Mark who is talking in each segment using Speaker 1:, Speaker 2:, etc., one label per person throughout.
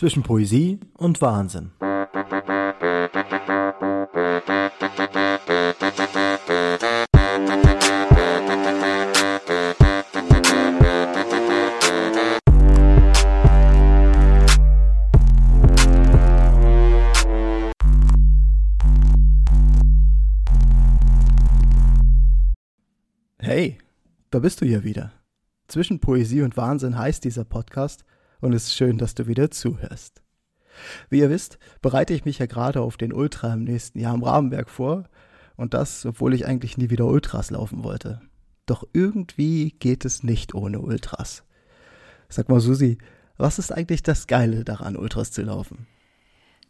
Speaker 1: zwischen Poesie und Wahnsinn. Hey, da bist du ja wieder. Zwischen Poesie und Wahnsinn heißt dieser Podcast und es ist schön, dass du wieder zuhörst. Wie ihr wisst, bereite ich mich ja gerade auf den Ultra im nächsten Jahr am Rabenberg vor und das, obwohl ich eigentlich nie wieder Ultras laufen wollte. Doch irgendwie geht es nicht ohne Ultras. Sag mal, Susi, was ist eigentlich das Geile daran, Ultras zu laufen?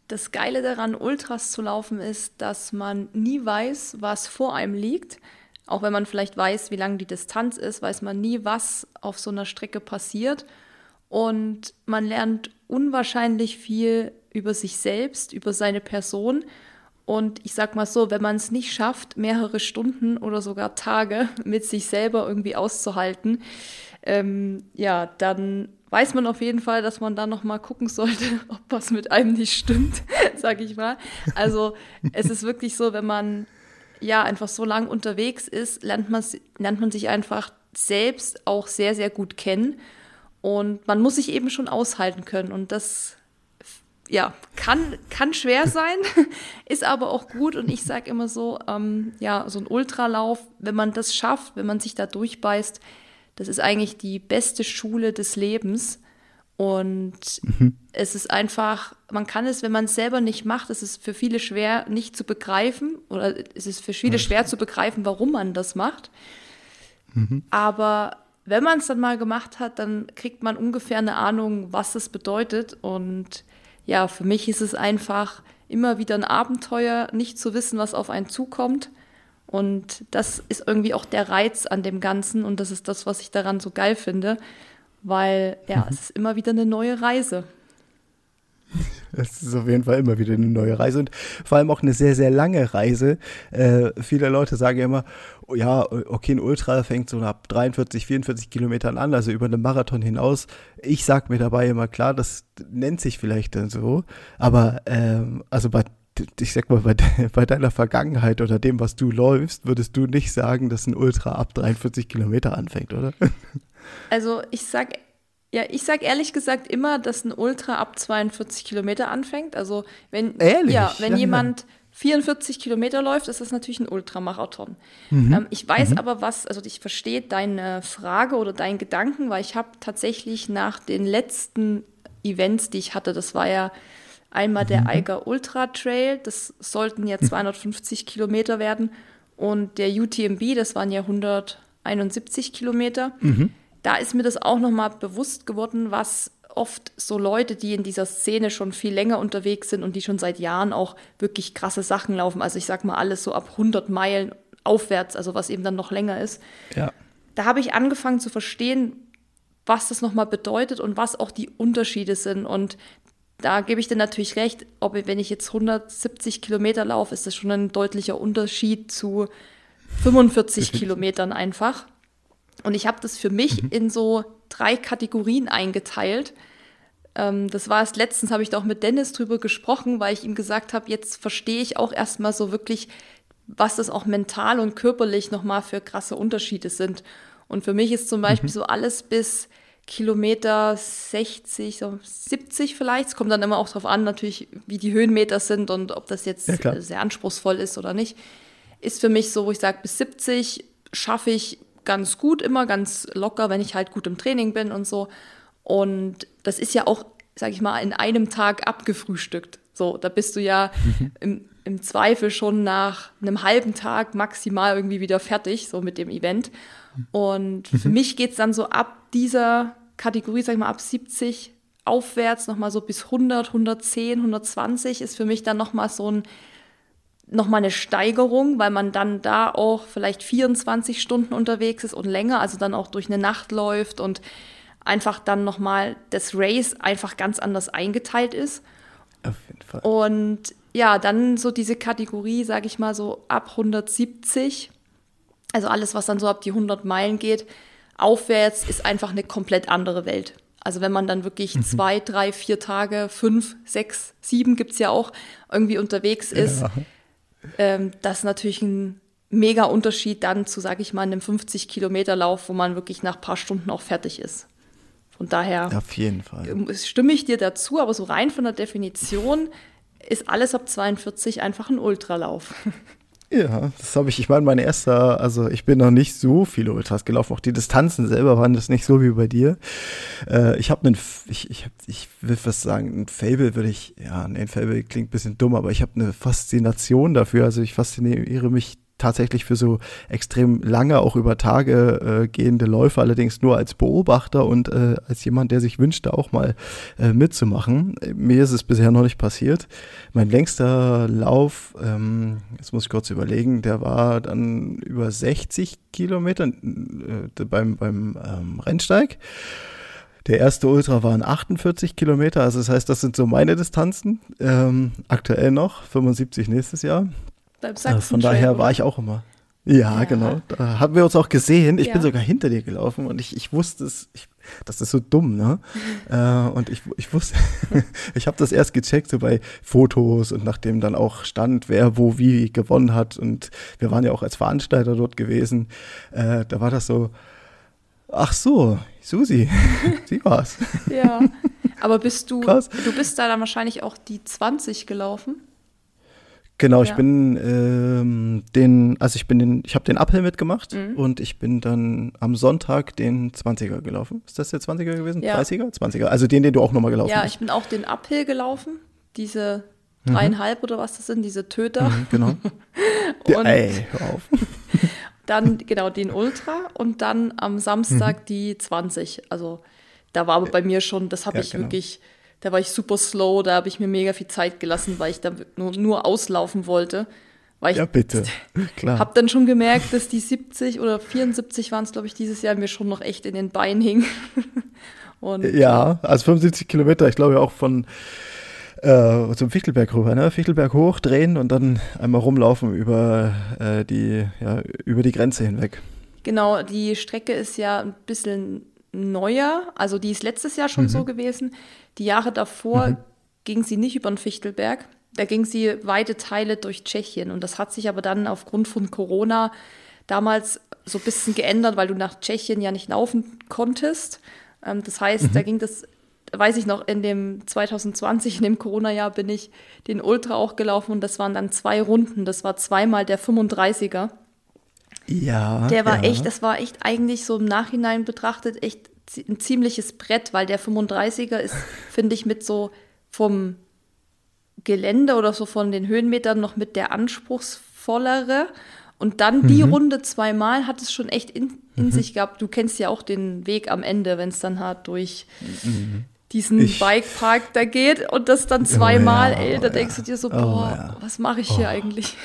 Speaker 2: Das Geile daran, Ultras zu laufen, ist, dass man nie weiß, was vor einem liegt auch wenn man vielleicht weiß, wie lang die Distanz ist, weiß man nie, was auf so einer Strecke passiert. Und man lernt unwahrscheinlich viel über sich selbst, über seine Person. Und ich sag mal so, wenn man es nicht schafft, mehrere Stunden oder sogar Tage mit sich selber irgendwie auszuhalten, ähm, ja, dann weiß man auf jeden Fall, dass man da noch mal gucken sollte, ob was mit einem nicht stimmt, sag ich mal. Also es ist wirklich so, wenn man ja einfach so lang unterwegs ist, lernt lernt man sich einfach selbst auch sehr, sehr gut kennen. Und man muss sich eben schon aushalten können. Und das ja, kann, kann schwer sein, ist aber auch gut. Und ich sage immer so, ähm, ja, so ein Ultralauf, wenn man das schafft, wenn man sich da durchbeißt, das ist eigentlich die beste Schule des Lebens. Und mhm. es ist einfach, man kann es, wenn man es selber nicht macht, es ist für viele schwer nicht zu begreifen oder es ist für viele schwer zu begreifen, warum man das macht. Mhm. Aber wenn man es dann mal gemacht hat, dann kriegt man ungefähr eine Ahnung, was es bedeutet. Und ja, für mich ist es einfach immer wieder ein Abenteuer, nicht zu wissen, was auf einen zukommt. Und das ist irgendwie auch der Reiz an dem Ganzen und das ist das, was ich daran so geil finde weil ja, mhm. es ist immer wieder eine neue Reise.
Speaker 1: Es ist auf jeden Fall immer wieder eine neue Reise und vor allem auch eine sehr, sehr lange Reise. Äh, viele Leute sagen ja immer, oh ja, okay, ein Ultra fängt so ab 43, 44 Kilometern an, also über einen Marathon hinaus. Ich sag mir dabei immer, klar, das nennt sich vielleicht dann so, aber ähm, also bei ich sag mal, bei, de bei, deiner Vergangenheit oder dem, was du läufst, würdest du nicht sagen, dass ein Ultra ab 43 Kilometer anfängt, oder?
Speaker 2: Also ich sag, ja, ich sag ehrlich gesagt immer, dass ein Ultra ab 42 Kilometer anfängt. Also wenn,
Speaker 1: ehrlich?
Speaker 2: Ja, wenn ja, jemand ja. 44 Kilometer läuft, ist das natürlich ein Ultramarathon. Mhm. Ähm, ich weiß mhm. aber was, also ich verstehe deine Frage oder deinen Gedanken, weil ich habe tatsächlich nach den letzten Events, die ich hatte, das war ja einmal der mhm. Eiger Ultra Trail, das sollten ja 250 Kilometer werden und der UTMB, das waren ja 171 Kilometer. Mhm da ist mir das auch nochmal bewusst geworden, was oft so Leute, die in dieser Szene schon viel länger unterwegs sind und die schon seit Jahren auch wirklich krasse Sachen laufen, also ich sag mal alles so ab 100 Meilen aufwärts, also was eben dann noch länger ist.
Speaker 1: Ja.
Speaker 2: Da habe ich angefangen zu verstehen, was das nochmal bedeutet und was auch die Unterschiede sind. Und da gebe ich dir natürlich recht, ob wenn ich jetzt 170 Kilometer laufe, ist das schon ein deutlicher Unterschied zu 45 Kilometern einfach. Und ich habe das für mich mhm. in so drei Kategorien eingeteilt. Ähm, das war es letztens, habe ich da auch mit Dennis drüber gesprochen, weil ich ihm gesagt habe, jetzt verstehe ich auch erstmal so wirklich, was das auch mental und körperlich nochmal für krasse Unterschiede sind. Und für mich ist zum Beispiel mhm. so alles bis Kilometer 60, so 70 vielleicht. Es kommt dann immer auch darauf an, natürlich, wie die Höhenmeter sind und ob das jetzt ja, sehr anspruchsvoll ist oder nicht. Ist für mich so, wo ich sage, bis 70 schaffe ich ganz gut immer, ganz locker, wenn ich halt gut im Training bin und so. Und das ist ja auch, sag ich mal, in einem Tag abgefrühstückt. So, da bist du ja im, im Zweifel schon nach einem halben Tag maximal irgendwie wieder fertig, so mit dem Event. Und für mhm. mich geht es dann so ab dieser Kategorie, sag ich mal, ab 70 aufwärts, nochmal so bis 100, 110, 120 ist für mich dann nochmal so ein nochmal eine Steigerung, weil man dann da auch vielleicht 24 Stunden unterwegs ist und länger, also dann auch durch eine Nacht läuft und einfach dann nochmal das Race einfach ganz anders eingeteilt ist.
Speaker 1: Auf jeden Fall.
Speaker 2: Und ja, dann so diese Kategorie, sage ich mal so ab 170, also alles, was dann so ab die 100 Meilen geht, aufwärts ist einfach eine komplett andere Welt. Also wenn man dann wirklich mhm. zwei, drei, vier Tage, fünf, sechs, sieben gibt es ja auch, irgendwie unterwegs ist, ja. Ähm, das ist natürlich ein mega Unterschied dann zu, sage ich mal, einem 50 Kilometer Lauf, wo man wirklich nach ein paar Stunden auch fertig ist. Von daher
Speaker 1: auf jeden Fall.
Speaker 2: Ähm, stimme ich dir dazu, aber so rein von der Definition ist alles ab 42 einfach ein Ultralauf.
Speaker 1: Ja, das habe ich. Ich meine, mein erster, also ich bin noch nicht so viele Ultras gelaufen. Auch die Distanzen selber waren das nicht so wie bei dir. Äh, ich habe einen, ich, ich, hab, ich will was sagen, ein Fable würde ich, ja, nee, ein Fable klingt ein bisschen dumm, aber ich habe eine Faszination dafür. Also ich fasziniere mich tatsächlich für so extrem lange, auch über Tage äh, gehende Läufe, allerdings nur als Beobachter und äh, als jemand, der sich wünscht, da auch mal äh, mitzumachen. Mir ist es bisher noch nicht passiert. Mein längster Lauf, ähm, jetzt muss ich kurz überlegen, der war dann über 60 Kilometer äh, beim, beim ähm, Rennsteig. Der erste Ultra waren 48 Kilometer, also das heißt, das sind so meine Distanzen. Ähm, aktuell noch, 75 nächstes Jahr. Beim Sachsen Von daher war ich auch immer. Ja, ja, genau. Da haben wir uns auch gesehen. Ich ja. bin sogar hinter dir gelaufen und ich, ich wusste es, ich, das ist so dumm, ne? äh, und ich, ich wusste, ich habe das erst gecheckt, so bei Fotos und nachdem dann auch stand, wer wo wie gewonnen hat. Und wir waren ja auch als Veranstalter dort gewesen. Äh, da war das so, ach so, Susi, sie war's.
Speaker 2: ja, aber bist du, Krass. du bist da dann wahrscheinlich auch die 20 gelaufen?
Speaker 1: Genau, ja. ich bin ähm, den, also ich bin den, ich habe den Uphill mitgemacht mhm. und ich bin dann am Sonntag den 20er gelaufen. Ist das der 20er gewesen? Ja. 30er? 20er? Also den, den du auch nochmal gelaufen
Speaker 2: ja, bist. Ja, ich bin auch den Uphill gelaufen. Diese mhm. dreieinhalb mhm. oder was das sind, diese Töter. Mhm,
Speaker 1: genau. und Ey, hör auf.
Speaker 2: dann genau den Ultra und dann am Samstag mhm. die 20. Also da war aber bei mir schon, das habe ich genau. wirklich da war ich super slow, da habe ich mir mega viel Zeit gelassen, weil ich da nur, nur auslaufen wollte. Weil ich
Speaker 1: ja, bitte.
Speaker 2: Klar. Hab dann schon gemerkt, dass die 70 oder 74 waren es, glaube ich, dieses Jahr mir schon noch echt in den Beinen hing.
Speaker 1: Und, ja, also 75 Kilometer, ich glaube auch von äh, zum Fichtelberg rüber, ne? Fichtelberg hoch, drehen und dann einmal rumlaufen über äh, die, ja, über die Grenze hinweg.
Speaker 2: Genau, die Strecke ist ja ein bisschen neuer, also die ist letztes Jahr schon mhm. so gewesen. Die Jahre davor mhm. ging sie nicht über den Fichtelberg. Da ging sie weite Teile durch Tschechien. Und das hat sich aber dann aufgrund von Corona damals so ein bisschen geändert, weil du nach Tschechien ja nicht laufen konntest. Ähm, das heißt, mhm. da ging das, weiß ich noch, in dem 2020, in dem Corona-Jahr, bin ich den Ultra auch gelaufen und das waren dann zwei Runden. Das war zweimal der 35er.
Speaker 1: Ja.
Speaker 2: Der war
Speaker 1: ja.
Speaker 2: echt, das war echt eigentlich so im Nachhinein betrachtet echt ein ziemliches Brett, weil der 35er ist, finde ich, mit so vom Gelände oder so von den Höhenmetern noch mit der anspruchsvollere. Und dann die mhm. Runde zweimal hat es schon echt in, in mhm. sich gehabt. Du kennst ja auch den Weg am Ende, wenn es dann hart durch mhm. diesen ich, Bikepark da geht und das dann zweimal, oh, ja, ey, da oh, denkst du dir so, oh, boah, ja. was mache ich hier oh. eigentlich?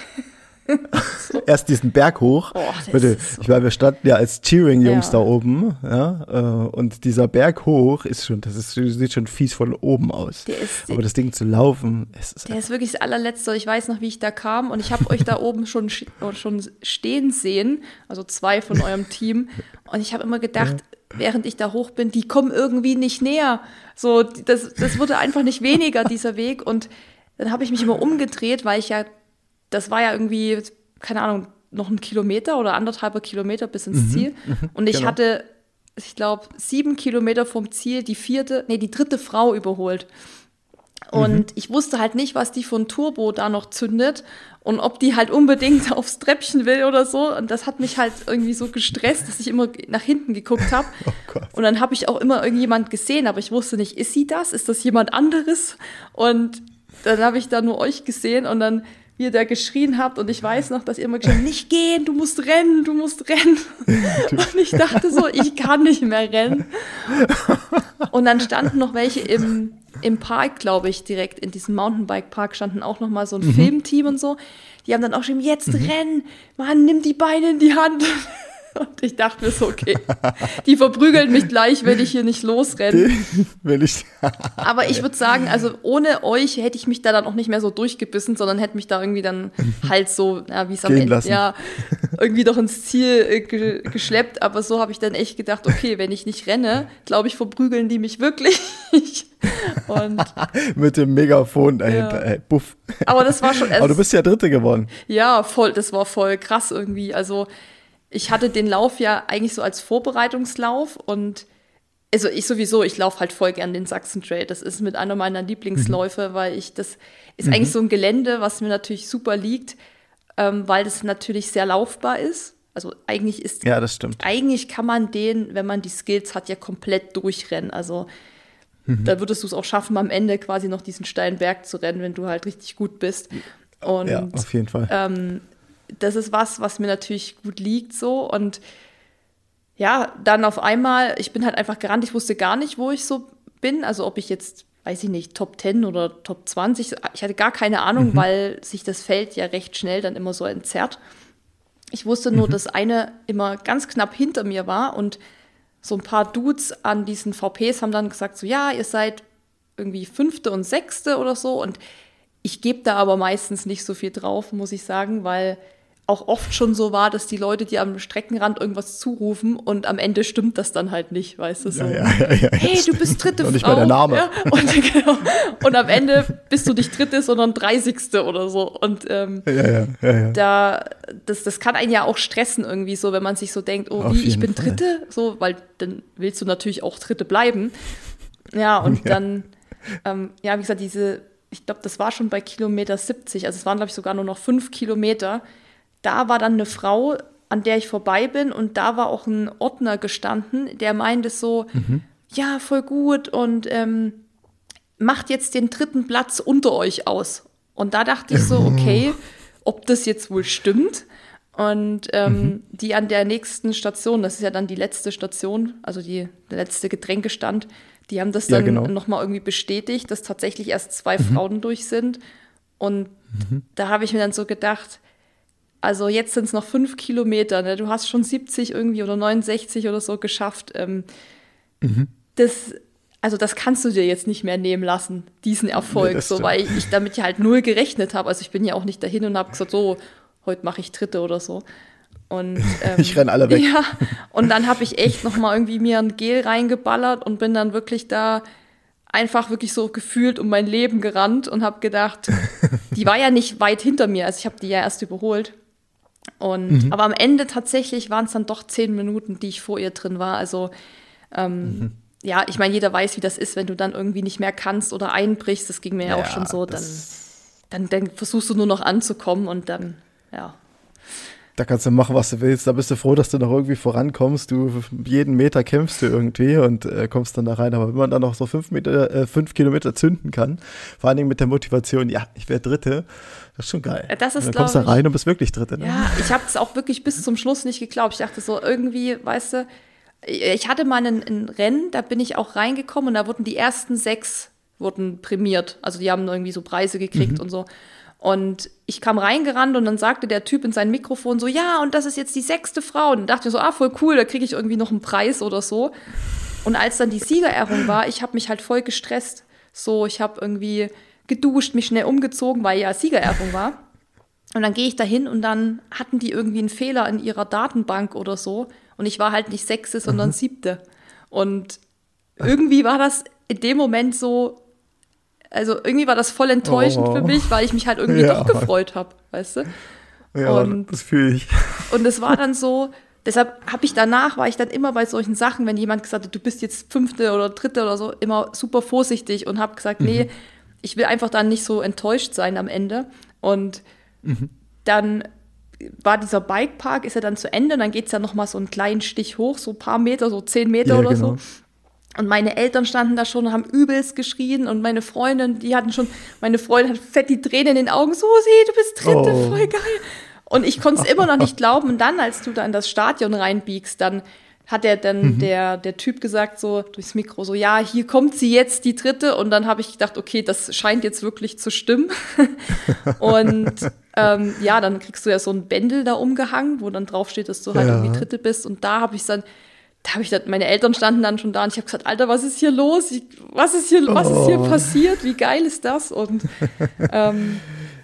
Speaker 1: So. Erst diesen Berg hoch. Oh, Bitte, so. ich meine, wir standen ja als Cheering-Jungs ja. da oben, ja, äh, und dieser Berg hoch ist schon, das ist, sieht schon fies von oben aus. Ist, Aber das Ding zu laufen,
Speaker 2: es ist Der ist wirklich das allerletzte. Ich weiß noch, wie ich da kam und ich habe euch da oben schon, schon stehen sehen, also zwei von eurem Team. Und ich habe immer gedacht, ja. während ich da hoch bin, die kommen irgendwie nicht näher. So, das, das wurde einfach nicht weniger, dieser Weg. Und dann habe ich mich immer umgedreht, weil ich ja das war ja irgendwie, keine Ahnung, noch ein Kilometer oder anderthalber Kilometer bis ins mhm, Ziel. Mhm, und ich genau. hatte, ich glaube, sieben Kilometer vom Ziel die vierte, nee, die dritte Frau überholt. Und mhm. ich wusste halt nicht, was die von Turbo da noch zündet und ob die halt unbedingt aufs Treppchen will oder so. Und das hat mich halt irgendwie so gestresst, dass ich immer nach hinten geguckt habe. Oh und dann habe ich auch immer irgendjemand gesehen, aber ich wusste nicht, ist sie das? Ist das jemand anderes? Und dann habe ich da nur euch gesehen und dann wie ihr da geschrien habt und ich weiß noch, dass ihr immer gesagt habt, nicht gehen, du musst rennen, du musst rennen. und ich dachte so, ich kann nicht mehr rennen. Und dann standen noch welche im, im Park, glaube ich, direkt in diesem Mountainbike-Park standen auch noch mal so ein mhm. Filmteam und so. Die haben dann auch schon jetzt mhm. rennen, Mann, nimm die Beine in die Hand. Und ich dachte mir so, okay, die verprügeln mich gleich, wenn ich hier nicht losrenne.
Speaker 1: Wenn ich.
Speaker 2: Aber ich würde sagen, also ohne euch hätte ich mich da dann auch nicht mehr so durchgebissen, sondern hätte mich da irgendwie dann halt so, ja, wie es am Ende,
Speaker 1: lassen.
Speaker 2: ja, irgendwie doch ins Ziel äh, ge geschleppt. Aber so habe ich dann echt gedacht, okay, wenn ich nicht renne, glaube ich, verprügeln die mich wirklich.
Speaker 1: Und Mit dem Megafon dahinter, ja. ey, buff.
Speaker 2: Aber das war schon.
Speaker 1: Aber du bist ja Dritte geworden.
Speaker 2: Ja, voll, das war voll krass irgendwie. Also ich hatte den Lauf ja eigentlich so als Vorbereitungslauf und also ich sowieso, ich laufe halt voll gern den Sachsen Trail. Das ist mit einer meiner Lieblingsläufe, mhm. weil ich das ist mhm. eigentlich so ein Gelände, was mir natürlich super liegt, ähm, weil das natürlich sehr laufbar ist. Also eigentlich ist
Speaker 1: ja das stimmt.
Speaker 2: Eigentlich kann man den, wenn man die Skills hat, ja komplett durchrennen. Also mhm. da würdest du es auch schaffen, am Ende quasi noch diesen steilen Berg zu rennen, wenn du halt richtig gut bist. Und,
Speaker 1: ja, auf jeden Fall.
Speaker 2: Ähm, das ist was, was mir natürlich gut liegt so und ja, dann auf einmal, ich bin halt einfach gerannt, ich wusste gar nicht, wo ich so bin, also ob ich jetzt, weiß ich nicht, Top 10 oder Top 20, ich hatte gar keine Ahnung, mhm. weil sich das Feld ja recht schnell dann immer so entzerrt. Ich wusste nur, mhm. dass eine immer ganz knapp hinter mir war und so ein paar Dudes an diesen VPs haben dann gesagt, so ja, ihr seid irgendwie fünfte und sechste oder so und ich gebe da aber meistens nicht so viel drauf, muss ich sagen, weil auch oft schon so war, dass die Leute dir am Streckenrand irgendwas zurufen und am Ende stimmt das dann halt nicht, weißt du so. Ja, ja, ja, hey, du bist dritte
Speaker 1: Frau. nicht mal der Name.
Speaker 2: Und, genau, und, am Ende bist du nicht dritte, sondern dreißigste oder so. Und ähm, da, das, das kann einen ja auch stressen irgendwie so, wenn man sich so denkt, oh, wie, ich bin Fall. dritte, so, weil dann willst du natürlich auch dritte bleiben. Ja, und dann, ähm, ja, wie gesagt, diese, ich glaube, das war schon bei Kilometer 70, also es waren, glaube ich, sogar nur noch fünf Kilometer da war dann eine Frau, an der ich vorbei bin und da war auch ein Ordner gestanden, der meinte so, mhm. ja, voll gut und ähm, macht jetzt den dritten Platz unter euch aus. Und da dachte ich so, okay, ob das jetzt wohl stimmt. Und ähm, mhm. die an der nächsten Station, das ist ja dann die letzte Station, also die, der letzte Getränkestand, die haben das dann ja, genau. nochmal irgendwie bestätigt, dass tatsächlich erst zwei mhm. Frauen durch sind. Und mhm. da habe ich mir dann so gedacht, also jetzt sind es noch fünf Kilometer. Ne? Du hast schon 70 irgendwie oder 69 oder so geschafft. Ähm, mhm. Das, also das kannst du dir jetzt nicht mehr nehmen lassen, diesen Erfolg, nee, so weil ich damit ja halt null gerechnet habe. Also ich bin ja auch nicht dahin und habe gesagt, so heute mache ich Dritte oder so. Und, ähm,
Speaker 1: ich renne alle weg.
Speaker 2: Ja, und dann habe ich echt noch mal irgendwie mir ein Gel reingeballert und bin dann wirklich da einfach wirklich so gefühlt um mein Leben gerannt und habe gedacht, die war ja nicht weit hinter mir, also ich habe die ja erst überholt. Und, mhm. Aber am Ende tatsächlich waren es dann doch zehn Minuten, die ich vor ihr drin war. Also ähm, mhm. ja, ich meine, jeder weiß, wie das ist, wenn du dann irgendwie nicht mehr kannst oder einbrichst. Das ging mir ja, ja auch schon so. Dann, dann, dann versuchst du nur noch anzukommen und dann, ja.
Speaker 1: Da kannst du machen, was du willst. Da bist du froh, dass du noch irgendwie vorankommst. Du jeden Meter kämpfst du irgendwie und äh, kommst dann da rein. Aber wenn man dann noch so fünf Meter, äh, fünf Kilometer zünden kann, vor allen Dingen mit der Motivation, ja, ich werde Dritte, das ist schon geil.
Speaker 2: Das ist,
Speaker 1: dann kommst du da rein und bist wirklich Dritte.
Speaker 2: Ne? Ja, ich habe es auch wirklich bis zum Schluss nicht geglaubt. Ich dachte so, irgendwie, weißt du, ich hatte mal ein, ein Rennen, da bin ich auch reingekommen und da wurden die ersten sechs wurden prämiert. Also die haben irgendwie so Preise gekriegt mhm. und so. Und ich kam reingerannt und dann sagte der Typ in sein Mikrofon so, ja, und das ist jetzt die sechste Frau. Und dachte ich so, ah, voll cool, da kriege ich irgendwie noch einen Preis oder so. Und als dann die Siegerehrung war, ich habe mich halt voll gestresst. So, ich habe irgendwie geduscht, mich schnell umgezogen, weil ja Siegerehrung war. Und dann gehe ich dahin und dann hatten die irgendwie einen Fehler in ihrer Datenbank oder so. Und ich war halt nicht sechste, sondern mhm. siebte. Und irgendwie war das in dem Moment so, also irgendwie war das voll enttäuschend oh. für mich, weil ich mich halt irgendwie ja. doch gefreut habe, weißt du?
Speaker 1: Ja, und, das fühle ich.
Speaker 2: Und es war dann so, deshalb habe ich danach, war ich dann immer bei solchen Sachen, wenn jemand gesagt hat, du bist jetzt fünfte oder dritte oder so, immer super vorsichtig und habe gesagt, mhm. nee, ich will einfach dann nicht so enttäuscht sein am Ende. Und mhm. dann war dieser Bikepark, ist ja dann zu Ende, und dann geht es ja noch mal so einen kleinen Stich hoch, so ein paar Meter, so zehn Meter ja, oder genau. so. Und meine Eltern standen da schon und haben übelst geschrien und meine Freundin, die hatten schon, meine Freundin hat fett die Tränen in den Augen, so, sie, du bist Dritte, oh. voll geil. Und ich konnte es immer noch nicht glauben. Und dann, als du da in das Stadion reinbiegst, dann hat er dann mhm. der, der Typ gesagt, so durchs Mikro, so, ja, hier kommt sie jetzt, die dritte. Und dann habe ich gedacht, okay, das scheint jetzt wirklich zu stimmen. und ähm, ja, dann kriegst du ja so ein Bändel da umgehangen, wo dann draufsteht, dass du halt ja. irgendwie Dritte bist. Und da habe ich dann, da habe ich dann, meine Eltern standen dann schon da und ich habe gesagt, Alter, was ist hier los? Ich, was ist hier, was ist hier oh. passiert? Wie geil ist das? Und ähm,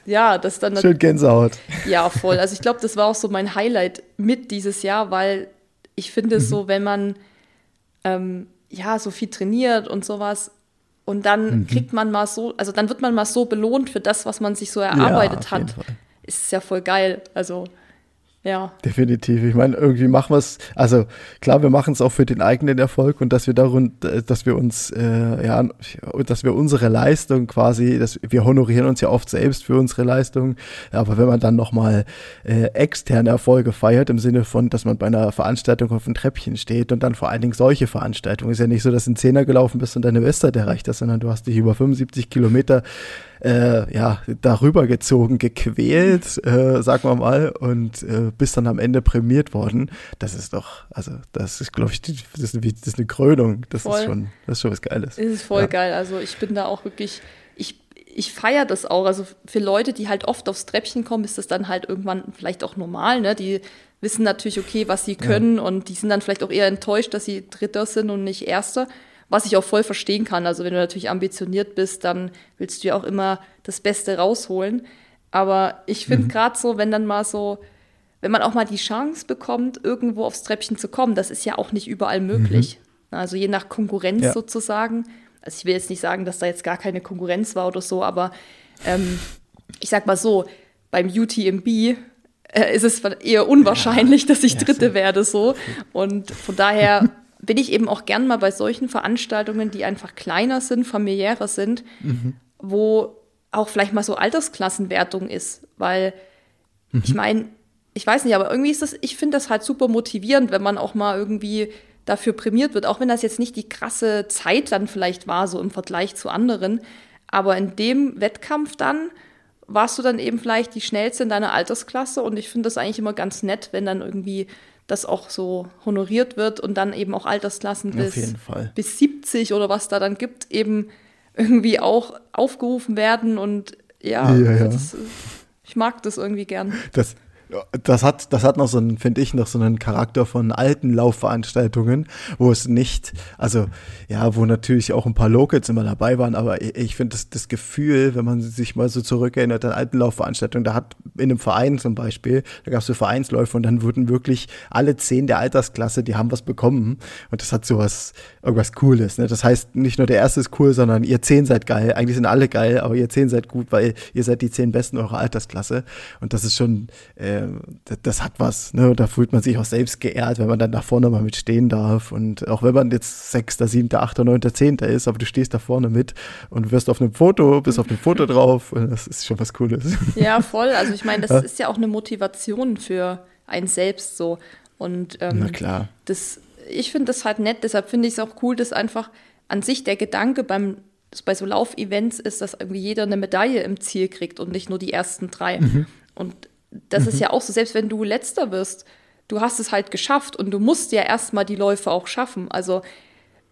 Speaker 2: ja, das dann.
Speaker 1: Schön Gänsehaut.
Speaker 2: Ja, voll. Also ich glaube, das war auch so mein Highlight mit dieses Jahr, weil ich finde es mhm. so, wenn man ähm, ja so viel trainiert und sowas und dann mhm. kriegt man mal so, also dann wird man mal so belohnt für das, was man sich so erarbeitet ja, hat. Ist ja voll geil. Also ja.
Speaker 1: Definitiv. Ich meine, irgendwie machen wir es, also klar, wir machen es auch für den eigenen Erfolg und dass wir darum, dass wir uns, äh, ja, dass wir unsere Leistung quasi, dass wir honorieren uns ja oft selbst für unsere Leistung. Aber wenn man dann nochmal äh, externe Erfolge feiert, im Sinne von, dass man bei einer Veranstaltung auf einem Treppchen steht und dann vor allen Dingen solche Veranstaltungen, ist ja nicht so, dass du ein Zehner gelaufen bist und deine Westside erreicht hast, sondern du hast dich über 75 Kilometer äh, ja, darüber gezogen, gequält, äh, sagen wir mal, und äh, bist dann am Ende prämiert worden. Das ist doch, also das ist, glaube ich, das ist, eine, das ist eine Krönung. Das voll. ist schon, das ist schon was Geiles.
Speaker 2: Das ist voll ja. geil. Also ich bin da auch wirklich, ich, ich feiere das auch. Also für Leute, die halt oft aufs Treppchen kommen, ist das dann halt irgendwann vielleicht auch normal, ne? Die wissen natürlich, okay, was sie können ja. und die sind dann vielleicht auch eher enttäuscht, dass sie Dritter sind und nicht Erster was ich auch voll verstehen kann. Also wenn du natürlich ambitioniert bist, dann willst du ja auch immer das Beste rausholen. Aber ich finde mhm. gerade so, wenn dann mal so, wenn man auch mal die Chance bekommt, irgendwo aufs Treppchen zu kommen, das ist ja auch nicht überall möglich. Mhm. Also je nach Konkurrenz ja. sozusagen. Also ich will jetzt nicht sagen, dass da jetzt gar keine Konkurrenz war oder so, aber ähm, ich sag mal so, beim UTMB äh, ist es eher unwahrscheinlich, ja. dass ich Dritte ja, so. werde so. Und von daher bin ich eben auch gern mal bei solchen Veranstaltungen, die einfach kleiner sind, familiärer sind, mhm. wo auch vielleicht mal so Altersklassenwertung ist, weil mhm. ich meine, ich weiß nicht, aber irgendwie ist das, ich finde das halt super motivierend, wenn man auch mal irgendwie dafür prämiert wird, auch wenn das jetzt nicht die krasse Zeit dann vielleicht war, so im Vergleich zu anderen. Aber in dem Wettkampf dann warst du dann eben vielleicht die schnellste in deiner Altersklasse und ich finde das eigentlich immer ganz nett, wenn dann irgendwie das auch so honoriert wird und dann eben auch Altersklassen bis, bis 70 oder was da dann gibt, eben irgendwie auch aufgerufen werden und ja, ja, ja. Das, ich mag das irgendwie gern.
Speaker 1: Das, das hat, das hat noch so einen, finde ich, noch so einen Charakter von alten Laufveranstaltungen, wo es nicht, also ja, wo natürlich auch ein paar Locals immer dabei waren, aber ich, ich finde das, das Gefühl, wenn man sich mal so zurückerinnert an alten Laufveranstaltungen, da hat in einem Verein zum Beispiel, da gab es so Vereinsläufe und dann wurden wirklich alle zehn der Altersklasse, die haben was bekommen und das hat sowas, irgendwas Cooles. Ne? Das heißt, nicht nur der erste ist cool, sondern ihr zehn seid geil. Eigentlich sind alle geil, aber ihr zehn seid gut, weil ihr seid die zehn Besten eurer Altersklasse und das ist schon äh, das, das, hat was. Ne? Da fühlt man sich auch selbst geehrt, wenn man dann da vorne mal mitstehen darf. Und auch wenn man jetzt Sechster, Siebter, Achter, Neunter, Zehnter ist, aber du stehst da vorne mit und wirst auf einem Foto, bist auf dem Foto drauf. Und das ist schon was Cooles.
Speaker 2: Ja, voll. Also ich meine, das ja. ist ja auch eine Motivation für einen selbst so. Und ähm,
Speaker 1: Na klar.
Speaker 2: Das, ich finde das halt nett, deshalb finde ich es auch cool, dass einfach an sich der Gedanke beim bei so Laufevents ist, dass irgendwie jeder eine Medaille im Ziel kriegt und nicht nur die ersten drei. Mhm. Und das mhm. ist ja auch so, selbst wenn du letzter wirst, du hast es halt geschafft und du musst ja erstmal die Läufe auch schaffen. Also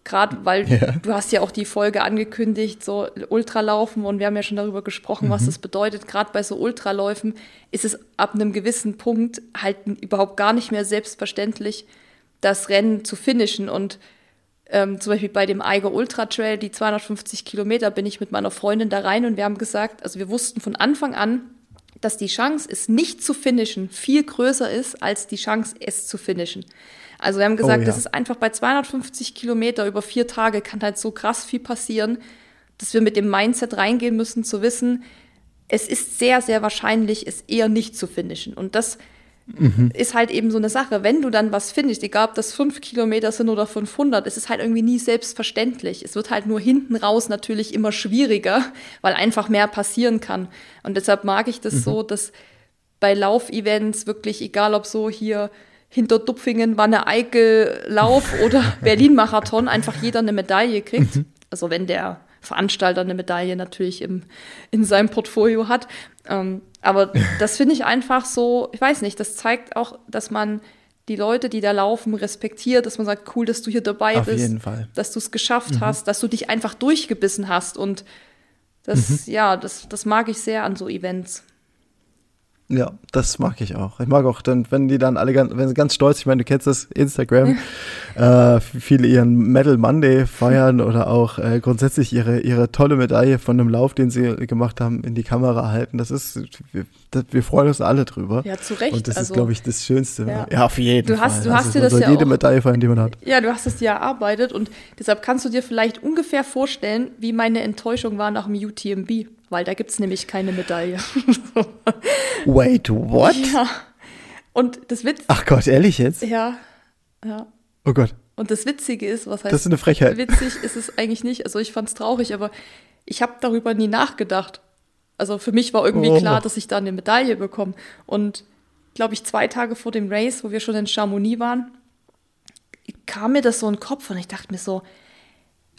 Speaker 2: gerade weil ja. du hast ja auch die Folge angekündigt, so Ultralaufen und wir haben ja schon darüber gesprochen, mhm. was das bedeutet. Gerade bei so Ultraläufen ist es ab einem gewissen Punkt halt überhaupt gar nicht mehr selbstverständlich, das Rennen zu finishen und ähm, zum Beispiel bei dem Eiger Ultra Trail, die 250 Kilometer, bin ich mit meiner Freundin da rein und wir haben gesagt, also wir wussten von Anfang an, dass die Chance, es nicht zu finishen, viel größer ist als die Chance, es zu finishen. Also wir haben gesagt, oh, ja. das ist einfach bei 250 Kilometer über vier Tage kann halt so krass viel passieren, dass wir mit dem Mindset reingehen müssen, zu wissen, es ist sehr, sehr wahrscheinlich, es eher nicht zu finishen. Und das mhm. ist halt eben so eine Sache. Wenn du dann was findest, egal ob das fünf Kilometer sind oder 500, ist es halt irgendwie nie selbstverständlich. Es wird halt nur hinten raus natürlich immer schwieriger, weil einfach mehr passieren kann. Und deshalb mag ich das mhm. so, dass bei Laufevents wirklich, egal ob so hier hinter Dupfingen Wanne-Eickel-Lauf oder Berlin-Marathon, einfach jeder eine Medaille kriegt. Mhm. Also wenn der Veranstalter eine Medaille natürlich im, in seinem Portfolio hat. Ähm, aber das finde ich einfach so, ich weiß nicht, das zeigt auch, dass man die Leute, die da laufen, respektiert, dass man sagt, cool, dass du hier dabei
Speaker 1: Auf
Speaker 2: bist, dass du es geschafft mhm. hast, dass du dich einfach durchgebissen hast. Und das, mhm. ja, das, das mag ich sehr an so Events.
Speaker 1: Ja, das mag ich auch. Ich mag auch dann, wenn die dann alle ganz, wenn sie ganz stolz, ich meine, du kennst das Instagram, äh, viele ihren Metal Monday feiern oder auch äh, grundsätzlich ihre, ihre tolle Medaille von einem Lauf, den sie gemacht haben, in die Kamera halten. Das ist, wir, das, wir freuen uns alle drüber.
Speaker 2: Ja, zu Recht.
Speaker 1: Und das
Speaker 2: also,
Speaker 1: ist, glaube ich, das Schönste.
Speaker 2: Ja.
Speaker 1: Ja, auf jeden
Speaker 2: Du
Speaker 1: Fall.
Speaker 2: hast- du hast
Speaker 1: also,
Speaker 2: dir das ja
Speaker 1: jede
Speaker 2: auch-
Speaker 1: Medaille feiern, die man hat.
Speaker 2: Ja, du hast es dir erarbeitet und deshalb kannst du dir vielleicht ungefähr vorstellen, wie meine Enttäuschung war nach dem UTMB, weil da gibt es nämlich keine Medaille.
Speaker 1: Wait, what?
Speaker 2: ja. Und das Witz,
Speaker 1: Ach Gott, ehrlich jetzt?
Speaker 2: ja, ja.
Speaker 1: Oh Gott,
Speaker 2: Und das Witzige ist, was heißt
Speaker 1: das ist eine Frechheit.
Speaker 2: witzig ist es eigentlich nicht. Also ich fand es traurig, aber ich habe darüber nie nachgedacht. Also für mich war irgendwie
Speaker 1: Oh.
Speaker 2: klar, dass ich da eine Medaille bekomme. Und glaube ich, zwei Tage vor dem Race, wo wir schon in Chamonix waren, kam mir das so in den Kopf und ich dachte mir so,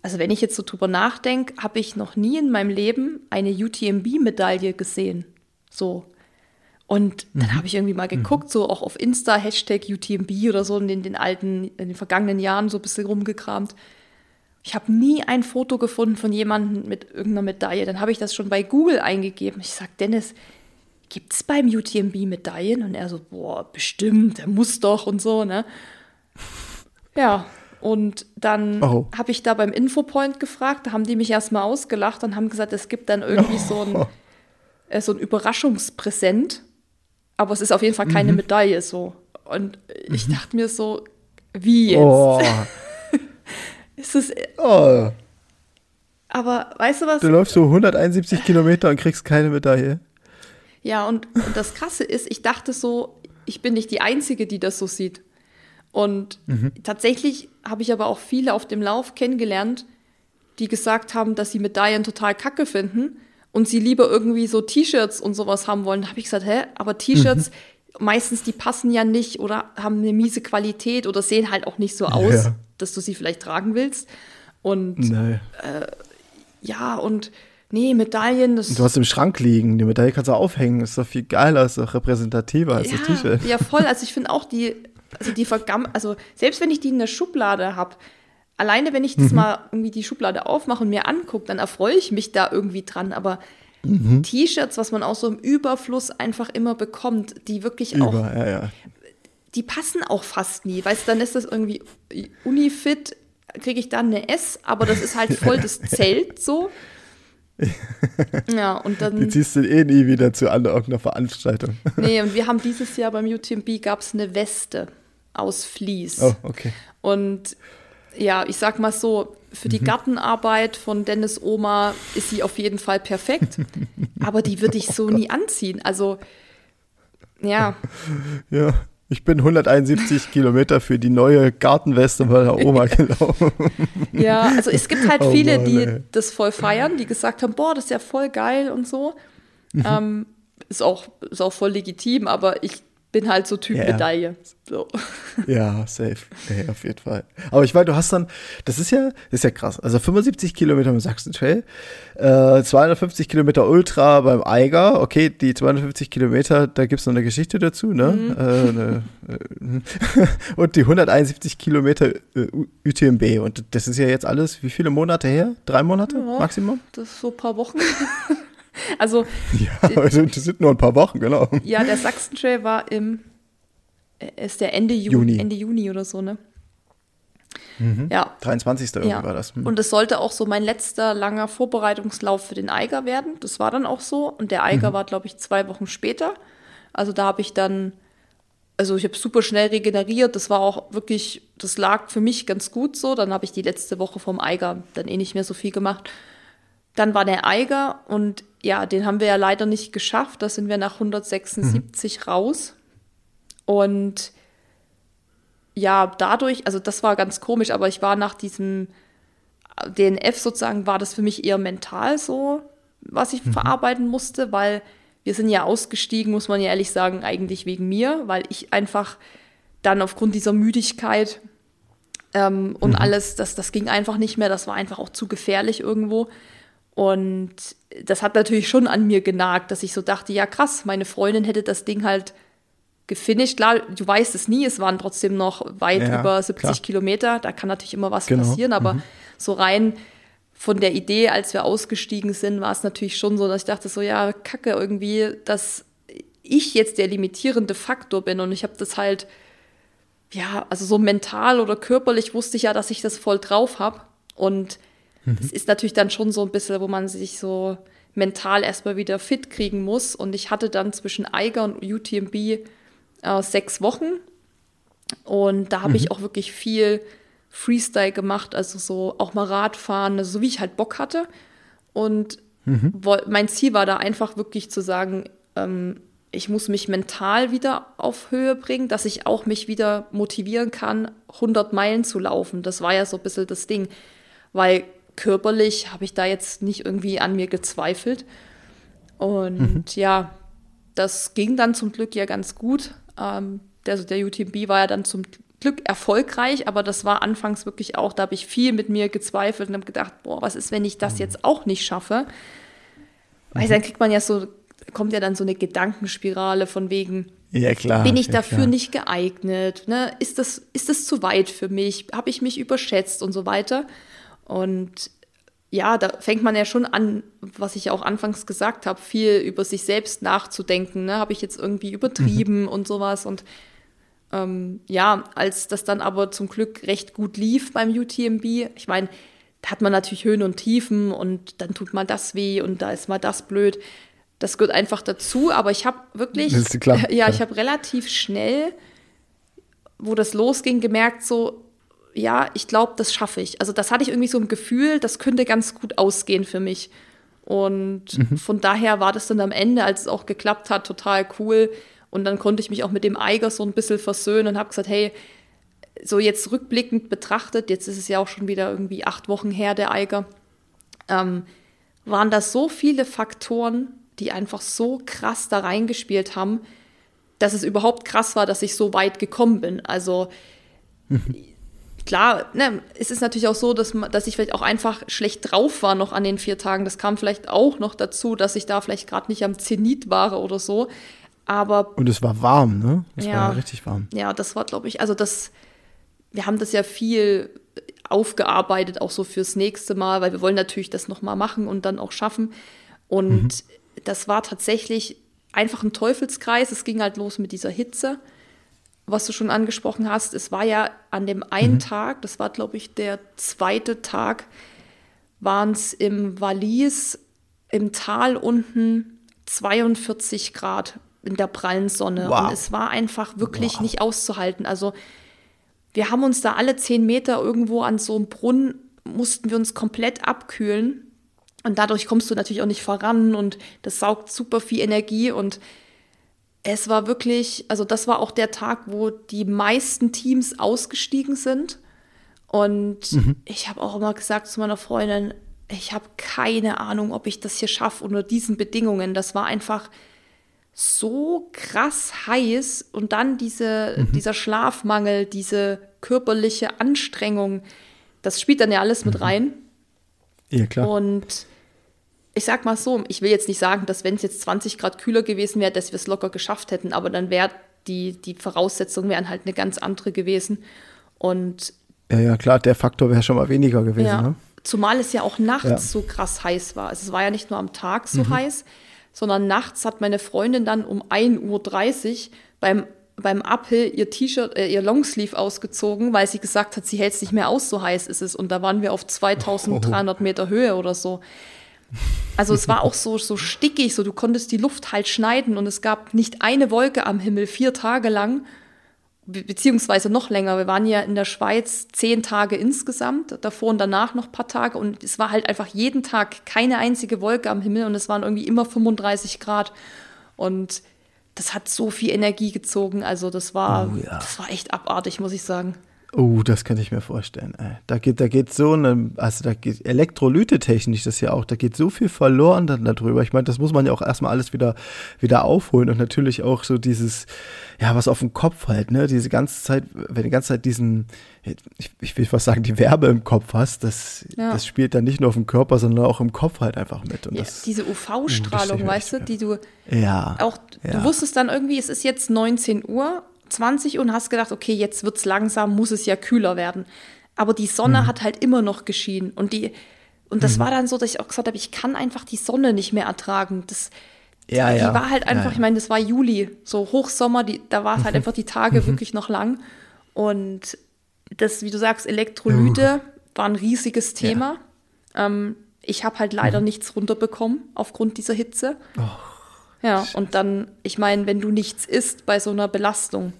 Speaker 2: also wenn ich jetzt so drüber nachdenke, habe ich noch nie in meinem Leben eine UTMB-Medaille gesehen. So. Und dann habe ich irgendwie mal geguckt, so auch auf Insta, Hashtag UTMB oder so in den, den alten, in den vergangenen Jahren so ein bisschen rumgekramt. Ich habe nie ein Foto gefunden von jemandem mit irgendeiner Medaille. Dann habe ich das schon bei Google eingegeben. Ich sage, Dennis, gibt es beim UTMB Medaillen? Und er so, boah, bestimmt, der muss doch und so, ne? Ja, und dann
Speaker 1: Oh.
Speaker 2: habe ich da beim Infopoint gefragt, da haben die mich erstmal ausgelacht und haben gesagt, es gibt dann irgendwie so ein, äh, so ein Überraschungspräsent, aber es ist auf jeden Fall
Speaker 1: Mhm.
Speaker 2: keine Medaille so. Und ich dachte mir so, wie jetzt?
Speaker 1: Oh,
Speaker 2: Ist es,
Speaker 1: oh.
Speaker 2: aber weißt du was?
Speaker 1: Du läufst so 171 Kilometer und kriegst keine Medaille.
Speaker 2: Ja, und, und das Krasse ist, ich dachte so, ich bin nicht die Einzige, die das so sieht. Und tatsächlich habe ich aber auch viele auf dem Lauf kennengelernt, die gesagt haben, dass sie Medaillen total kacke finden und sie lieber irgendwie so T-Shirts und sowas haben wollen. Da habe ich gesagt, hä, aber T-Shirts, meistens die passen ja nicht oder haben eine miese Qualität oder sehen halt auch nicht so aus,
Speaker 1: Ja.
Speaker 2: dass du sie vielleicht tragen willst. Und
Speaker 1: Nee.
Speaker 2: ja, und nee, Medaillen, das
Speaker 1: Du hast im Schrank liegen. Die Medaille kannst du aufhängen. Ist doch viel geiler, ist doch repräsentativer als das T-Shirt.
Speaker 2: Ja, voll. Also ich finde auch die, also die vergam, also selbst wenn ich die in der Schublade habe, alleine wenn ich
Speaker 1: Mhm.
Speaker 2: das mal irgendwie die Schublade aufmache und mir angucke, dann erfreue ich mich da irgendwie dran. Aber
Speaker 1: Mhm.
Speaker 2: T-Shirts, was man auch so im Überfluss einfach immer bekommt, die wirklich auch,
Speaker 1: Über, ja, ja.
Speaker 2: die passen auch fast nie. Weißt du, dann ist das irgendwie Unifit, kriege ich dann eine S, aber das ist halt voll das Zelt so. Ja, und
Speaker 1: Die
Speaker 2: dann.
Speaker 1: ziehst du eh nie wieder zu an irgendeiner Veranstaltung.
Speaker 2: Nee, und wir haben dieses Jahr beim UTMB gab es eine Weste aus Vlies.
Speaker 1: Oh, okay.
Speaker 2: Und ja, ich sag mal so, für
Speaker 1: Mhm.
Speaker 2: die Gartenarbeit von Dennis Oma ist sie auf jeden Fall perfekt. aber die würde ich so nie anziehen. Also, ja,
Speaker 1: Ja. Ich bin 171 Kilometer für die neue Gartenweste meiner Oma gelaufen.
Speaker 2: ja, also es gibt halt
Speaker 1: Oh
Speaker 2: viele,
Speaker 1: Mann,
Speaker 2: die
Speaker 1: ey.
Speaker 2: das voll feiern, die gesagt haben, boah, das ist ja voll geil und so.
Speaker 1: Mhm.
Speaker 2: Ähm, ist, auch, ist auch voll legitim, aber ich bin halt so Typ
Speaker 1: Ja.
Speaker 2: Medaille. So.
Speaker 1: Ja, safe. Ja, auf jeden Fall. Aber ich weiß, du hast dann, das ist ja, das ist ja krass. Also 75 Kilometer mit Sachsen Trail, äh, 250 Kilometer Ultra beim Eiger. Okay, die 250 Kilometer, da gibt's noch eine Geschichte dazu, ne?
Speaker 2: Mhm.
Speaker 1: Äh, eine, äh, und die 171 Kilometer äh, UTMB. Und das ist ja jetzt alles, wie viele Monate her? Drei Monate
Speaker 2: Ja.
Speaker 1: Maximum?
Speaker 2: Das ist so ein paar Wochen. also,
Speaker 1: Ja, also das sind nur ein paar Wochen, genau.
Speaker 2: ja, der Sachsen-Trail war im, äh, ist der Ende Ju
Speaker 1: Juni.
Speaker 2: Ende Juni oder so, ne? Ja,
Speaker 1: 23. irgendwie
Speaker 2: ja.
Speaker 1: war das. Hm.
Speaker 2: Und es sollte auch so mein letzter langer Vorbereitungslauf für den Eiger werden. Das war dann auch so. Und der Eiger war, glaube ich, zwei Wochen später. Also da habe ich dann, also ich habe super schnell regeneriert. Das war auch wirklich, das lag für mich ganz gut so. Dann habe ich die letzte Woche vom Eiger dann eh nicht mehr so viel gemacht. Dann war der Eiger und ja, den haben wir ja leider nicht geschafft. Da sind wir nach 176 raus. Und ja, dadurch, also das war ganz komisch, aber ich war nach diesem DNF sozusagen, war das für mich eher mental so, was ich verarbeiten musste, weil wir sind ja ausgestiegen, muss man ja ehrlich sagen, eigentlich wegen mir, weil ich einfach dann aufgrund dieser Müdigkeit ähm, und alles, das, das ging einfach nicht mehr, das war einfach auch zu gefährlich irgendwo. Und das hat natürlich schon an mir genagt, dass ich so dachte, ja krass, meine Freundin hätte das Ding halt gefinisht. Klar, du weißt es nie, es waren trotzdem noch weit
Speaker 1: Ja,
Speaker 2: über 70
Speaker 1: klar.
Speaker 2: Kilometer, da kann natürlich immer was
Speaker 1: Genau,
Speaker 2: passieren, aber so rein von der Idee, als wir ausgestiegen sind, war es natürlich schon so, dass ich dachte so, ja, kacke irgendwie, dass ich jetzt der limitierende Faktor bin und ich habe das halt ja, also so mental oder körperlich wusste ich ja, dass ich das voll drauf habe. Und mhm. es ist natürlich dann schon so ein bisschen, wo man sich so mental erstmal wieder fit kriegen muss. Und ich hatte dann zwischen Eiger und UTMB äh, sechs Wochen. Und da habe mhm. ich auch wirklich viel Freestyle gemacht, also so auch mal Radfahren, also so wie ich halt Bock hatte. Und mhm. mein Ziel war da einfach wirklich zu sagen, ähm, ich muss mich mental wieder auf Höhe bringen, dass ich auch mich wieder motivieren kann, 100 Meilen zu laufen. Das war ja so ein bisschen das Ding, weil körperlich habe ich da jetzt nicht irgendwie an mir gezweifelt. Und mhm. ja, das ging dann zum Glück ja ganz gut. Ähm, der, also der UTMB war ja dann zum Glück erfolgreich, aber das war anfangs wirklich auch, da habe ich viel mit mir gezweifelt und habe gedacht, boah, was ist, wenn ich das mhm. jetzt auch nicht schaffe? Weil dann kriegt man ja so, kommt ja dann so eine Gedankenspirale von wegen,
Speaker 1: ja, klar.
Speaker 2: Bin ich
Speaker 1: ja,
Speaker 2: dafür
Speaker 1: klar.
Speaker 2: nicht geeignet? Ne? Ist, das, ist das zu weit für mich? Habe ich mich überschätzt und so weiter? Und ja, da fängt man ja schon an, was ich auch anfangs gesagt habe, viel über sich selbst nachzudenken. Ne? Habe ich jetzt irgendwie übertrieben mhm. und sowas? Und ähm, ja, als das dann aber zum Glück recht gut lief beim UTMB, ich meine, da hat man natürlich Höhen und Tiefen und dann tut mal das weh und da ist mal das blöd. Das gehört einfach dazu, aber ich habe wirklich,
Speaker 1: klar,
Speaker 2: ja, ich habe relativ schnell, wo das losging, gemerkt, so, ja, ich glaube, das schaffe ich. Also das hatte ich irgendwie so ein Gefühl, das könnte ganz gut ausgehen für mich. Und mhm. von daher war das dann am Ende, als es auch geklappt hat, total cool. Und dann konnte ich mich auch mit dem Eiger so ein bisschen versöhnen und habe gesagt, hey, so jetzt rückblickend betrachtet, jetzt ist es ja auch schon wieder irgendwie acht Wochen her, der Eiger, ähm, waren da so viele Faktoren, die einfach so krass da reingespielt haben, dass es überhaupt krass war, dass ich so weit gekommen bin. Also klar, ne, es ist natürlich auch so, dass, dass ich vielleicht auch einfach schlecht drauf war noch an den vier Tagen. Das kam vielleicht auch noch dazu, dass ich da vielleicht gerade nicht am Zenit war oder so. Aber.
Speaker 1: Und es war warm, ne? Es
Speaker 2: ja,
Speaker 1: war richtig warm.
Speaker 2: Ja, das war, glaube ich, also das, wir haben das ja viel aufgearbeitet, auch so fürs nächste Mal, weil wir wollen natürlich das nochmal machen und dann auch schaffen. Und mhm. das war tatsächlich einfach ein Teufelskreis. Es ging halt los mit dieser Hitze, was du schon angesprochen hast. Es war ja an dem einen mhm. Tag, das war, glaube ich, der zweite Tag, waren es im Wallis im Tal unten 42 Grad in der prallen Sonne. Wow. Und es war einfach wirklich wow. nicht auszuhalten. Also wir haben uns da alle zehn Meter irgendwo an so einem Brunnen, mussten wir uns komplett abkühlen. Und dadurch kommst du natürlich auch nicht voran und das saugt super viel Energie. Und es war wirklich, also das war auch der Tag, wo die meisten Teams ausgestiegen sind. Und mhm. ich habe auch immer gesagt zu meiner Freundin, ich habe keine Ahnung, ob ich das hier schaffe unter diesen Bedingungen. Das war einfach so krass heiß und dann diese, mhm. dieser Schlafmangel, diese körperliche Anstrengung, das spielt dann ja alles mit mhm. rein.
Speaker 1: Ja, klar.
Speaker 2: Und ich sag mal so, ich will jetzt nicht sagen, dass wenn es jetzt 20 Grad kühler gewesen wäre, dass wir es locker geschafft hätten, aber dann wäre die, die Voraussetzungen wären halt eine ganz andere gewesen. Und
Speaker 1: ja, ja, klar, der Faktor wäre schon mal weniger gewesen.
Speaker 2: Ja,
Speaker 1: ne?
Speaker 2: Zumal es ja auch nachts ja. so krass heiß war. Also es war ja nicht nur am Tag so mhm. heiß, sondern nachts hat meine Freundin dann um 1.30 Uhr beim, beim Uphill ihr T-Shirt, äh, ihr Longsleeve ausgezogen, weil sie gesagt hat, sie hält es nicht mehr aus, so heiß ist es. Und da waren wir auf 2300 oh. Meter Höhe oder so. Also es war auch so, so stickig, so du konntest die Luft halt schneiden und es gab nicht eine Wolke am Himmel vier Tage lang beziehungsweise noch länger. Wir waren ja in der Schweiz zehn Tage insgesamt, davor und danach noch ein paar Tage und es war halt einfach jeden Tag keine einzige Wolke am Himmel und es waren irgendwie immer 35 Grad und das hat so viel Energie gezogen. Also das war, oh, ja. das war echt abartig, muss ich sagen.
Speaker 1: Oh, das kann ich mir vorstellen. Ey. Da geht, da geht so eine, also da geht Elektrolyte-technisch das ja auch, da geht so viel verloren dann darüber. Ich meine, das muss man ja auch erstmal alles wieder, wieder aufholen und natürlich auch so dieses, ja, was auf dem Kopf halt, ne, diese ganze Zeit, wenn du die ganze Zeit diesen, ich, ich will fast sagen, die Werbe im Kopf hast, das, ja. das spielt dann nicht nur auf dem Körper, sondern auch im Kopf halt einfach mit. Und
Speaker 2: ja,
Speaker 1: das,
Speaker 2: diese UV-Strahlung, weißt du, die du,
Speaker 1: ja,
Speaker 2: auch, du wusstest dann irgendwie, es ist jetzt 19 Uhr 20 und hast gedacht, okay, jetzt wird es langsam, muss es ja kühler werden. Aber die Sonne mhm. hat halt immer noch geschienen. Und, die, und das mhm. war dann so, dass ich auch gesagt habe, ich kann einfach die Sonne nicht mehr ertragen. Das,
Speaker 1: ja,
Speaker 2: die,
Speaker 1: ja.
Speaker 2: war halt einfach, ja, ich meine, das war Juli, so Hochsommer, die, da war es halt mhm. einfach die Tage mhm. wirklich noch lang. Und das, wie du sagst, Elektrolyte uh. war ein riesiges Thema. Ähm, ich habe halt leider nichts runterbekommen aufgrund dieser Hitze. Oh, ja, und dann, ich meine, wenn du nichts isst bei so einer Belastung,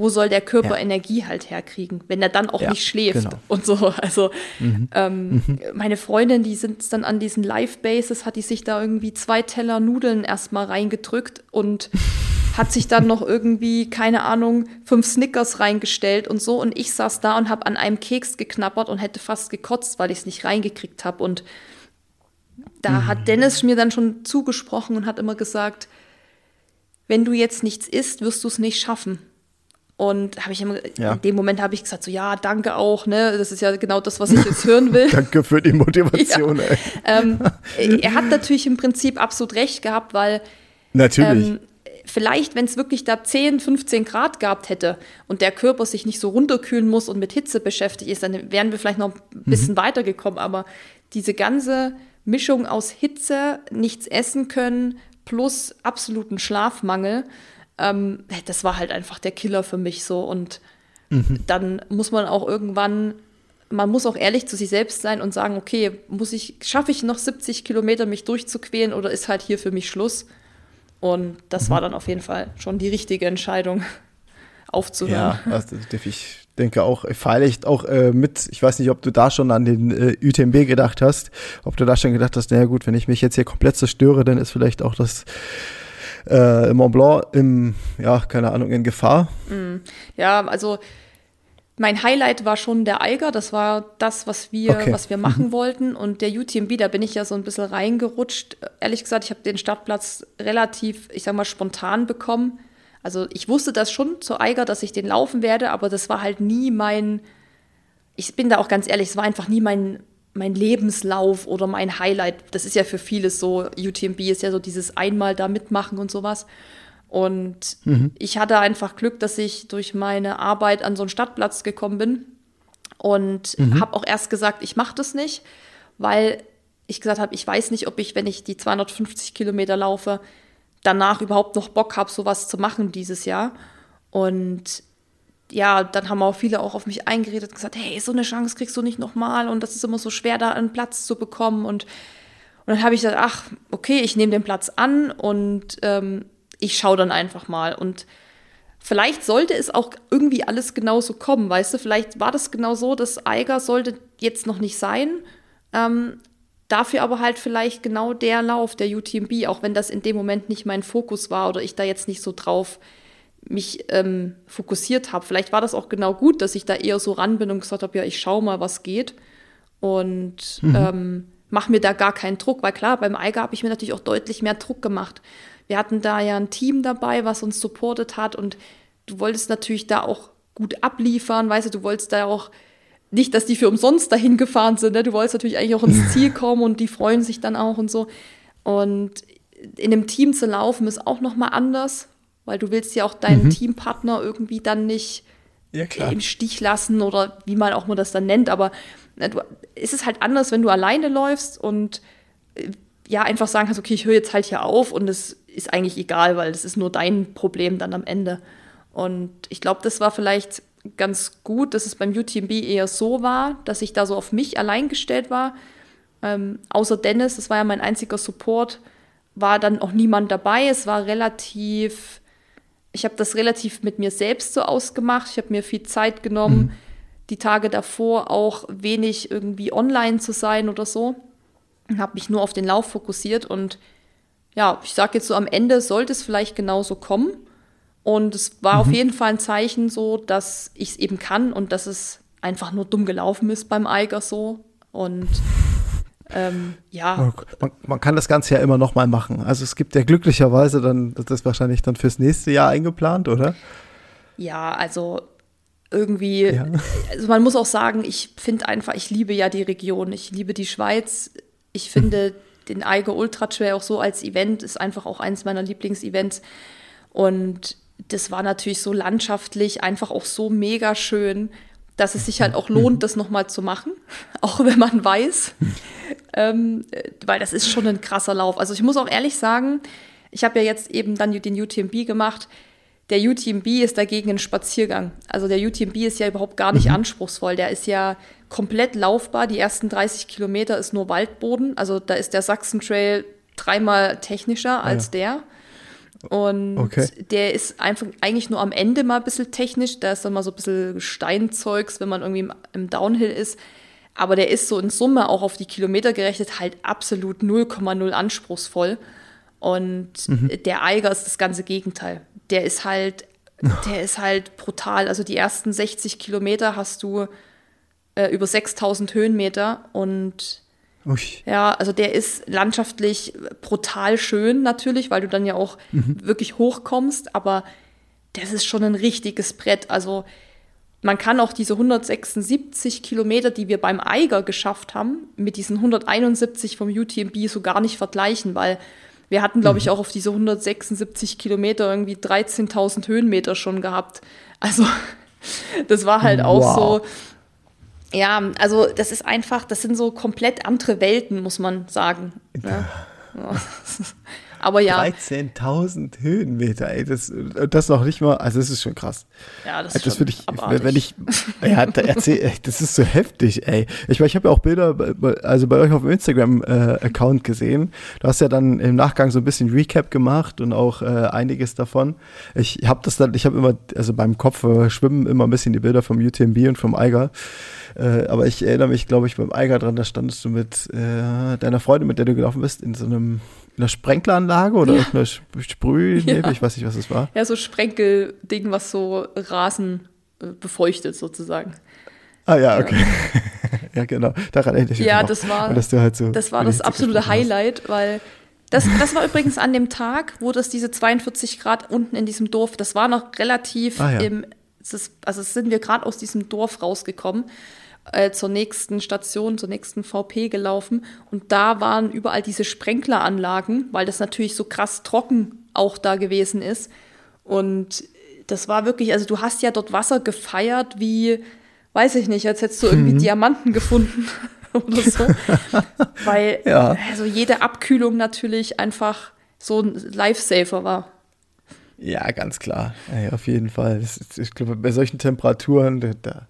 Speaker 2: wo soll der Körper ja. Energie halt herkriegen, wenn er dann auch ja, nicht schläft genau. und so. Also mhm. Ähm, mhm. meine Freundin, die sind dann an diesen Live-Bases, hat die sich da irgendwie zwei Teller Nudeln erstmal reingedrückt und hat sich dann noch irgendwie, keine Ahnung, fünf Snickers reingestellt und so. Und ich saß da und habe an einem Keks geknappert und hätte fast gekotzt, weil ich es nicht reingekriegt habe. Und da mhm. hat Dennis mir dann schon zugesprochen und hat immer gesagt, wenn du jetzt nichts isst, wirst du es nicht schaffen. Und habe ich immer, ja. in dem Moment habe ich gesagt, so ja, danke auch, ne? Das ist ja genau das, was ich jetzt hören will.
Speaker 1: danke für die Motivation, ja. ey.
Speaker 2: Ähm, er hat natürlich im Prinzip absolut recht gehabt, weil
Speaker 1: natürlich. Ähm,
Speaker 2: vielleicht, wenn es wirklich da 10, 15 Grad gehabt hätte und der Körper sich nicht so runterkühlen muss und mit Hitze beschäftigt ist, dann wären wir vielleicht noch ein bisschen mhm. weitergekommen. Aber diese ganze Mischung aus Hitze, nichts essen können, plus absoluten Schlafmangel, ähm, das war halt einfach der Killer für mich so. Und mhm. dann muss man auch irgendwann, man muss auch ehrlich zu sich selbst sein und sagen, okay, muss ich, schaffe ich noch 70 Kilometer mich durchzuquälen oder ist halt hier für mich Schluss? Und das mhm. war dann auf jeden Fall schon die richtige Entscheidung, aufzuhören.
Speaker 1: Ja, also ich denke auch, vielleicht auch äh, mit, ich weiß nicht, ob du da schon an den äh, UTMB gedacht hast, ob du da schon gedacht hast, naja gut, wenn ich mich jetzt hier komplett zerstöre, dann ist vielleicht auch das äh, Mont Blanc im, ja, keine Ahnung, in Gefahr?
Speaker 2: Mm. Ja, also mein Highlight war schon der Eiger. Das war das, was wir, okay. was wir machen mhm. wollten. Und der UTMB, da bin ich ja so ein bisschen reingerutscht. Ehrlich gesagt, ich habe den Startplatz relativ, ich sag mal, spontan bekommen. Also ich wusste das schon zu Eiger, dass ich den laufen werde, aber das war halt nie mein, ich bin da auch ganz ehrlich, es war einfach nie mein, mein Lebenslauf oder mein Highlight. Das ist ja für vieles so, UTMB ist ja so dieses einmal da mitmachen und sowas. Und mhm. ich hatte einfach Glück, dass ich durch meine Arbeit an so einen Stadtplatz gekommen bin und mhm. habe auch erst gesagt, ich mache das nicht, weil ich gesagt habe, ich weiß nicht, ob ich, wenn ich die 250 Kilometer laufe, danach überhaupt noch Bock habe, sowas zu machen dieses Jahr. Und ja, dann haben auch viele auch auf mich eingeredet und gesagt, hey, so eine Chance kriegst du nicht nochmal und das ist immer so schwer, da einen Platz zu bekommen. Und, und dann habe ich gesagt, ach, okay, ich nehme den Platz an und ähm, ich schaue dann einfach mal. Und vielleicht sollte es auch irgendwie alles genauso kommen, weißt du? Vielleicht war das genau so, dass Eiger sollte jetzt noch nicht sein. Ähm, dafür aber halt vielleicht genau der Lauf, der UTMB, auch wenn das in dem Moment nicht mein Fokus war oder ich da jetzt nicht so drauf mich ähm, fokussiert habe. Vielleicht war das auch genau gut, dass ich da eher so ran bin und gesagt habe, ja, ich schaue mal, was geht und mhm. ähm, mache mir da gar keinen Druck, weil klar, beim Eiger habe ich mir natürlich auch deutlich mehr Druck gemacht. Wir hatten da ja ein Team dabei, was uns supportet hat und du wolltest natürlich da auch gut abliefern, weißt du, du wolltest da auch nicht, dass die für umsonst dahin gefahren sind, ne? du wolltest natürlich eigentlich auch ins Ziel kommen und die freuen sich dann auch und so. Und in einem Team zu laufen ist auch noch mal anders, weil du willst ja auch deinen mhm. Teampartner irgendwie dann nicht ja, im Stich lassen oder wie man auch mal das dann nennt, aber äh, du, ist es halt anders, wenn du alleine läufst und äh, ja, einfach sagen kannst, okay, ich höre jetzt halt hier auf und es ist eigentlich egal, weil das ist nur dein Problem dann am Ende. Und ich glaube, das war vielleicht ganz gut, dass es beim UTMB eher so war, dass ich da so auf mich allein gestellt war. Ähm, außer Dennis, das war ja mein einziger Support, war dann auch niemand dabei. Es war relativ ich habe das relativ mit mir selbst so ausgemacht. Ich habe mir viel Zeit genommen, mhm. die Tage davor auch wenig irgendwie online zu sein oder so. Und habe mich nur auf den Lauf fokussiert. Und ja, ich sage jetzt so, am Ende sollte es vielleicht genauso kommen. Und es war mhm. auf jeden Fall ein Zeichen so, dass ich es eben kann und dass es einfach nur dumm gelaufen ist beim Eiger so. Und ähm, ja.
Speaker 1: Man, man, kann das Ganze ja immer noch mal machen. Also es gibt ja glücklicherweise dann, das ist wahrscheinlich dann fürs nächste Jahr eingeplant, oder?
Speaker 2: Ja, also irgendwie, ja. also man muss auch sagen, ich finde einfach, ich liebe ja die Region, ich liebe die Schweiz. Ich finde den Eiger Ultra Trail auch so als Event ist einfach auch eines meiner Lieblingsevents. Und das war natürlich so landschaftlich einfach auch so mega schön dass es sich halt auch lohnt, das nochmal zu machen, auch wenn man weiß, ähm, weil das ist schon ein krasser Lauf. Also ich muss auch ehrlich sagen, ich habe ja jetzt eben dann den UTMB gemacht. Der UTMB ist dagegen ein Spaziergang. Also der UTMB ist ja überhaupt gar nicht mhm. anspruchsvoll. Der ist ja komplett laufbar. Die ersten 30 Kilometer ist nur Waldboden. Also da ist der Sachsen Trail dreimal technischer ah, als ja. der. Und okay. der ist einfach eigentlich nur am Ende mal ein bisschen technisch. Da ist dann mal so ein bisschen Steinzeugs, wenn man irgendwie im, im Downhill ist. Aber der ist so in Summe auch auf die Kilometer gerechnet halt absolut 0,0 anspruchsvoll. Und mhm. der Eiger ist das ganze Gegenteil. Der ist halt, der ist halt brutal. Also die ersten 60 Kilometer hast du äh, über 6000 Höhenmeter und Ui. Ja, also der ist landschaftlich brutal schön natürlich, weil du dann ja auch mhm. wirklich hochkommst, aber das ist schon ein richtiges Brett. Also man kann auch diese 176 Kilometer, die wir beim Eiger geschafft haben, mit diesen 171 vom UTMB so gar nicht vergleichen, weil wir hatten, glaube ich, mhm. auch auf diese 176 Kilometer irgendwie 13.000 Höhenmeter schon gehabt. Also das war halt auch wow. so ja, also das ist einfach, das sind so komplett andere Welten, muss man sagen. Ne? Aber ja.
Speaker 1: 13.000 Höhenmeter, ey, das, das noch nicht mal, also das ist schon krass.
Speaker 2: Ja, das, ist
Speaker 1: das würde ich, wenn ich, ja, erzähl, ey, das ist so heftig, ey. Ich, ich habe ja auch Bilder, also bei euch auf dem Instagram-Account äh, gesehen. Du hast ja dann im Nachgang so ein bisschen Recap gemacht und auch äh, einiges davon. Ich habe das dann, ich habe immer, also beim Kopf äh, schwimmen immer ein bisschen die Bilder vom UTMB und vom Eiger. Äh, aber ich erinnere mich, glaube ich, beim Eiger dran, da standest du mit äh, deiner Freundin, mit der du gelaufen bist, in so einem in einer Sprenkleranlage oder ja. einer Sprühnebel, ja. ich weiß nicht, was es war.
Speaker 2: Ja, so Sprenkelding, was so Rasen äh, befeuchtet sozusagen.
Speaker 1: Ah ja, okay. Ja, ja genau. Daran
Speaker 2: erinnere ich mich Ja, das war, das, halt so das, war das absolute Highlight, weil das, das war übrigens an dem Tag, wo das diese 42 Grad unten in diesem Dorf, das war noch relativ ah, ja. im, ist, also sind wir gerade aus diesem Dorf rausgekommen äh, zur nächsten Station, zur nächsten VP gelaufen und da waren überall diese Sprenkleranlagen, weil das natürlich so krass trocken auch da gewesen ist. Und das war wirklich, also du hast ja dort Wasser gefeiert wie, weiß ich nicht, als hättest du irgendwie mhm. Diamanten gefunden oder so. weil ja. also jede Abkühlung natürlich einfach so ein Lifesaver war.
Speaker 1: Ja, ganz klar. Ja, auf jeden Fall. Ich glaube, bei solchen Temperaturen, da,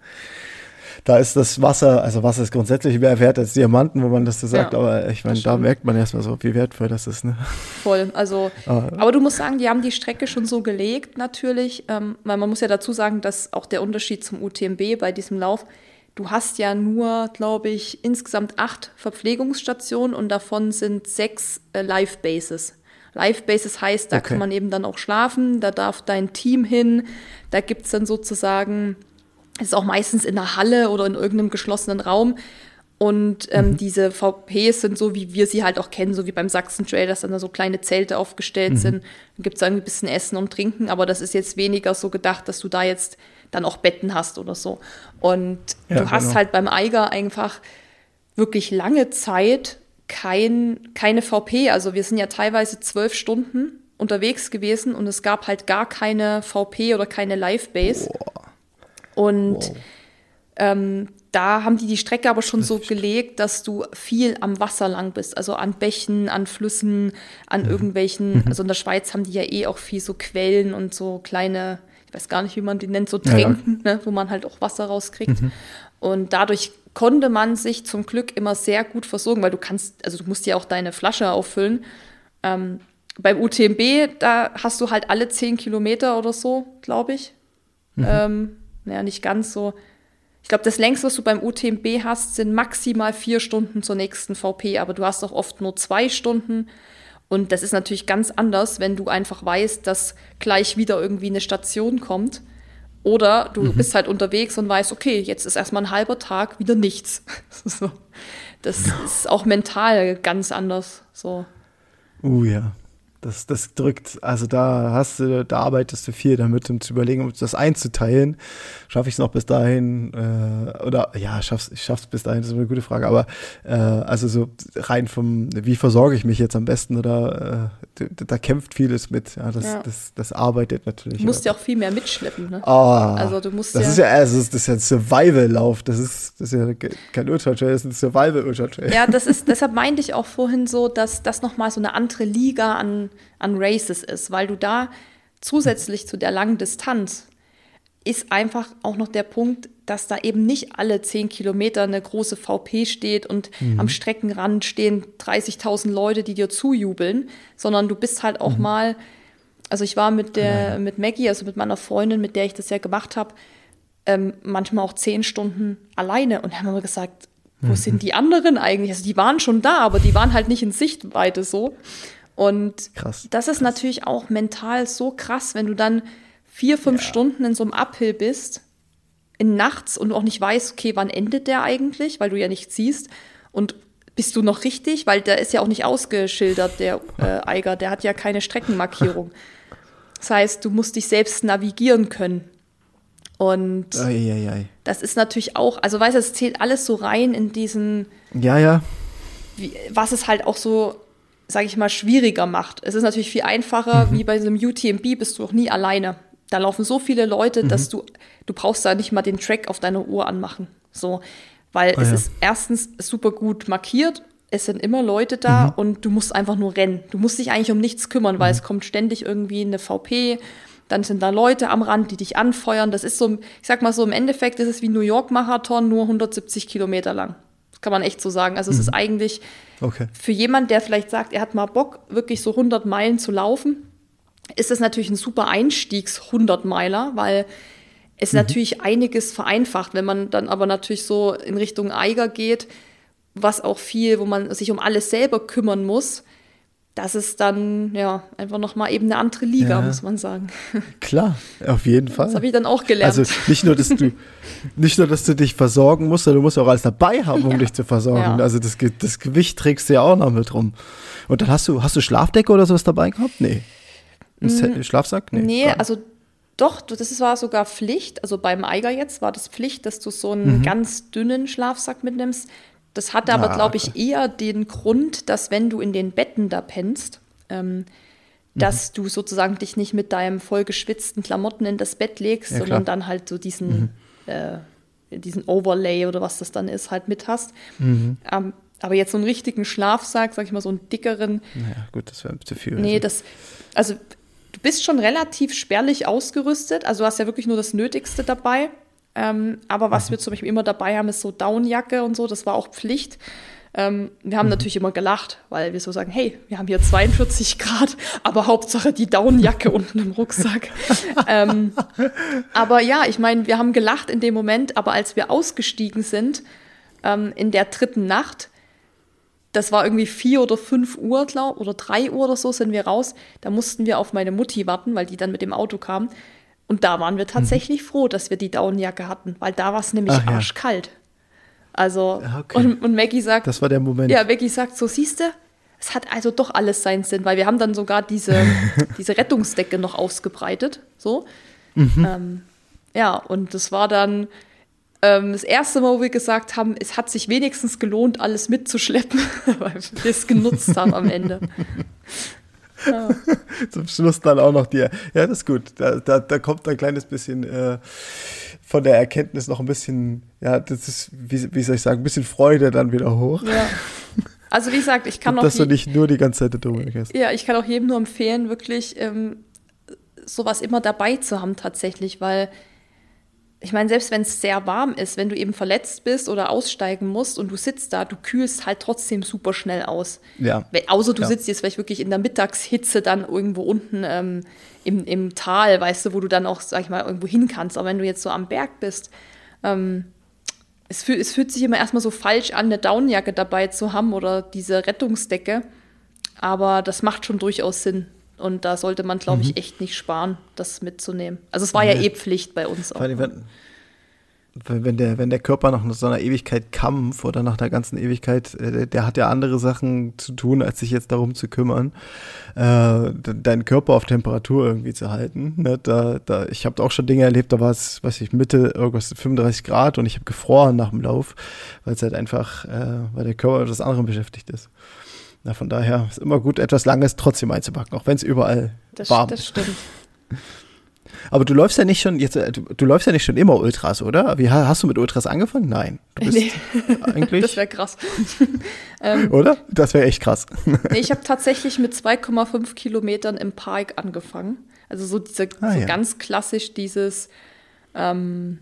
Speaker 1: da ist das Wasser, also Wasser ist grundsätzlich mehr wert als Diamanten, wo man das so sagt, ja, aber ich meine, da merkt man erstmal so, wie wertvoll das ist. Ne?
Speaker 2: Voll, also, aber, aber, du musst sagen, die haben die Strecke schon so gelegt natürlich, ähm, weil man muss ja dazu sagen, dass auch der Unterschied zum UTMB bei diesem Lauf, du hast ja nur, glaube ich, insgesamt acht Verpflegungsstationen und davon sind sechs äh, Live-Bases. Live-Bases heißt, da okay. kann man eben dann auch schlafen, da darf dein Team hin, da gibt es dann sozusagen ist auch meistens in der Halle oder in irgendeinem geschlossenen Raum. Und ähm, mhm. diese VPs sind so, wie wir sie halt auch kennen, so wie beim Sachsen Trail, dass dann da so kleine Zelte aufgestellt mhm. sind. Dann gibt es irgendwie ein bisschen Essen und Trinken, aber das ist jetzt weniger so gedacht, dass du da jetzt dann auch Betten hast oder so. Und ja, du hast genau. halt beim Eiger einfach wirklich lange Zeit kein, keine VP. Also wir sind ja teilweise zwölf Stunden unterwegs gewesen und es gab halt gar keine VP oder keine Live-Base. Boah. Und wow. ähm, da haben die die Strecke aber schon so gelegt, dass du viel am Wasser lang bist, also an Bächen, an Flüssen, an mhm. irgendwelchen, mhm. also in der Schweiz haben die ja eh auch viel so Quellen und so kleine, ich weiß gar nicht, wie man die nennt, so Tränken, ja, ja. Ne, wo man halt auch Wasser rauskriegt. Mhm. Und dadurch konnte man sich zum Glück immer sehr gut versorgen, weil du kannst, also du musst ja auch deine Flasche auffüllen. Ähm, beim UTMB, da hast du halt alle zehn Kilometer oder so, glaube ich. Mhm. Ähm, naja, nicht ganz so. Ich glaube, das längste, was du beim UTMB hast, sind maximal vier Stunden zur nächsten VP, aber du hast auch oft nur zwei Stunden. Und das ist natürlich ganz anders, wenn du einfach weißt, dass gleich wieder irgendwie eine Station kommt. Oder du mhm. bist halt unterwegs und weißt, okay, jetzt ist erstmal ein halber Tag wieder nichts. so. Das ist auch mental ganz anders. So.
Speaker 1: Oh ja. Das, das drückt, also da hast du, da arbeitest du viel damit, um zu überlegen, um das einzuteilen. Schaffe ich es noch bis dahin? Äh, oder ja, schaff's, ich schaff's bis dahin, das ist eine gute Frage. Aber äh, also so rein vom, wie versorge ich mich jetzt am besten oder äh, da, da, kämpft vieles mit. Ja, das, ja. Das, das arbeitet natürlich.
Speaker 2: Du musst ja auch viel mehr mitschleppen, ne?
Speaker 1: Oh, also du musst das ja. Ist ja also das ist ja ein Survival-Lauf. Das ist, das ist ja kein Ultra-Trail, das ist ein Survival-Ultra-Trail.
Speaker 2: Ja, das ist, deshalb meinte ich auch vorhin so, dass das nochmal so eine andere Liga an an Races ist, weil du da zusätzlich zu der langen Distanz ist einfach auch noch der Punkt, dass da eben nicht alle zehn Kilometer eine große VP steht und mhm. am Streckenrand stehen 30.000 Leute, die dir zujubeln, sondern du bist halt auch mhm. mal, also ich war mit der, mit Maggie, also mit meiner Freundin, mit der ich das ja gemacht habe, ähm, manchmal auch zehn Stunden alleine und haben immer gesagt, wo mhm. sind die anderen eigentlich? Also die waren schon da, aber die waren halt nicht in Sichtweite so. Und krass, das ist krass. natürlich auch mental so krass, wenn du dann vier, fünf ja. Stunden in so einem Uphill bist, in nachts und du auch nicht weißt, okay, wann endet der eigentlich, weil du ja nicht siehst. Und bist du noch richtig? Weil der ist ja auch nicht ausgeschildert, der äh, Eiger, der hat ja keine Streckenmarkierung. Das heißt, du musst dich selbst navigieren können. Und ei, ei, ei. das ist natürlich auch, also weißt du, es zählt alles so rein in diesen.
Speaker 1: Ja, ja.
Speaker 2: Wie, was es halt auch so, sage ich mal, schwieriger macht. Es ist natürlich viel einfacher, mhm. wie bei so einem UTMB bist du auch nie alleine. Da laufen so viele Leute, mhm. dass du, du brauchst da nicht mal den Track auf deiner Uhr anmachen. So, weil oh, es ja. ist erstens super gut markiert, es sind immer Leute da mhm. und du musst einfach nur rennen. Du musst dich eigentlich um nichts kümmern, weil mhm. es kommt ständig irgendwie eine VP, dann sind da Leute am Rand, die dich anfeuern. Das ist so, ich sag mal so, im Endeffekt ist es wie New York Marathon, nur 170 Kilometer lang. Das kann man echt so sagen. Also es ist mhm. eigentlich okay. für jemand, der vielleicht sagt, er hat mal Bock, wirklich so 100 Meilen zu laufen, ist es natürlich ein super Einstiegs-100-Meiler, weil es mhm. natürlich einiges vereinfacht, wenn man dann aber natürlich so in Richtung Eiger geht, was auch viel, wo man sich um alles selber kümmern muss, das ist dann ja einfach noch mal eben eine andere Liga, ja. muss man sagen.
Speaker 1: Klar, auf jeden Fall.
Speaker 2: Das habe ich dann auch gelernt.
Speaker 1: Also nicht nur, dass du nicht nur, dass du dich versorgen musst, sondern du musst auch alles dabei haben, um ja. dich zu versorgen. Ja. Also das, das Gewicht trägst du ja auch noch mit rum. Und dann hast du hast du Schlafdecke oder sowas dabei gehabt? Nee. Ein mhm. Schlafsack?
Speaker 2: Nee, nee also doch, das war sogar Pflicht. Also beim Eiger jetzt war das Pflicht, dass du so einen mhm. ganz dünnen Schlafsack mitnimmst. Das hatte aber, glaube ich, eher den Grund, dass wenn du in den Betten da pennst, ähm, dass mhm. du sozusagen dich nicht mit deinem vollgeschwitzten Klamotten in das Bett legst, ja, sondern dann halt so diesen, mhm. äh, diesen Overlay oder was das dann ist, halt mit hast. Mhm. Ähm, aber jetzt so einen richtigen Schlafsack, sag ich mal, so einen dickeren.
Speaker 1: Naja, gut, das wäre zu viel.
Speaker 2: Nee, also. das, also Du bist schon relativ spärlich ausgerüstet, also du hast ja wirklich nur das Nötigste dabei. Ähm, aber was mhm. wir zum Beispiel immer dabei haben, ist so Downjacke und so, das war auch Pflicht. Ähm, wir haben mhm. natürlich immer gelacht, weil wir so sagen, hey, wir haben hier 42 Grad, aber Hauptsache die Downjacke unten im Rucksack. ähm, aber ja, ich meine, wir haben gelacht in dem Moment, aber als wir ausgestiegen sind, ähm, in der dritten Nacht, das war irgendwie vier oder fünf Uhr, glaub, oder drei Uhr oder so sind wir raus. Da mussten wir auf meine Mutti warten, weil die dann mit dem Auto kam. Und da waren wir tatsächlich mhm. froh, dass wir die Daunenjacke hatten, weil da war es nämlich Ach, arschkalt. Ja. Also, okay. und, und Maggie sagt.
Speaker 1: Das war der Moment.
Speaker 2: Ja, Maggie sagt so, siehste, es hat also doch alles seinen Sinn, weil wir haben dann sogar diese, diese Rettungsdecke noch ausgebreitet. So. Mhm. Ähm, ja, und das war dann ähm, das erste Mal, wo wir gesagt haben, es hat sich wenigstens gelohnt, alles mitzuschleppen, weil wir es genutzt haben am Ende.
Speaker 1: Ja. Zum Schluss dann auch noch dir. Ja, das ist gut. Da, da, da kommt ein kleines bisschen äh, von der Erkenntnis noch ein bisschen, ja, das ist, wie, wie soll ich sagen, ein bisschen Freude dann wieder hoch.
Speaker 2: Ja. Also wie gesagt, ich kann auch.
Speaker 1: Dass du nicht nur die ganze Zeit Dominik
Speaker 2: hast. Ja, ich kann auch jedem nur empfehlen, wirklich ähm, sowas immer dabei zu haben tatsächlich, weil ich meine, selbst wenn es sehr warm ist, wenn du eben verletzt bist oder aussteigen musst und du sitzt da, du kühlst halt trotzdem super schnell aus. Ja. Außer du ja. sitzt jetzt vielleicht wirklich in der Mittagshitze dann irgendwo unten ähm, im, im Tal, weißt du, wo du dann auch, sag ich mal, irgendwo hin kannst. Aber wenn du jetzt so am Berg bist, ähm, es, fühl, es fühlt sich immer erstmal so falsch an, eine Downjacke dabei zu haben oder diese Rettungsdecke. Aber das macht schon durchaus Sinn. Und da sollte man, glaube ich, mhm. echt nicht sparen, das mitzunehmen. Also es war ja, ja eh Pflicht bei uns auch.
Speaker 1: Wenn, wenn, der, wenn der Körper nach so einer Ewigkeit Kampf oder nach der ganzen Ewigkeit, äh, der hat ja andere Sachen zu tun, als sich jetzt darum zu kümmern, äh, deinen Körper auf Temperatur irgendwie zu halten. Ne? Da, da, ich habe auch schon Dinge erlebt, da war es, weiß ich, Mitte irgendwas 35 Grad und ich habe gefroren nach dem Lauf, weil es halt einfach, äh, weil der Körper mit etwas anderem beschäftigt ist. Na, von daher ist immer gut, etwas Langes trotzdem einzupacken, auch wenn es überall
Speaker 2: das,
Speaker 1: warm
Speaker 2: das ist. Das stimmt.
Speaker 1: Aber du läufst ja nicht schon jetzt, äh, du, du, läufst ja nicht schon immer Ultras, oder? Wie hast du mit Ultras angefangen? Nein. Du bist nee. eigentlich.
Speaker 2: Das wäre krass.
Speaker 1: ähm, oder? Das wäre echt krass.
Speaker 2: nee, ich habe tatsächlich mit 2,5 Kilometern im Park angefangen. Also so, diese, ah, so ja. ganz klassisch dieses, ähm,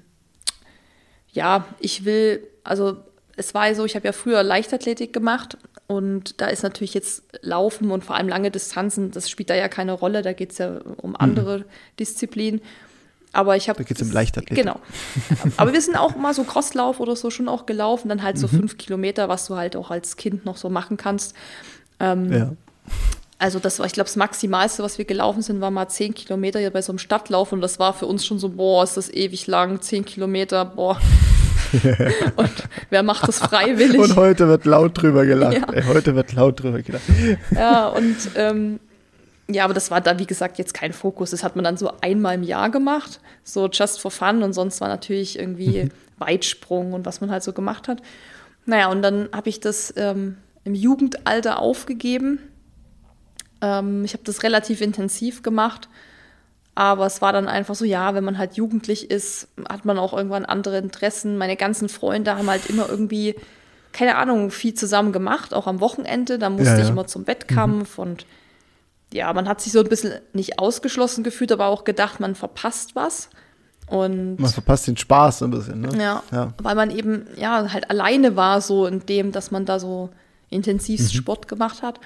Speaker 2: ja, ich will, also es war so, ich habe ja früher Leichtathletik gemacht und da ist natürlich jetzt Laufen und vor allem lange Distanzen, das spielt da ja keine Rolle, da geht es ja um andere mhm. Disziplinen. Aber ich habe.
Speaker 1: Da geht es um Leichtathletik.
Speaker 2: Genau. Aber wir sind auch mal so Crosslauf oder so schon auch gelaufen, dann halt so mhm. fünf Kilometer, was du halt auch als Kind noch so machen kannst. Ähm, ja. Also das war, ich glaube, das Maximalste, was wir gelaufen sind, war mal zehn Kilometer hier bei so einem Stadtlauf und das war für uns schon so, boah, ist das ewig lang, zehn Kilometer, boah. und wer macht das freiwillig?
Speaker 1: Und heute wird laut drüber gelacht. Ja. Ey, heute wird laut drüber gelacht.
Speaker 2: Ja, und ähm, ja, aber das war da, wie gesagt, jetzt kein Fokus. Das hat man dann so einmal im Jahr gemacht, so just for fun. Und sonst war natürlich irgendwie mhm. Weitsprung und was man halt so gemacht hat. Naja, und dann habe ich das ähm, im Jugendalter aufgegeben. Ähm, ich habe das relativ intensiv gemacht. Aber es war dann einfach so, ja, wenn man halt jugendlich ist, hat man auch irgendwann andere Interessen. Meine ganzen Freunde haben halt immer irgendwie, keine Ahnung, viel zusammen gemacht, auch am Wochenende. Da musste ja, ja. ich immer zum Wettkampf mhm. und ja, man hat sich so ein bisschen nicht ausgeschlossen gefühlt, aber auch gedacht, man verpasst was. Und
Speaker 1: man verpasst den Spaß ein bisschen, ne?
Speaker 2: Ja, ja. weil man eben, ja, halt alleine war, so in dem, dass man da so intensiv mhm. Sport gemacht hat.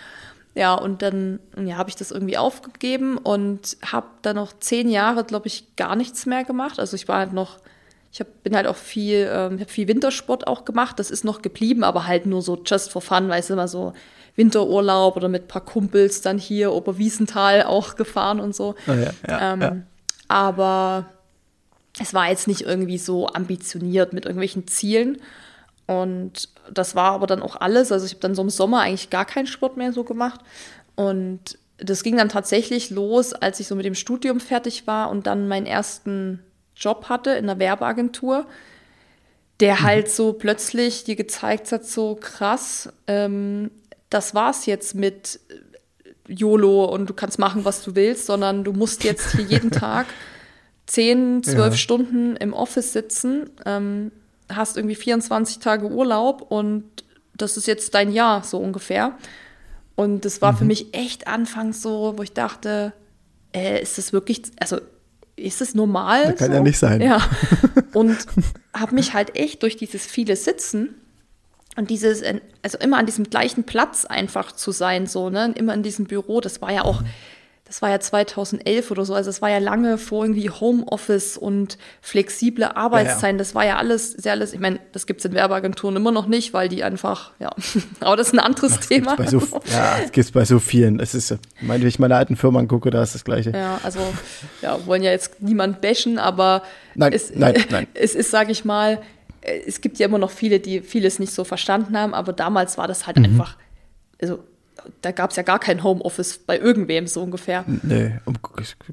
Speaker 2: Ja, und dann ja, habe ich das irgendwie aufgegeben und habe dann noch zehn Jahre, glaube ich, gar nichts mehr gemacht. Also ich war halt noch, ich hab, bin halt auch viel, ähm, habe viel Wintersport auch gemacht. Das ist noch geblieben, aber halt nur so just for fun, weil es immer so Winterurlaub oder mit ein paar Kumpels dann hier Oberwiesenthal auch gefahren und so. Oh ja, ja, ähm, ja. Aber es war jetzt nicht irgendwie so ambitioniert mit irgendwelchen Zielen. Und das war aber dann auch alles. Also ich habe dann so im Sommer eigentlich gar keinen Sport mehr so gemacht. Und das ging dann tatsächlich los, als ich so mit dem Studium fertig war und dann meinen ersten Job hatte in einer Werbeagentur, der mhm. halt so plötzlich dir gezeigt hat, so krass, ähm, das war's jetzt mit YOLO und du kannst machen, was du willst, sondern du musst jetzt hier jeden Tag zehn, zwölf ja. Stunden im Office sitzen, ähm, hast irgendwie 24 Tage Urlaub und das ist jetzt dein Jahr so ungefähr. Und das war mhm. für mich echt anfangs so, wo ich dachte, äh, ist das wirklich, also ist es normal?
Speaker 1: Das kann
Speaker 2: so?
Speaker 1: ja nicht sein.
Speaker 2: Ja. Und habe mich halt echt durch dieses viele Sitzen und dieses, also immer an diesem gleichen Platz einfach zu sein, so, ne, immer in diesem Büro, das war ja auch, das war ja 2011 oder so, also es war ja lange vor irgendwie Homeoffice und flexible Arbeitszeiten, ja, ja. das war ja alles, sehr alles, ich meine, das gibt es in Werbeagenturen immer noch nicht, weil die einfach, ja, aber das ist ein anderes Ach, Thema.
Speaker 1: So, ja, es gibt es bei so vielen, es ist, meine, wenn ich meine alten Firmen angucke, da ist das Gleiche.
Speaker 2: Ja, also, ja, wollen ja jetzt niemand bashen, aber
Speaker 1: nein,
Speaker 2: es,
Speaker 1: nein, nein.
Speaker 2: es ist, sage ich mal, es gibt ja immer noch viele, die vieles nicht so verstanden haben, aber damals war das halt mhm. einfach, also da gab es ja gar kein Homeoffice bei irgendwem so ungefähr.
Speaker 1: Nee, um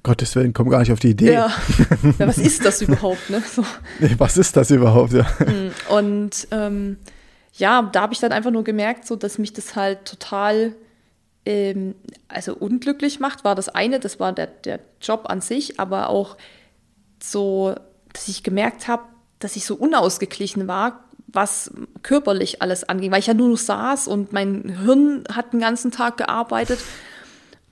Speaker 1: Gottes Willen, komm gar nicht auf die Idee.
Speaker 2: Ja, ja was ist das überhaupt, ne? So.
Speaker 1: Nee, was ist das überhaupt, ja.
Speaker 2: Mm, und ähm, ja, da habe ich dann einfach nur gemerkt, so, dass mich das halt total ähm, also unglücklich macht, war das eine, das war der, der Job an sich, aber auch so, dass ich gemerkt habe, dass ich so unausgeglichen war, was körperlich alles anging, weil ich ja nur noch saß und mein Hirn hat den ganzen Tag gearbeitet.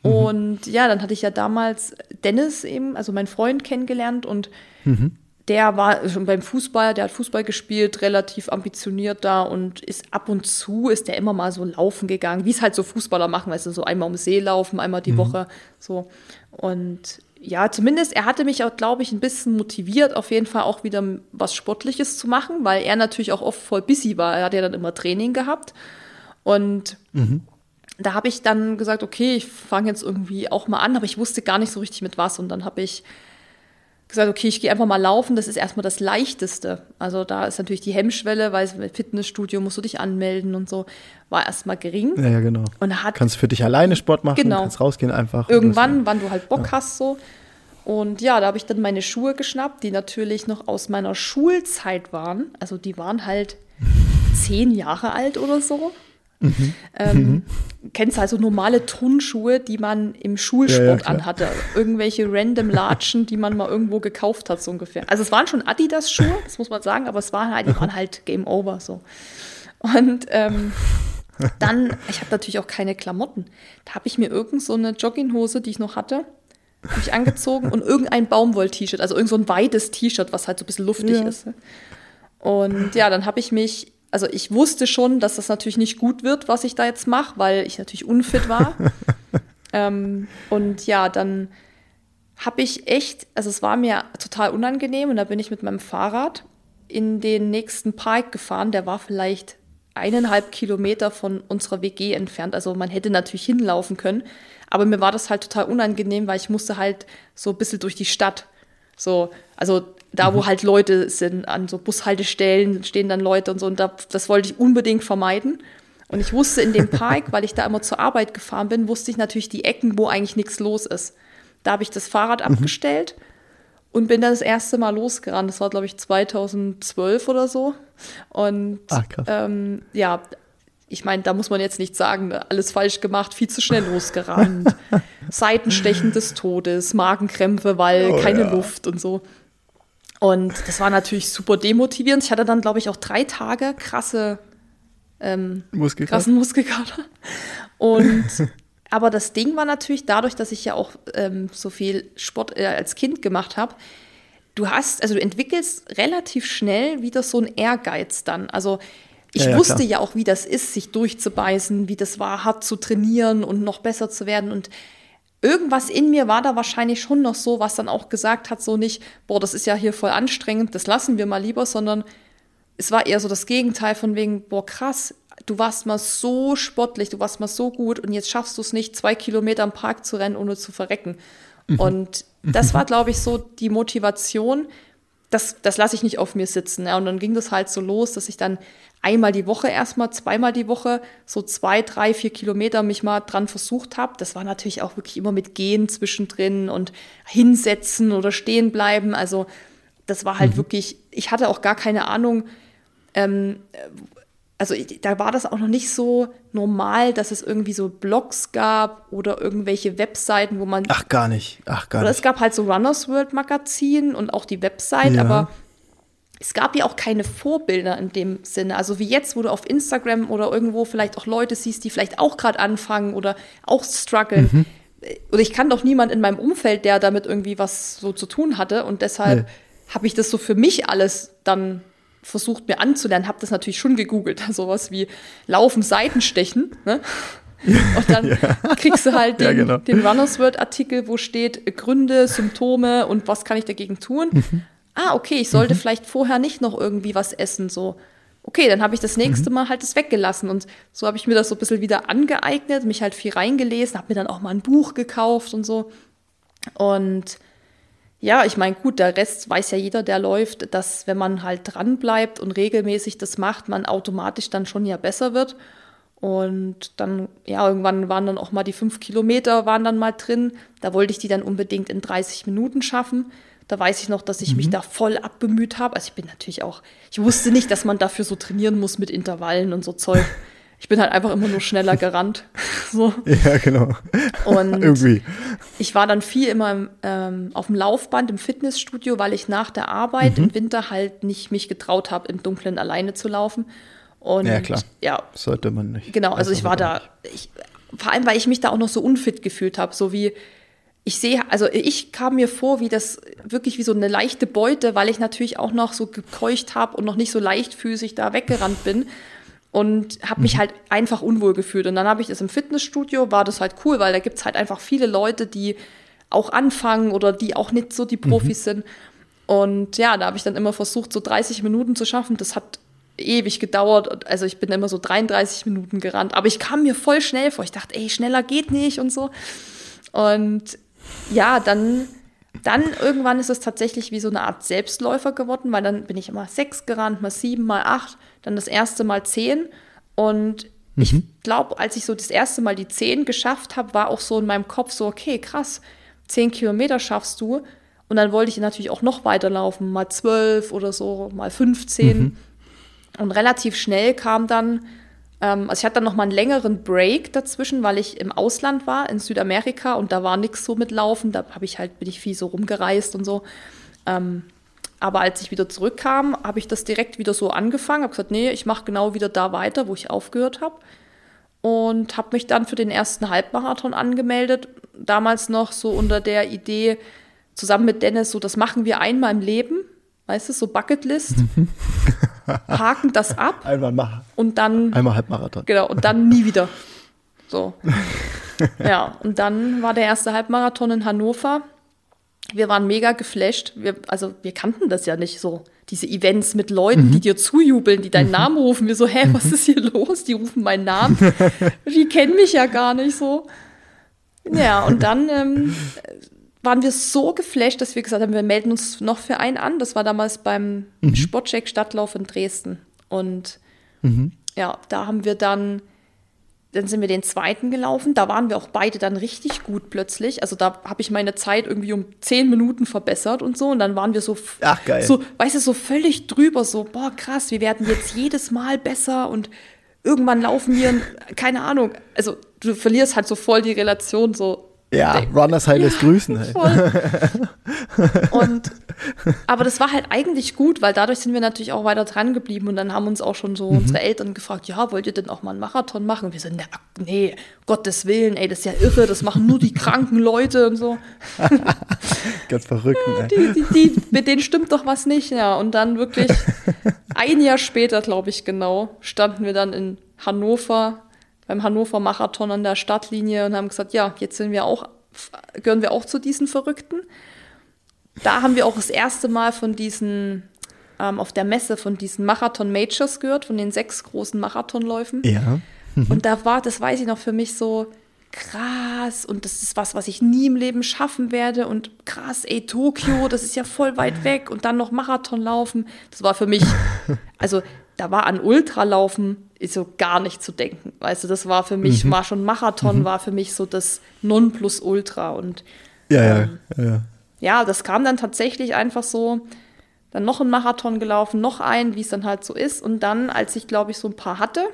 Speaker 2: Mhm. Und ja, dann hatte ich ja damals Dennis eben, also meinen Freund kennengelernt und mhm. der war schon beim Fußball, der hat Fußball gespielt, relativ ambitioniert da und ist ab und zu ist der immer mal so laufen gegangen, wie es halt so Fußballer machen, weißt du, so einmal um See laufen, einmal die mhm. Woche, so. Und ja, zumindest er hatte mich auch, glaube ich, ein bisschen motiviert, auf jeden Fall auch wieder was Sportliches zu machen, weil er natürlich auch oft voll busy war. Er hat ja dann immer Training gehabt. Und mhm. da habe ich dann gesagt, okay, ich fange jetzt irgendwie auch mal an, aber ich wusste gar nicht so richtig mit was. Und dann habe ich gesagt, okay, ich gehe einfach mal laufen, das ist erstmal das Leichteste. Also da ist natürlich die Hemmschwelle, weil im Fitnessstudio musst du dich anmelden und so, war erstmal gering.
Speaker 1: Ja, ja genau.
Speaker 2: Und hat,
Speaker 1: kannst für dich alleine Sport machen, genau. kannst rausgehen einfach.
Speaker 2: Irgendwann, wann du halt Bock ja. hast so. Und ja, da habe ich dann meine Schuhe geschnappt, die natürlich noch aus meiner Schulzeit waren. Also die waren halt zehn Jahre alt oder so. Mhm. Ähm, mhm. Kennst du also normale Turnschuhe, die man im Schulsport ja, ja, anhatte? Irgendwelche random Latschen, die man mal irgendwo gekauft hat, so ungefähr. Also es waren schon Adidas-Schuhe, das muss man sagen, aber es waren halt, die waren halt Game Over so. Und ähm, dann, ich habe natürlich auch keine Klamotten. Da habe ich mir irgend so eine Jogginghose, die ich noch hatte, mich angezogen und irgendein Baumwoll-T-Shirt, also irgend so ein weites T-Shirt, was halt so ein bisschen luftig ja. ist. Und ja, dann habe ich mich, also ich wusste schon, dass das natürlich nicht gut wird, was ich da jetzt mache, weil ich natürlich unfit war. ähm, und ja, dann habe ich echt, also es war mir total unangenehm und da bin ich mit meinem Fahrrad in den nächsten Park gefahren. Der war vielleicht eineinhalb Kilometer von unserer WG entfernt. Also man hätte natürlich hinlaufen können. Aber mir war das halt total unangenehm, weil ich musste halt so ein bisschen durch die Stadt. So, also da, mhm. wo halt Leute sind, an so Bushaltestellen stehen dann Leute und so. Und da, das wollte ich unbedingt vermeiden. Und ich wusste in dem Park, weil ich da immer zur Arbeit gefahren bin, wusste ich natürlich die Ecken, wo eigentlich nichts los ist. Da habe ich das Fahrrad mhm. abgestellt und bin dann das erste Mal losgerannt. Das war, glaube ich, 2012 oder so. Und Ach, ähm, ja, ich meine, da muss man jetzt nicht sagen, ne, alles falsch gemacht, viel zu schnell losgerannt, Seitenstechen des Todes, Magenkrämpfe, weil oh, keine ja. Luft und so. Und das war natürlich super demotivierend. Ich hatte dann, glaube ich, auch drei Tage krasse ähm, Muskelkater. krassen Muskelkater. Und aber das Ding war natürlich dadurch, dass ich ja auch ähm, so viel Sport äh, als Kind gemacht habe, du hast, also du entwickelst relativ schnell wieder so einen Ehrgeiz dann. Also ich ja, ja, wusste klar. ja auch, wie das ist, sich durchzubeißen, wie das war, hart zu trainieren und noch besser zu werden. Und irgendwas in mir war da wahrscheinlich schon noch so, was dann auch gesagt hat, so nicht, boah, das ist ja hier voll anstrengend, das lassen wir mal lieber, sondern es war eher so das Gegenteil von wegen, boah, krass, du warst mal so sportlich, du warst mal so gut und jetzt schaffst du es nicht, zwei Kilometer im Park zu rennen, ohne zu verrecken. Mhm. Und das war, glaube ich, so die Motivation, das, das lasse ich nicht auf mir sitzen. Ja. Und dann ging das halt so los, dass ich dann einmal die Woche erstmal, zweimal die Woche, so zwei, drei, vier Kilometer mich mal dran versucht habe. Das war natürlich auch wirklich immer mit Gehen zwischendrin und hinsetzen oder stehen bleiben. Also das war halt mhm. wirklich, ich hatte auch gar keine Ahnung, ähm, also da war das auch noch nicht so normal, dass es irgendwie so Blogs gab oder irgendwelche Webseiten, wo man.
Speaker 1: Ach, gar nicht. Ach, gar
Speaker 2: oder
Speaker 1: nicht.
Speaker 2: es gab halt so Runners World Magazin und auch die Website, ja. aber es gab ja auch keine Vorbilder in dem Sinne. Also wie jetzt, wo du auf Instagram oder irgendwo vielleicht auch Leute siehst, die vielleicht auch gerade anfangen oder auch strugglen. Mhm. Oder ich kann doch niemand in meinem Umfeld, der damit irgendwie was so zu tun hatte. Und deshalb nee. habe ich das so für mich alles dann versucht mir anzulernen, habe das natürlich schon gegoogelt, sowas wie Laufen, Seitenstechen. Ne? Und dann ja. kriegst du halt den, ja, genau. den Runners World Artikel, wo steht Gründe, Symptome und was kann ich dagegen tun. Mhm. Ah, okay, ich sollte mhm. vielleicht vorher nicht noch irgendwie was essen, so. Okay, dann habe ich das nächste mhm. Mal halt das weggelassen und so habe ich mir das so ein bisschen wieder angeeignet, mich halt viel reingelesen, habe mir dann auch mal ein Buch gekauft und so. Und ja, ich meine, gut, der Rest weiß ja jeder, der läuft, dass wenn man halt dran bleibt und regelmäßig das macht, man automatisch dann schon ja besser wird. Und dann, ja, irgendwann waren dann auch mal die fünf Kilometer waren dann mal drin. Da wollte ich die dann unbedingt in 30 Minuten schaffen. Da weiß ich noch, dass ich mhm. mich da voll abbemüht habe. Also ich bin natürlich auch, ich wusste nicht, dass man dafür so trainieren muss mit Intervallen und so Zeug. Ich bin halt einfach immer nur schneller gerannt. so.
Speaker 1: Ja, genau.
Speaker 2: Und Irgendwie. ich war dann viel immer ähm, auf dem Laufband im Fitnessstudio, weil ich nach der Arbeit mhm. im Winter halt nicht mich getraut habe, im Dunkeln alleine zu laufen. Und
Speaker 1: ja, klar. Ja. Sollte man nicht.
Speaker 2: Genau, also ich war da, ich, vor allem, weil ich mich da auch noch so unfit gefühlt habe, so wie ich sehe, also ich kam mir vor, wie das wirklich wie so eine leichte Beute, weil ich natürlich auch noch so gekeucht habe und noch nicht so leichtfüßig da weggerannt bin und habe mich mhm. halt einfach unwohl gefühlt. Und dann habe ich das im Fitnessstudio, war das halt cool, weil da gibt es halt einfach viele Leute, die auch anfangen oder die auch nicht so die mhm. Profis mhm. sind. Und ja, da habe ich dann immer versucht, so 30 Minuten zu schaffen. Das hat ewig gedauert. Also ich bin immer so 33 Minuten gerannt. Aber ich kam mir voll schnell vor. Ich dachte, ey, schneller geht nicht und so. Und ja, dann dann irgendwann ist es tatsächlich wie so eine Art Selbstläufer geworden, weil dann bin ich immer sechs gerannt, mal sieben, mal acht, dann das erste Mal zehn. Und mhm. ich glaube, als ich so das erste Mal die zehn geschafft habe, war auch so in meinem Kopf so, okay, krass, zehn Kilometer schaffst du. Und dann wollte ich natürlich auch noch weiterlaufen, mal zwölf oder so, mal 15. Mhm. Und relativ schnell kam dann also ich hatte dann noch mal einen längeren Break dazwischen, weil ich im Ausland war, in Südamerika und da war nichts so mit Laufen. Da habe ich halt, bin ich viel so rumgereist und so. Ähm, aber als ich wieder zurückkam, habe ich das direkt wieder so angefangen, habe gesagt, nee, ich mache genau wieder da weiter, wo ich aufgehört habe. Und habe mich dann für den ersten Halbmarathon angemeldet. damals noch so unter der Idee, zusammen mit Dennis, so das machen wir einmal im Leben, weißt du, so Bucketlist, haken das ab.
Speaker 1: Einmal machen.
Speaker 2: Und dann.
Speaker 1: Einmal Halbmarathon.
Speaker 2: Genau, und dann nie wieder. So. ja, und dann war der erste Halbmarathon in Hannover. Wir waren mega geflasht. Wir, also wir kannten das ja nicht so. Diese Events mit Leuten, mhm. die dir zujubeln, die deinen mhm. Namen rufen. Wir so, hä, was ist hier los? Die rufen meinen Namen. die kennen mich ja gar nicht so. Ja, und dann ähm, waren wir so geflasht, dass wir gesagt haben, wir melden uns noch für einen an. Das war damals beim mhm. Sportcheck Stadtlauf in Dresden. Und mhm. ja, da haben wir dann, dann sind wir den zweiten gelaufen. Da waren wir auch beide dann richtig gut plötzlich. Also da habe ich meine Zeit irgendwie um zehn Minuten verbessert und so. Und dann waren wir so,
Speaker 1: Ach, geil.
Speaker 2: so, weißt du, so völlig drüber, so, boah, krass, wir werden jetzt jedes Mal besser und irgendwann laufen wir, keine Ahnung. Also du verlierst halt so voll die Relation, so
Speaker 1: ja, Runners High lässt ja, grüßen. Hey.
Speaker 2: Und, aber das war halt eigentlich gut, weil dadurch sind wir natürlich auch weiter dran geblieben und dann haben uns auch schon so mhm. unsere Eltern gefragt, ja, wollt ihr denn auch mal einen Marathon machen? Und wir sind, nee, Gottes Willen, ey, das ist ja irre, das machen nur die kranken Leute und so.
Speaker 1: Ganz verrückt,
Speaker 2: ja, die, die, die, Mit denen stimmt doch was nicht, ja. Und dann wirklich ein Jahr später, glaube ich genau, standen wir dann in Hannover beim Hannover Marathon an der Startlinie und haben gesagt, ja, jetzt sind wir auch, gehören wir auch zu diesen Verrückten. Da haben wir auch das erste Mal von diesen, ähm, auf der Messe von diesen Marathon Majors gehört, von den sechs großen Marathonläufen.
Speaker 1: Ja.
Speaker 2: Mhm. Und da war, das weiß ich noch für mich so, krass und das ist was, was ich nie im Leben schaffen werde und krass, ey, Tokio, das ist ja voll weit weg und dann noch Marathon laufen. Das war für mich, also da war an Ultralaufen ist so gar nicht zu denken. Weißt du, das war für mich, mhm. war schon Marathon, mhm. war für mich so das Nonplusultra. Und
Speaker 1: ja, ähm, ja, ja.
Speaker 2: Ja, das kam dann tatsächlich einfach so, dann noch ein Marathon gelaufen, noch ein, wie es dann halt so ist. Und dann, als ich, glaube ich, so ein paar hatte,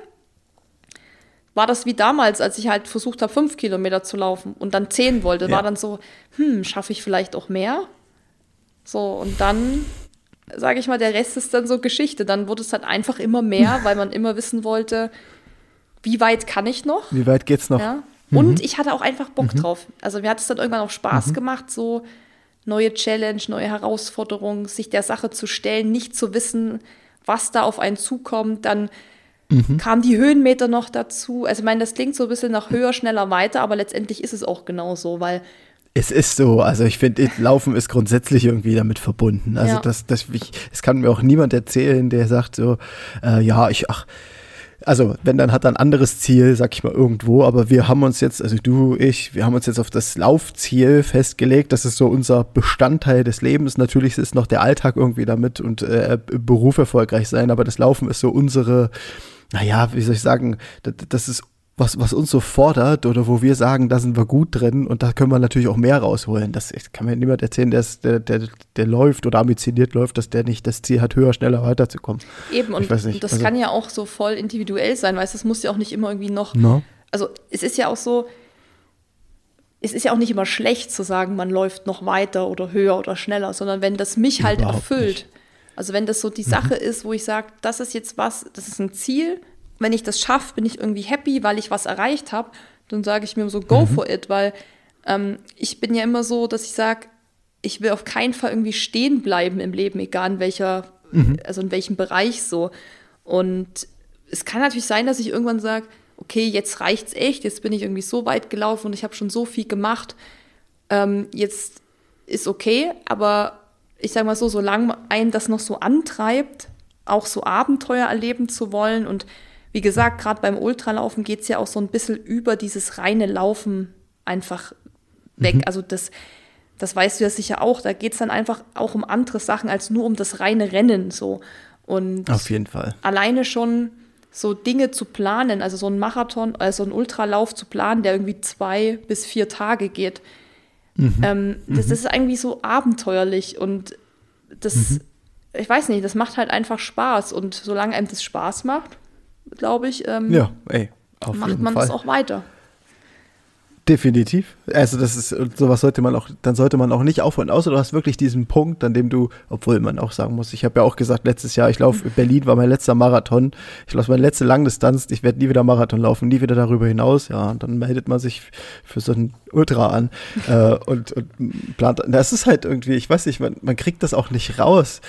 Speaker 2: war das wie damals, als ich halt versucht habe, fünf Kilometer zu laufen und dann zehn wollte, ja. war dann so, hm, schaffe ich vielleicht auch mehr? So, und dann sage ich mal, der Rest ist dann so Geschichte. Dann wurde es halt einfach immer mehr, weil man immer wissen wollte, wie weit kann ich noch?
Speaker 1: Wie weit geht's noch?
Speaker 2: Ja. Mhm. Und ich hatte auch einfach Bock mhm. drauf. Also mir hat es dann irgendwann auch Spaß mhm. gemacht, so neue Challenge, neue Herausforderungen, sich der Sache zu stellen, nicht zu wissen, was da auf einen zukommt. Dann mhm. kamen die Höhenmeter noch dazu. Also ich meine, das klingt so ein bisschen nach höher, schneller, weiter, aber letztendlich ist es auch genauso, weil
Speaker 1: es ist so, also ich finde, Laufen ist grundsätzlich irgendwie damit verbunden. Also ja. das, das, ich, es kann mir auch niemand erzählen, der sagt so, äh, ja, ich, ach, also wenn dann hat er ein anderes Ziel, sag ich mal irgendwo, aber wir haben uns jetzt, also du, ich, wir haben uns jetzt auf das Laufziel festgelegt, das ist so unser Bestandteil des Lebens. Natürlich ist noch der Alltag irgendwie damit und äh, Beruf erfolgreich sein, aber das Laufen ist so unsere, naja, wie soll ich sagen, das, das ist was, was uns so fordert oder wo wir sagen, da sind wir gut drin und da können wir natürlich auch mehr rausholen. Das kann mir niemand erzählen, der, der, der, der läuft oder ambitioniert läuft, dass der nicht das Ziel hat, höher, schneller weiterzukommen.
Speaker 2: Eben, und das also, kann ja auch so voll individuell sein, weißt du, es muss ja auch nicht immer irgendwie noch. No. Also es ist ja auch so, es ist ja auch nicht immer schlecht zu sagen, man läuft noch weiter oder höher oder schneller, sondern wenn das mich halt Überhaupt erfüllt. Nicht. Also wenn das so die Sache mhm. ist, wo ich sage, das ist jetzt was, das ist ein Ziel, wenn ich das schaffe, bin ich irgendwie happy, weil ich was erreicht habe, dann sage ich mir so, go mhm. for it, weil ähm, ich bin ja immer so, dass ich sage, ich will auf keinen Fall irgendwie stehen bleiben im Leben, egal in welcher, mhm. also in welchem Bereich so. Und es kann natürlich sein, dass ich irgendwann sage, okay, jetzt reicht's echt, jetzt bin ich irgendwie so weit gelaufen und ich habe schon so viel gemacht, ähm, jetzt ist okay, aber ich sage mal so, solange einen das noch so antreibt, auch so Abenteuer erleben zu wollen und wie gesagt, gerade beim Ultralaufen geht es ja auch so ein bisschen über dieses reine Laufen einfach weg. Mhm. Also das, das weißt du ja sicher auch. Da geht es dann einfach auch um andere Sachen als nur um das reine Rennen so. Und
Speaker 1: auf jeden Fall.
Speaker 2: Alleine schon so Dinge zu planen, also so ein Marathon, also ein Ultralauf zu planen, der irgendwie zwei bis vier Tage geht. Mhm. Ähm, das, mhm. das, ist irgendwie so abenteuerlich und das, mhm. ich weiß nicht, das macht halt einfach Spaß. Und solange einem das Spaß macht, glaube ich, ähm,
Speaker 1: ja, ey,
Speaker 2: macht man Fall. das auch weiter.
Speaker 1: Definitiv. Also das ist sowas sollte man auch, dann sollte man auch nicht aufhören. Außer du hast wirklich diesen Punkt, an dem du, obwohl man auch sagen muss, ich habe ja auch gesagt letztes Jahr, ich laufe Berlin war mein letzter Marathon, ich laufe meine letzte Langdistanz, ich werde nie wieder Marathon laufen, nie wieder darüber hinaus. Ja, und dann meldet man sich für so ein Ultra an äh, und, und plant. Das ist halt irgendwie, ich weiß nicht, man, man kriegt das auch nicht raus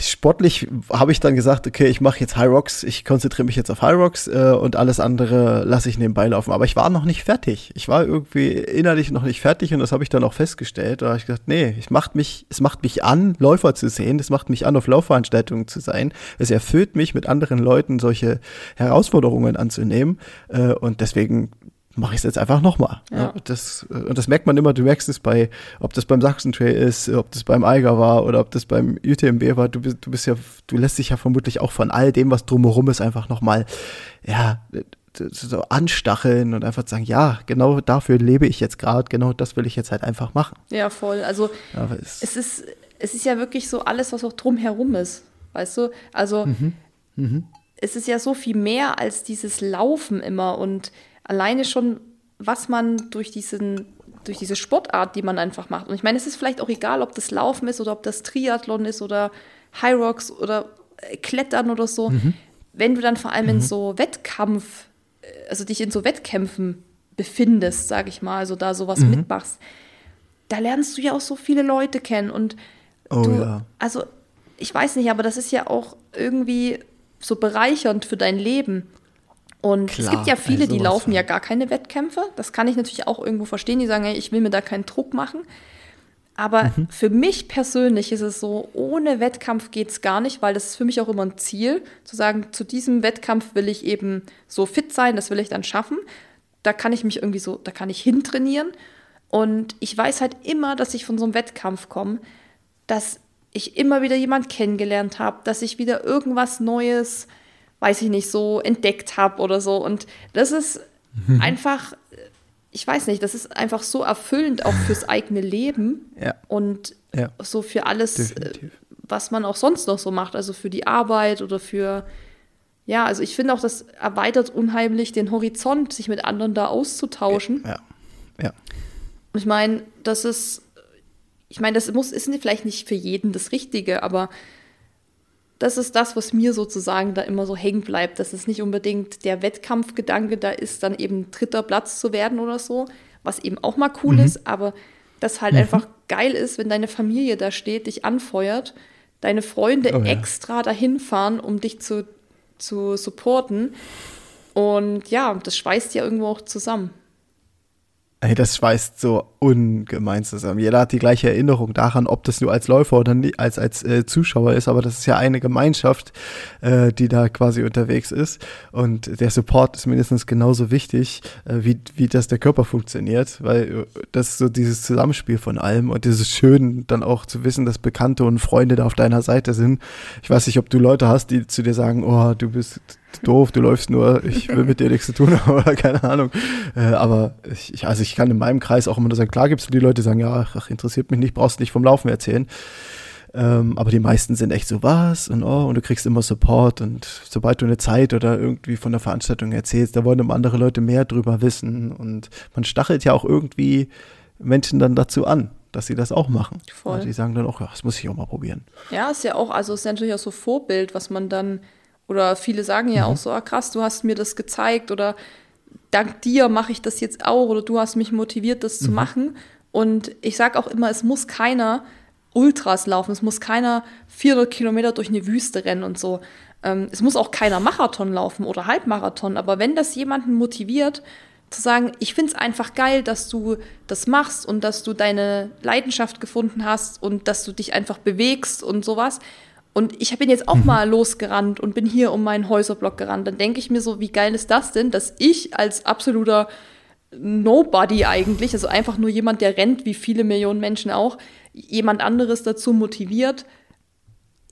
Speaker 1: sportlich habe ich dann gesagt, okay, ich mache jetzt High Rocks, ich konzentriere mich jetzt auf High Rocks äh, und alles andere lasse ich nebenbei laufen. Aber ich war noch nicht fertig. Ich war irgendwie innerlich noch nicht fertig und das habe ich dann auch festgestellt. Da habe ich gesagt, nee, es macht mich, es macht mich an, Läufer zu sehen, es macht mich an, auf Laufveranstaltungen zu sein. Es erfüllt mich, mit anderen Leuten solche Herausforderungen anzunehmen. Äh, und deswegen mache ich es jetzt einfach nochmal. Ja. ja. Das, äh, und das merkt man immer, du merkst es bei, ob das beim Sachsen-Trail ist, ob das beim Eiger war oder ob das beim UTMB war, du bist, du bist ja, du lässt dich ja vermutlich auch von all dem, was drumherum ist, einfach nochmal, ja, so anstacheln und einfach sagen, ja, genau dafür lebe ich jetzt gerade, genau das will ich jetzt halt einfach machen.
Speaker 2: Ja, voll. Also es, es, ist, es ist ja wirklich so alles, was auch drumherum ist, weißt du? Also mhm. Mhm. es ist ja so viel mehr als dieses Laufen immer und alleine schon, was man durch diesen durch diese Sportart, die man einfach macht. Und ich meine, es ist vielleicht auch egal, ob das Laufen ist oder ob das Triathlon ist oder High Rocks oder äh, Klettern oder so. Mhm. Wenn du dann vor allem mhm. in so Wettkampf, äh, also dich in so Wettkämpfen befindest, sag ich mal, also da sowas mhm. mitmachst, da lernst du ja auch so viele Leute kennen. Und oh, du, ja. also ich weiß nicht, aber das ist ja auch irgendwie so bereichernd für dein Leben. Und Klar, es gibt ja viele, die laufen ja gar keine Wettkämpfe. Das kann ich natürlich auch irgendwo verstehen. Die sagen, hey, ich will mir da keinen Druck machen. Aber mhm. für mich persönlich ist es so, ohne Wettkampf geht es gar nicht, weil das ist für mich auch immer ein Ziel, zu sagen, zu diesem Wettkampf will ich eben so fit sein, das will ich dann schaffen. Da kann ich mich irgendwie so, da kann ich hintrainieren. Und ich weiß halt immer, dass ich von so einem Wettkampf komme, dass ich immer wieder jemand kennengelernt habe, dass ich wieder irgendwas Neues weiß ich nicht, so entdeckt habe oder so. Und das ist mhm. einfach, ich weiß nicht, das ist einfach so erfüllend auch fürs eigene Leben ja. und ja. so für alles, äh, Definitiv. was man auch sonst noch so macht, also für die Arbeit oder für, ja, also ich finde auch, das erweitert unheimlich den Horizont, sich mit anderen da auszutauschen.
Speaker 1: Ja, ja.
Speaker 2: Und ich meine, das ist, ich meine, das muss, ist vielleicht nicht für jeden das Richtige, aber das ist das, was mir sozusagen da immer so hängen bleibt, dass es nicht unbedingt der Wettkampfgedanke da ist, dann eben dritter Platz zu werden oder so, was eben auch mal cool mhm. ist, aber das halt mhm. einfach geil ist, wenn deine Familie da steht, dich anfeuert, deine Freunde oh, ja. extra dahin fahren, um dich zu, zu supporten. Und ja, das schweißt ja irgendwo auch zusammen.
Speaker 1: Ey, das schweißt so ungemein zusammen. Jeder hat die gleiche Erinnerung daran, ob das nur als Läufer oder als, als äh, Zuschauer ist, aber das ist ja eine Gemeinschaft, äh, die da quasi unterwegs ist. Und der Support ist mindestens genauso wichtig, äh, wie, wie das der Körper funktioniert, weil äh, das ist so dieses Zusammenspiel von allem und es ist schön, dann auch zu wissen, dass Bekannte und Freunde da auf deiner Seite sind. Ich weiß nicht, ob du Leute hast, die zu dir sagen, oh, du bist doof, du läufst nur, ich will mit dir nichts zu tun haben oder keine Ahnung. Äh, aber ich, also ich kann in meinem Kreis auch immer nur sagen, klar gibt es die Leute, die sagen, ja, ach, interessiert mich nicht, brauchst nicht vom Laufen erzählen. Ähm, aber die meisten sind echt so, was? Und oh, und du kriegst immer Support und sobald du eine Zeit oder irgendwie von der Veranstaltung erzählst, da wollen immer andere Leute mehr drüber wissen und man stachelt ja auch irgendwie Menschen dann dazu an dass sie das auch machen. Voll. Also die sagen dann auch, ja, das muss ich auch mal probieren.
Speaker 2: Ja, ist ja auch, also ist natürlich auch so Vorbild, was man dann oder viele sagen ja mhm. auch so, ah, krass, du hast mir das gezeigt oder dank dir mache ich das jetzt auch oder du hast mich motiviert, das mhm. zu machen. Und ich sage auch immer, es muss keiner Ultras laufen, es muss keiner 400 Kilometer durch eine Wüste rennen und so. Ähm, es muss auch keiner Marathon laufen oder Halbmarathon, aber wenn das jemanden motiviert, zu sagen, ich finde es einfach geil, dass du das machst und dass du deine Leidenschaft gefunden hast und dass du dich einfach bewegst und sowas, und ich bin jetzt auch mhm. mal losgerannt und bin hier um meinen Häuserblock gerannt. Dann denke ich mir so, wie geil ist das denn, dass ich als absoluter Nobody eigentlich, also einfach nur jemand, der rennt, wie viele Millionen Menschen auch, jemand anderes dazu motiviert,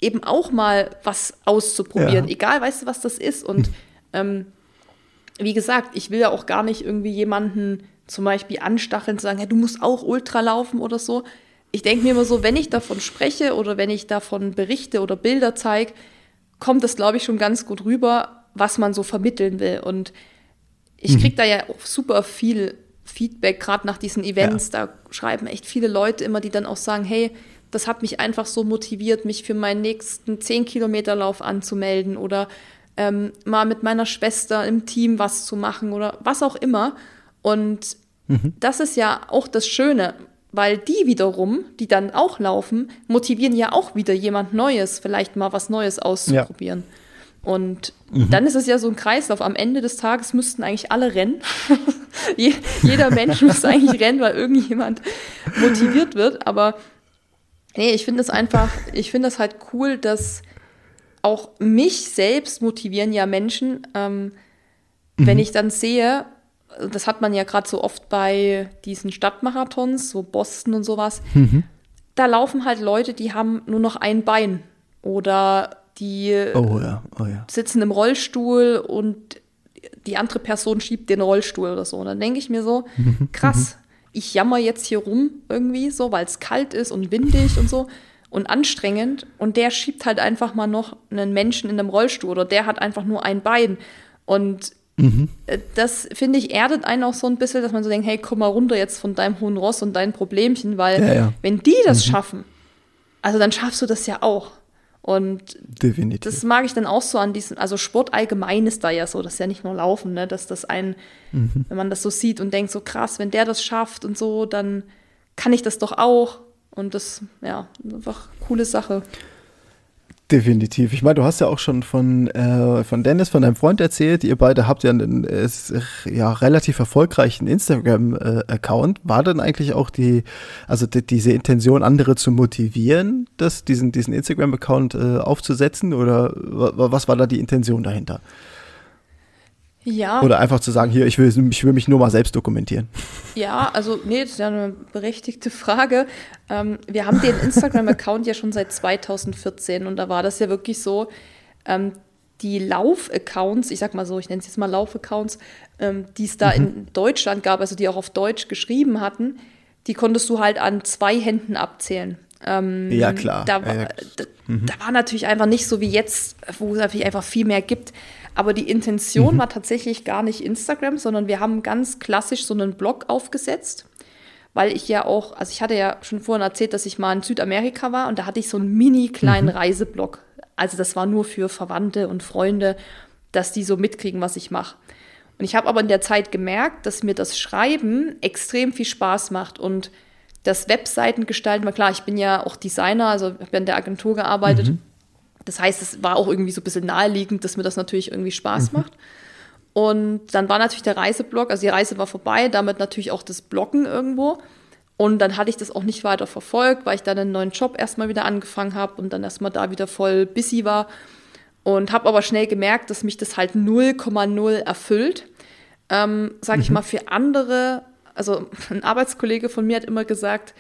Speaker 2: eben auch mal was auszuprobieren. Ja. Egal, weißt du, was das ist. Und ähm, wie gesagt, ich will ja auch gar nicht irgendwie jemanden zum Beispiel anstacheln, zu sagen, hey, du musst auch Ultra laufen oder so ich denke mir immer so, wenn ich davon spreche oder wenn ich davon berichte oder Bilder zeige, kommt das, glaube ich, schon ganz gut rüber, was man so vermitteln will. Und ich kriege da ja auch super viel Feedback, gerade nach diesen Events. Ja. Da schreiben echt viele Leute immer, die dann auch sagen, hey, das hat mich einfach so motiviert, mich für meinen nächsten 10-Kilometer-Lauf anzumelden oder ähm, mal mit meiner Schwester im Team was zu machen oder was auch immer. Und mhm. das ist ja auch das Schöne, weil die wiederum, die dann auch laufen, motivieren ja auch wieder jemand Neues, vielleicht mal was Neues auszuprobieren. Ja. Und mhm. dann ist es ja so ein Kreislauf. Am Ende des Tages müssten eigentlich alle rennen. Jeder Mensch müsste eigentlich rennen, weil irgendjemand motiviert wird. Aber nee, ich finde es einfach, ich finde es halt cool, dass auch mich selbst motivieren ja Menschen, ähm, mhm. wenn ich dann sehe, das hat man ja gerade so oft bei diesen Stadtmarathons, so Boston und sowas, mhm. da laufen halt Leute, die haben nur noch ein Bein oder die
Speaker 1: oh ja, oh ja.
Speaker 2: sitzen im Rollstuhl und die andere Person schiebt den Rollstuhl oder so. Und dann denke ich mir so, mhm. krass, ich jammer jetzt hier rum irgendwie so, weil es kalt ist und windig und so und anstrengend. Und der schiebt halt einfach mal noch einen Menschen in einem Rollstuhl oder der hat einfach nur ein Bein. Und mhm. Äh, das, finde ich, erdet einen auch so ein bisschen, dass man so denkt, hey, komm mal runter jetzt von deinem hohen Ross und deinen Problemchen, weil ja, ja. wenn die das mhm. schaffen, also dann schaffst du das ja auch. Und
Speaker 1: Definitiv.
Speaker 2: das mag ich dann auch so an diesem, also Sport allgemein ist da ja so, das ist ja nicht nur Laufen, ne, dass das ein, mhm. wenn man das so sieht und denkt, so krass, wenn der das schafft und so, dann kann ich das doch auch. Und das, ja, einfach coole Sache.
Speaker 1: Definitiv. Ich meine, du hast ja auch schon von, äh, von Dennis, von deinem Freund erzählt. Ihr beide habt ja einen äh, ja, relativ erfolgreichen Instagram-Account. War denn eigentlich auch die, also die, diese Intention, andere zu motivieren, das, diesen, diesen Instagram-Account äh, aufzusetzen? Oder was war da die Intention dahinter?
Speaker 2: Ja.
Speaker 1: Oder einfach zu sagen, hier, ich will, ich will mich nur mal selbst dokumentieren.
Speaker 2: Ja, also, nee, das ist ja eine berechtigte Frage. Ähm, wir haben den Instagram-Account ja schon seit 2014 und da war das ja wirklich so, ähm, die Lauf-Accounts, ich sag mal so, ich nenne es jetzt mal Lauf-Accounts, ähm, die es da mhm. in Deutschland gab, also die auch auf Deutsch geschrieben hatten, die konntest du halt an zwei Händen abzählen.
Speaker 1: Ähm, ja, klar.
Speaker 2: Da,
Speaker 1: ja, ja.
Speaker 2: Da, mhm. da, war natürlich einfach nicht so wie jetzt, wo es natürlich einfach viel mehr gibt. Aber die Intention mhm. war tatsächlich gar nicht Instagram, sondern wir haben ganz klassisch so einen Blog aufgesetzt, weil ich ja auch, also ich hatte ja schon vorhin erzählt, dass ich mal in Südamerika war und da hatte ich so einen mini kleinen mhm. Reiseblog. Also das war nur für Verwandte und Freunde, dass die so mitkriegen, was ich mache. Und ich habe aber in der Zeit gemerkt, dass mir das Schreiben extrem viel Spaß macht und das Webseiten gestalten, war klar, ich bin ja auch Designer, also habe ja in der Agentur gearbeitet. Mhm. Das heißt, es war auch irgendwie so ein bisschen naheliegend, dass mir das natürlich irgendwie Spaß mhm. macht. Und dann war natürlich der Reiseblog, also die Reise war vorbei, damit natürlich auch das Bloggen irgendwo. Und dann hatte ich das auch nicht weiter verfolgt, weil ich dann einen neuen Job erstmal wieder angefangen habe und dann erstmal da wieder voll busy war. Und habe aber schnell gemerkt, dass mich das halt 0,0 erfüllt. Ähm, Sage ich mhm. mal, für andere, also ein Arbeitskollege von mir hat immer gesagt,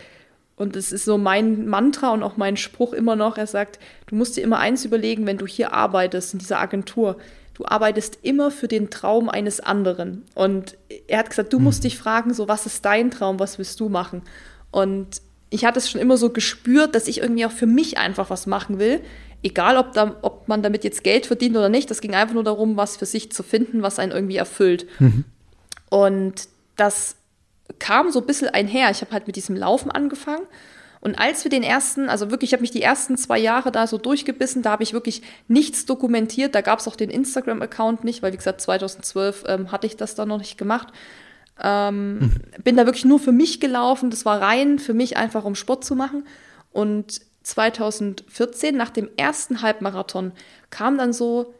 Speaker 2: und es ist so mein Mantra und auch mein Spruch immer noch. Er sagt, du musst dir immer eins überlegen, wenn du hier arbeitest, in dieser Agentur. Du arbeitest immer für den Traum eines anderen. Und er hat gesagt, du musst mhm. dich fragen, so, was ist dein Traum, was willst du machen? Und ich hatte es schon immer so gespürt, dass ich irgendwie auch für mich einfach was machen will. Egal, ob, da, ob man damit jetzt Geld verdient oder nicht. Das ging einfach nur darum, was für sich zu finden, was einen irgendwie erfüllt. Mhm. Und das kam so ein bisschen einher. Ich habe halt mit diesem Laufen angefangen. Und als wir den ersten, also wirklich, ich habe mich die ersten zwei Jahre da so durchgebissen, da habe ich wirklich nichts dokumentiert. Da gab es auch den Instagram-Account nicht, weil wie gesagt, 2012 ähm, hatte ich das dann noch nicht gemacht. Ähm, mhm. Bin da wirklich nur für mich gelaufen. Das war rein für mich einfach, um Sport zu machen. Und 2014, nach dem ersten Halbmarathon, kamen dann so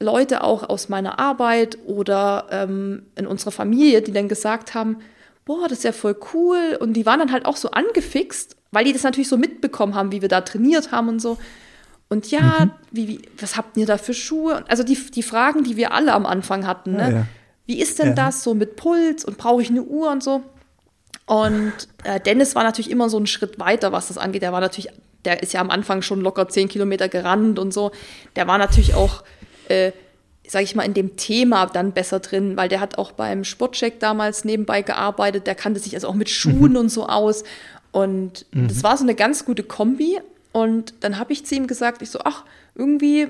Speaker 2: Leute auch aus meiner Arbeit oder ähm, in unserer Familie, die dann gesagt haben, boah, das ist ja voll cool. Und die waren dann halt auch so angefixt, weil die das natürlich so mitbekommen haben, wie wir da trainiert haben und so. Und ja, mhm. wie, wie, was habt ihr da für Schuhe? Also die, die Fragen, die wir alle am Anfang hatten, ne? Ja, ja. Wie ist denn ja. das so mit Puls und brauche ich eine Uhr und so? Und äh, Dennis war natürlich immer so einen Schritt weiter, was das angeht. Der war natürlich, der ist ja am Anfang schon locker zehn Kilometer gerannt und so. Der war natürlich auch äh, sage ich mal, in dem Thema dann besser drin, weil der hat auch beim Sportcheck damals nebenbei gearbeitet, der kannte sich also auch mit Schuhen mhm. und so aus. Und mhm. das war so eine ganz gute Kombi. Und dann habe ich zu ihm gesagt, ich so, ach, irgendwie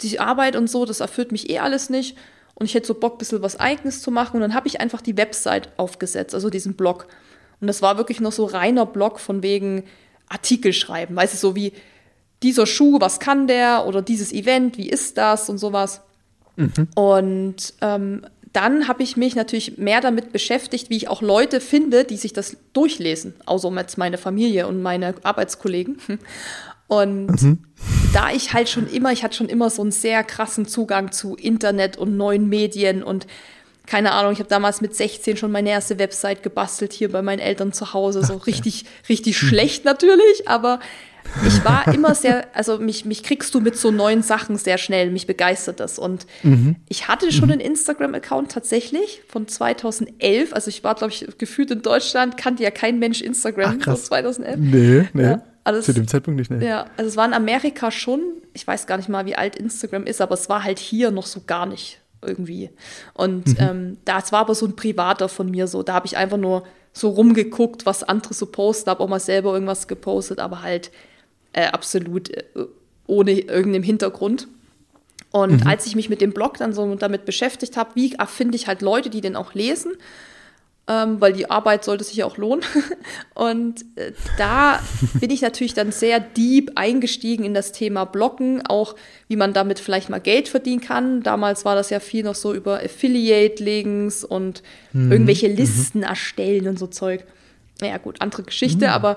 Speaker 2: die Arbeit und so, das erfüllt mich eh alles nicht. und ich hätte so Bock, ein bisschen was Eigenes zu machen. Und dann habe ich einfach die Website aufgesetzt, also diesen Blog. Und das war wirklich noch so reiner Blog von wegen Artikel schreiben, weißt du, so wie dieser Schuh, was kann der? Oder dieses Event, wie ist das und sowas. Mhm. Und ähm, dann habe ich mich natürlich mehr damit beschäftigt, wie ich auch Leute finde, die sich das durchlesen, außer jetzt meine Familie und meine Arbeitskollegen. Und mhm. da ich halt schon immer, ich hatte schon immer so einen sehr krassen Zugang zu Internet und neuen Medien und keine Ahnung, ich habe damals mit 16 schon meine erste Website gebastelt hier bei meinen Eltern zu Hause, so richtig, richtig schlecht natürlich, aber ich war immer sehr, also mich, mich kriegst du mit so neuen Sachen sehr schnell, mich begeistert das. Und mhm. ich hatte schon mhm. einen Instagram-Account tatsächlich von 2011. Also ich war, glaube ich, gefühlt in Deutschland, kannte ja kein Mensch Instagram Ach, von 2011.
Speaker 1: Nee, nee.
Speaker 2: Ja,
Speaker 1: also Zu dem Zeitpunkt nicht, nee.
Speaker 2: Ja, also es war in Amerika schon, ich weiß gar nicht mal, wie alt Instagram ist, aber es war halt hier noch so gar nicht irgendwie. Und mhm. ähm, das war aber so ein privater von mir so. Da habe ich einfach nur so rumgeguckt, was andere so posten, habe auch mal selber irgendwas gepostet, aber halt äh, absolut äh, ohne irgendeinen Hintergrund. Und mhm. als ich mich mit dem Blog dann so damit beschäftigt habe, wie finde ich halt Leute, die den auch lesen, ähm, weil die Arbeit sollte sich ja auch lohnen. Und äh, da bin ich natürlich dann sehr deep eingestiegen in das Thema Bloggen, auch wie man damit vielleicht mal Geld verdienen kann. Damals war das ja viel noch so über Affiliate-Links und mhm. irgendwelche mhm. Listen mhm. erstellen und so Zeug. Naja, gut, andere Geschichte, mhm. aber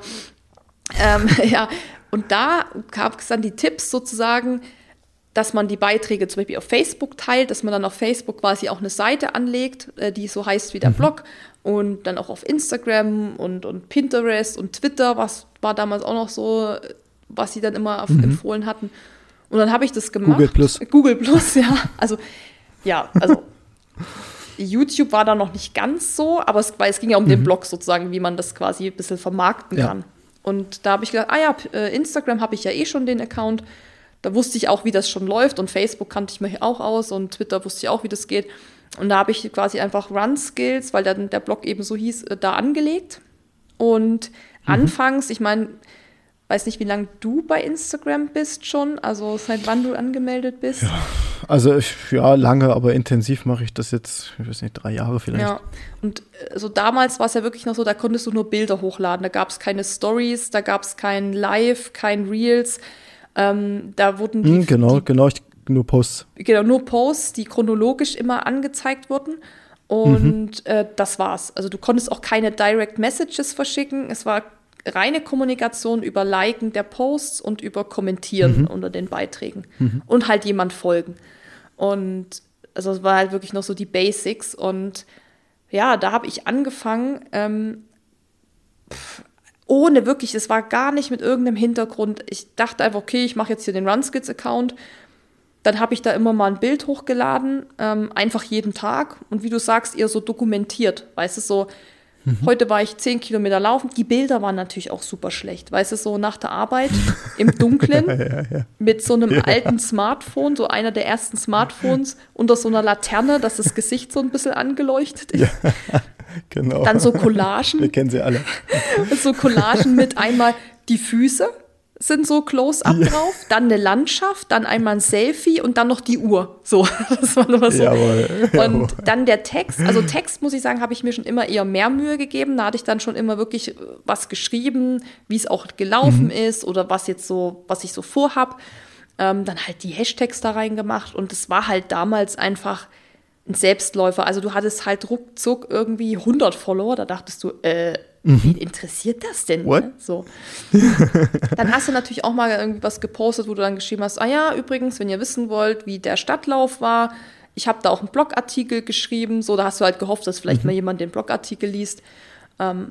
Speaker 2: ähm, ja, und da gab es dann die Tipps sozusagen, dass man die Beiträge zum Beispiel auf Facebook teilt, dass man dann auf Facebook quasi auch eine Seite anlegt, äh, die so heißt wie der mhm. Blog und dann auch auf Instagram und, und Pinterest und Twitter, was war damals auch noch so, was sie dann immer mhm. empfohlen hatten. Und dann habe ich das gemacht.
Speaker 1: Google Plus.
Speaker 2: Google Plus, ja. Also, ja, also YouTube war da noch nicht ganz so, aber es, es ging ja um mhm. den Blog sozusagen, wie man das quasi ein bisschen vermarkten ja. kann. Und da habe ich gedacht, ah ja, äh, Instagram habe ich ja eh schon den Account. Da wusste ich auch, wie das schon läuft und Facebook kannte ich mir auch aus und Twitter wusste ich auch, wie das geht. Und da habe ich quasi einfach Run Skills, weil dann der Blog eben so hieß, äh, da angelegt. Und mhm. anfangs, ich meine, weiß nicht, wie lange du bei Instagram bist schon, also seit wann du angemeldet bist.
Speaker 1: Ja, also ich, ja, lange, aber intensiv mache ich das jetzt, ich weiß nicht, drei Jahre vielleicht. Ja,
Speaker 2: und also damals war es ja wirklich noch so, da konntest du nur Bilder hochladen, da gab es keine Stories, da gab es kein Live, kein Reels. Ähm, da wurden die,
Speaker 1: hm, genau,
Speaker 2: die,
Speaker 1: genau, ich, nur Posts.
Speaker 2: Genau, nur Posts, die chronologisch immer angezeigt wurden. Und mhm. äh, das war's. Also du konntest auch keine Direct Messages verschicken. Es war reine Kommunikation über Liken der Posts und über Kommentieren mhm. unter den Beiträgen mhm. und halt jemand folgen. Und also es war halt wirklich noch so die Basics. Und ja, da habe ich angefangen, ähm, pff, ohne wirklich, es war gar nicht mit irgendeinem Hintergrund. Ich dachte einfach, okay, ich mache jetzt hier den RunSkills-Account. Dann habe ich da immer mal ein Bild hochgeladen, ähm, einfach jeden Tag. Und wie du sagst, eher so dokumentiert. Weißt du, so, Mhm. Heute war ich zehn Kilometer laufen. Die Bilder waren natürlich auch super schlecht. Weißt du, so nach der Arbeit im Dunkeln ja, ja, ja. mit so einem alten Smartphone, so einer der ersten Smartphones unter so einer Laterne, dass das Gesicht so ein bisschen angeleuchtet ist.
Speaker 1: genau.
Speaker 2: Dann so Collagen.
Speaker 1: Wir kennen sie alle.
Speaker 2: so Collagen mit einmal die Füße sind so Close-up ja. drauf, dann eine Landschaft, dann einmal ein Selfie und dann noch die Uhr. So, das war nur so. Jawohl, jawohl. Und dann der Text. Also Text, muss ich sagen, habe ich mir schon immer eher mehr Mühe gegeben. Da hatte ich dann schon immer wirklich äh, was geschrieben, wie es auch gelaufen mhm. ist oder was jetzt so, was ich so vorhab. Ähm, dann halt die Hashtags da reingemacht und es war halt damals einfach ein Selbstläufer. Also du hattest halt ruckzuck irgendwie 100 Follower, da dachtest du, äh. Wen interessiert das denn?
Speaker 1: What? Ne?
Speaker 2: So. dann hast du natürlich auch mal irgendwie was gepostet, wo du dann geschrieben hast, ah ja, übrigens, wenn ihr wissen wollt, wie der Stadtlauf war, ich habe da auch einen Blogartikel geschrieben, so, da hast du halt gehofft, dass vielleicht mhm. mal jemand den Blogartikel liest. Ähm,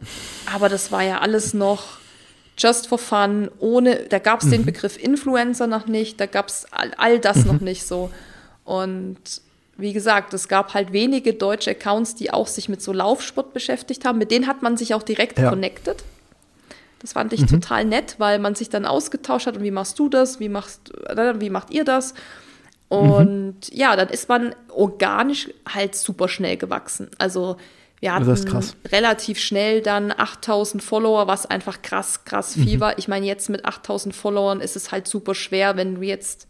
Speaker 2: aber das war ja alles noch just for fun, ohne, da gab es mhm. den Begriff Influencer noch nicht, da gab es all, all, das mhm. noch nicht so. Und wie gesagt, es gab halt wenige deutsche Accounts, die auch sich mit so Laufsport beschäftigt haben. Mit denen hat man sich auch direkt ja. connected. Das fand ich mhm. total nett, weil man sich dann ausgetauscht hat und wie machst du das, wie, machst, äh, wie macht ihr das? Und mhm. ja, dann ist man organisch halt super schnell gewachsen. Also wir hatten relativ schnell dann 8000 Follower, was einfach krass, krass viel mhm. war. Ich meine, jetzt mit 8000 Followern ist es halt super schwer, wenn du jetzt,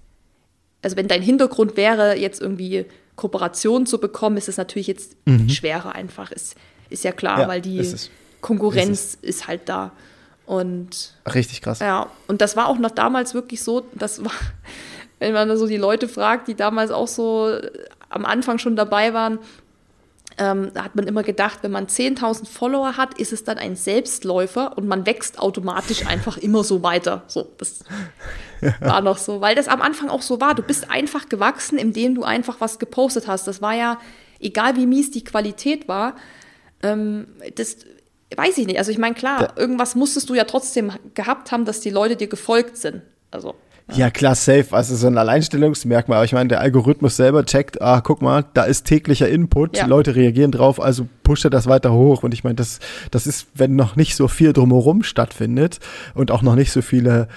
Speaker 2: also wenn dein Hintergrund wäre, jetzt irgendwie Kooperationen zu bekommen, ist es natürlich jetzt mhm. schwerer einfach. Ist, ist ja klar, ja, weil die ist Konkurrenz ist, ist, halt da. Und
Speaker 1: richtig krass.
Speaker 2: Ja, und das war auch noch damals wirklich so, das war, wenn man so die Leute fragt, die damals auch so am Anfang schon dabei waren, ähm, da hat man immer gedacht, wenn man 10.000 Follower hat, ist es dann ein Selbstläufer und man wächst automatisch einfach immer so weiter. So, das ja. war noch so, weil das am Anfang auch so war. Du bist einfach gewachsen, indem du einfach was gepostet hast. Das war ja, egal wie mies die Qualität war, ähm, das weiß ich nicht. Also ich meine, klar, irgendwas musstest du ja trotzdem gehabt haben, dass die Leute dir gefolgt sind. Also
Speaker 1: ja, klar, safe. Also so ein Alleinstellungsmerkmal. Aber ich meine, der Algorithmus selber checkt, ah, guck mal, da ist täglicher Input, ja. Leute reagieren drauf, also pusht er das weiter hoch. Und ich meine, das, das ist, wenn noch nicht so viel drumherum stattfindet und auch noch nicht so viele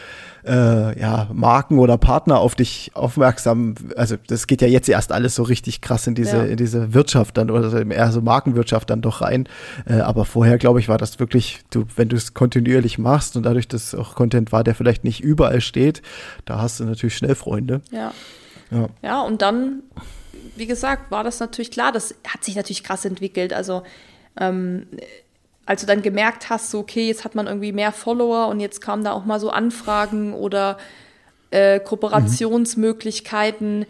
Speaker 1: äh, ja, Marken oder Partner auf dich aufmerksam. Also das geht ja jetzt erst alles so richtig krass in diese, ja. in diese Wirtschaft dann oder eher so Markenwirtschaft dann doch rein. Äh, aber vorher, glaube ich, war das wirklich, du, wenn du es kontinuierlich machst und dadurch, dass auch Content war, der vielleicht nicht überall steht, da hast du natürlich schnell Freunde.
Speaker 2: Ja. Ja, ja und dann, wie gesagt, war das natürlich klar, das hat sich natürlich krass entwickelt. Also ähm, als du dann gemerkt hast, so, okay, jetzt hat man irgendwie mehr Follower und jetzt kamen da auch mal so Anfragen oder äh, Kooperationsmöglichkeiten. Mhm.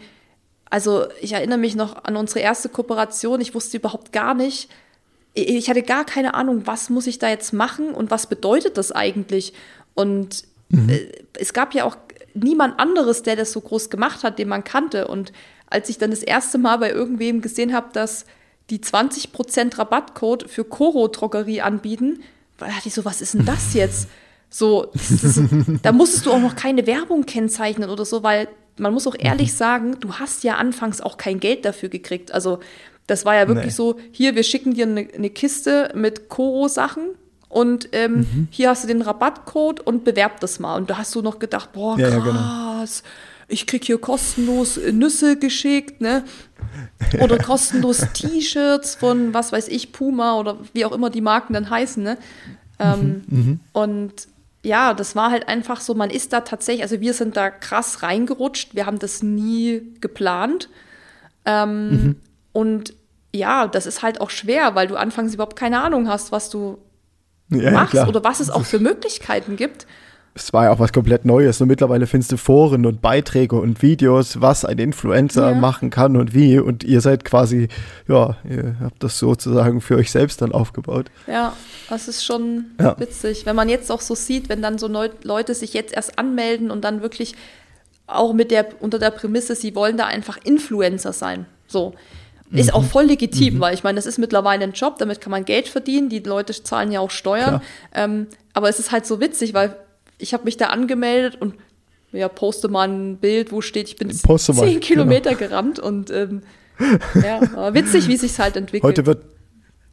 Speaker 2: Also ich erinnere mich noch an unsere erste Kooperation. Ich wusste überhaupt gar nicht, ich hatte gar keine Ahnung, was muss ich da jetzt machen und was bedeutet das eigentlich. Und mhm. äh, es gab ja auch niemand anderes, der das so groß gemacht hat, den man kannte. Und als ich dann das erste Mal bei irgendwem gesehen habe, dass die 20% Rabattcode für Coro Drogerie anbieten, da dachte ich so, was ist denn das jetzt? So, das ist, da musstest du auch noch keine Werbung kennzeichnen oder so, weil man muss auch ehrlich mhm. sagen, du hast ja anfangs auch kein Geld dafür gekriegt. Also das war ja wirklich nee. so, hier, wir schicken dir eine, eine Kiste mit Koro-Sachen und ähm, mhm. hier hast du den Rabattcode und bewerb das mal. Und da hast du noch gedacht, boah, krass, ja, ja, genau. Ich krieg hier kostenlos Nüsse geschickt, ne? Oder kostenlos T-Shirts von, was weiß ich, Puma oder wie auch immer die Marken dann heißen. Ne? Ähm, mhm, mhm. und ja, das war halt einfach so, man ist da tatsächlich, also wir sind da krass reingerutscht, wir haben das nie geplant. Ähm, mhm. Und ja, das ist halt auch schwer, weil du anfangs überhaupt keine Ahnung hast, was du ja, machst ja, oder was es auch für Möglichkeiten gibt
Speaker 1: es war ja auch was komplett Neues. Und mittlerweile findest du Foren und Beiträge und Videos, was ein Influencer ja. machen kann und wie. Und ihr seid quasi, ja, ihr habt das sozusagen für euch selbst dann aufgebaut.
Speaker 2: Ja, das ist schon ja. witzig. Wenn man jetzt auch so sieht, wenn dann so Leute sich jetzt erst anmelden und dann wirklich auch mit der, unter der Prämisse, sie wollen da einfach Influencer sein. So. Ist auch mhm. voll legitim, mhm. weil ich meine, das ist mittlerweile ein Job, damit kann man Geld verdienen, die Leute zahlen ja auch Steuern. Ähm, aber es ist halt so witzig, weil ich habe mich da angemeldet und ja, poste mal ein Bild, wo steht, ich bin poste zehn mal, Kilometer genau. gerannt und ähm, ja, witzig, wie sich halt entwickelt.
Speaker 1: Heute wird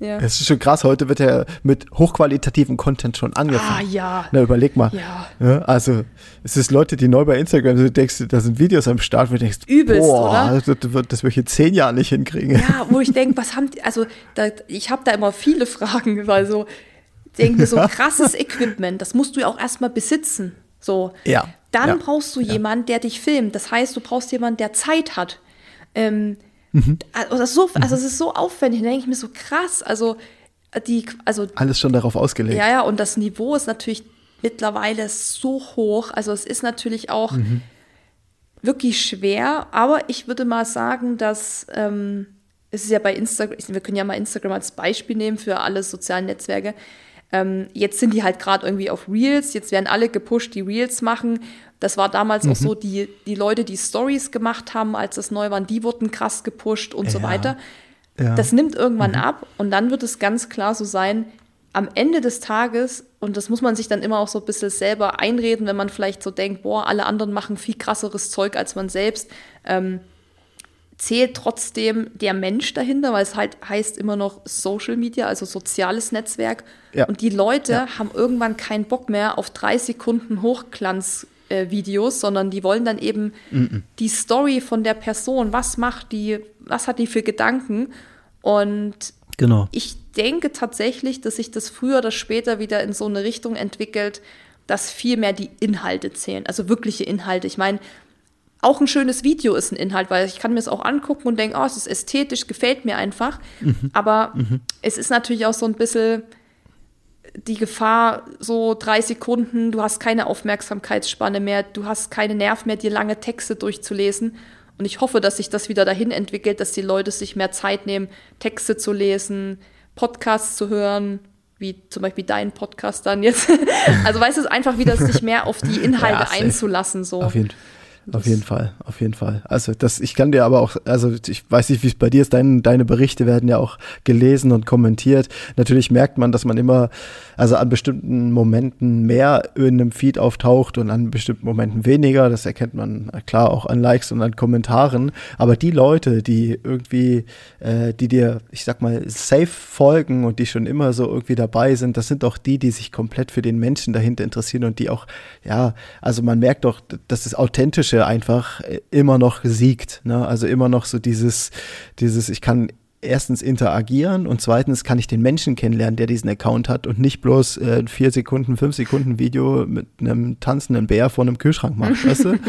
Speaker 1: ja. Es ist schon krass, heute wird ja mit hochqualitativen Content schon angefangen.
Speaker 2: Ah, ja.
Speaker 1: Na, überleg mal. Ja. ja. also, es ist Leute, die neu bei Instagram sind, du denkst, da sind Videos am Start, wo du denkst,
Speaker 2: Übelst, boah, oder?
Speaker 1: Das, das, das ich in zehn Jahren nicht hinkriegen.
Speaker 2: Ja, wo ich denke, was haben die, also, da, ich habe da immer viele Fragen, weil so, denke mir so krasses Equipment, das musst du ja auch erstmal besitzen. So.
Speaker 1: Ja.
Speaker 2: Dann
Speaker 1: ja.
Speaker 2: brauchst du ja. jemanden, der dich filmt. Das heißt, du brauchst jemanden, der Zeit hat. Ähm, mhm. also, so, also es ist so aufwendig. Da denke ich mir so krass. Also die, also
Speaker 1: alles schon darauf ausgelegt.
Speaker 2: Ja, ja. Und das Niveau ist natürlich mittlerweile so hoch. Also es ist natürlich auch mhm. wirklich schwer. Aber ich würde mal sagen, dass ähm, es ist ja bei Instagram. Wir können ja mal Instagram als Beispiel nehmen für alle sozialen Netzwerke. Ähm, jetzt sind die halt gerade irgendwie auf Reels, jetzt werden alle gepusht, die Reels machen. Das war damals mhm. auch so, die, die Leute, die Stories gemacht haben, als das neu war, die wurden krass gepusht und ja. so weiter. Ja. Das nimmt irgendwann mhm. ab und dann wird es ganz klar so sein, am Ende des Tages, und das muss man sich dann immer auch so ein bisschen selber einreden, wenn man vielleicht so denkt, boah, alle anderen machen viel krasseres Zeug als man selbst. Ähm, zählt trotzdem der Mensch dahinter, weil es halt heißt immer noch Social Media, also soziales Netzwerk. Ja. Und die Leute ja. haben irgendwann keinen Bock mehr auf drei Sekunden Hochglanzvideos, äh, sondern die wollen dann eben mhm. die Story von der Person, was macht die, was hat die für Gedanken. Und
Speaker 1: genau.
Speaker 2: ich denke tatsächlich, dass sich das früher oder später wieder in so eine Richtung entwickelt, dass viel mehr die Inhalte zählen, also wirkliche Inhalte. Ich meine, auch ein schönes Video ist ein Inhalt, weil ich kann mir es auch angucken und denke, oh, es ist ästhetisch, gefällt mir einfach. Mhm. Aber mhm. es ist natürlich auch so ein bisschen die Gefahr, so drei Sekunden, du hast keine Aufmerksamkeitsspanne mehr, du hast keine Nerv mehr, dir lange Texte durchzulesen. Und ich hoffe, dass sich das wieder dahin entwickelt, dass die Leute sich mehr Zeit nehmen, Texte zu lesen, Podcasts zu hören, wie zum Beispiel dein Podcast dann jetzt. also weißt du, einfach wieder sich mehr auf die Inhalte ja, einzulassen. So.
Speaker 1: Auf jeden Fall. Auf jeden Fall, auf jeden Fall. Also das, ich kann dir aber auch, also ich weiß nicht, wie es bei dir ist, dein, deine Berichte werden ja auch gelesen und kommentiert. Natürlich merkt man, dass man immer, also an bestimmten Momenten mehr in einem Feed auftaucht und an bestimmten Momenten weniger. Das erkennt man klar auch an Likes und an Kommentaren. Aber die Leute, die irgendwie, äh, die dir, ich sag mal, safe folgen und die schon immer so irgendwie dabei sind, das sind auch die, die sich komplett für den Menschen dahinter interessieren und die auch, ja, also man merkt doch, dass es authentisch Authentische einfach äh, immer noch siegt. Ne? Also immer noch so dieses, dieses, ich kann erstens interagieren und zweitens kann ich den Menschen kennenlernen, der diesen Account hat und nicht bloß äh, vier Sekunden, fünf Sekunden Video mit einem tanzenden Bär vor einem Kühlschrank macht, weißt du?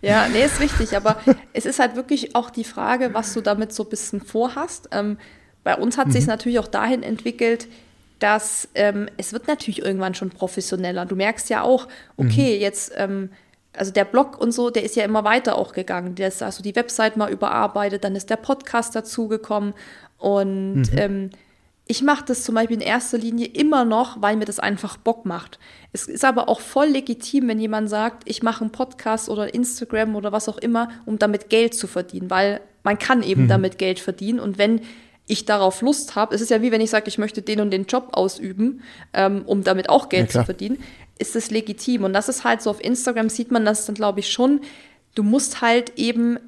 Speaker 2: Ja, nee, ist wichtig, aber es ist halt wirklich auch die Frage, was du damit so ein bisschen vorhast. Ähm, bei uns hat mhm. sich natürlich auch dahin entwickelt, dass ähm, es wird natürlich irgendwann schon professioneller. Du merkst ja auch, okay, mhm. jetzt ähm, also der Blog und so, der ist ja immer weiter auch gegangen. Der ist also die Website mal überarbeitet, dann ist der Podcast dazugekommen. Und mhm. ähm, ich mache das zum Beispiel in erster Linie immer noch, weil mir das einfach Bock macht. Es ist aber auch voll legitim, wenn jemand sagt, ich mache einen Podcast oder Instagram oder was auch immer, um damit Geld zu verdienen, weil man kann eben mhm. damit Geld verdienen. Und wenn ich darauf Lust habe, es ist ja wie wenn ich sage, ich möchte den und den Job ausüben, ähm, um damit auch Geld ja, zu verdienen ist es legitim. Und das ist halt so, auf Instagram sieht man das dann, glaube ich, schon. Du musst halt eben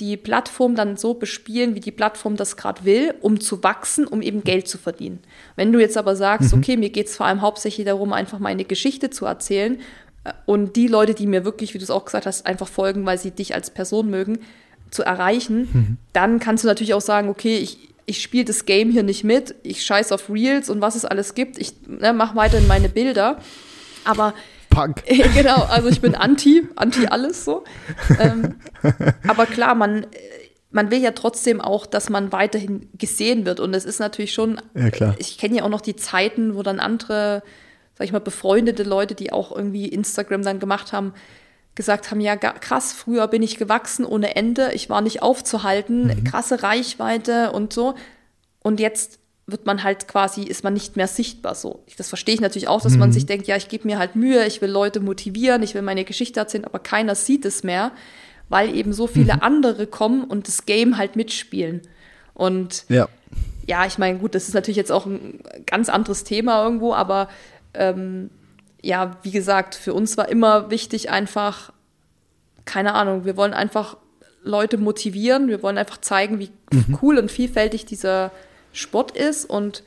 Speaker 2: die Plattform dann so bespielen, wie die Plattform das gerade will, um zu wachsen, um eben Geld zu verdienen. Wenn du jetzt aber sagst, mhm. okay, mir geht es vor allem hauptsächlich darum, einfach meine Geschichte zu erzählen äh, und die Leute, die mir wirklich, wie du es auch gesagt hast, einfach folgen, weil sie dich als Person mögen, zu erreichen, mhm. dann kannst du natürlich auch sagen, okay, ich, ich spiele das Game hier nicht mit, ich scheiß auf Reels und was es alles gibt, ich ne, mache weiterhin meine Bilder aber
Speaker 1: Punk.
Speaker 2: genau, also ich bin anti, anti alles so. Ähm, aber klar, man, man will ja trotzdem auch, dass man weiterhin gesehen wird. Und es ist natürlich schon,
Speaker 1: ja, klar.
Speaker 2: ich kenne ja auch noch die Zeiten, wo dann andere, sag ich mal, befreundete Leute, die auch irgendwie Instagram dann gemacht haben, gesagt haben, ja krass, früher bin ich gewachsen ohne Ende, ich war nicht aufzuhalten, mhm. krasse Reichweite und so. Und jetzt wird man halt quasi, ist man nicht mehr sichtbar so. Das verstehe ich natürlich auch, dass mhm. man sich denkt, ja, ich gebe mir halt Mühe, ich will Leute motivieren, ich will meine Geschichte erzählen, aber keiner sieht es mehr, weil eben so viele mhm. andere kommen und das Game halt mitspielen. Und
Speaker 1: ja,
Speaker 2: ja ich meine, gut, das ist natürlich jetzt auch ein ganz anderes Thema irgendwo, aber ähm, ja, wie gesagt, für uns war immer wichtig einfach, keine Ahnung, wir wollen einfach Leute motivieren, wir wollen einfach zeigen, wie mhm. cool und vielfältig dieser Sport ist und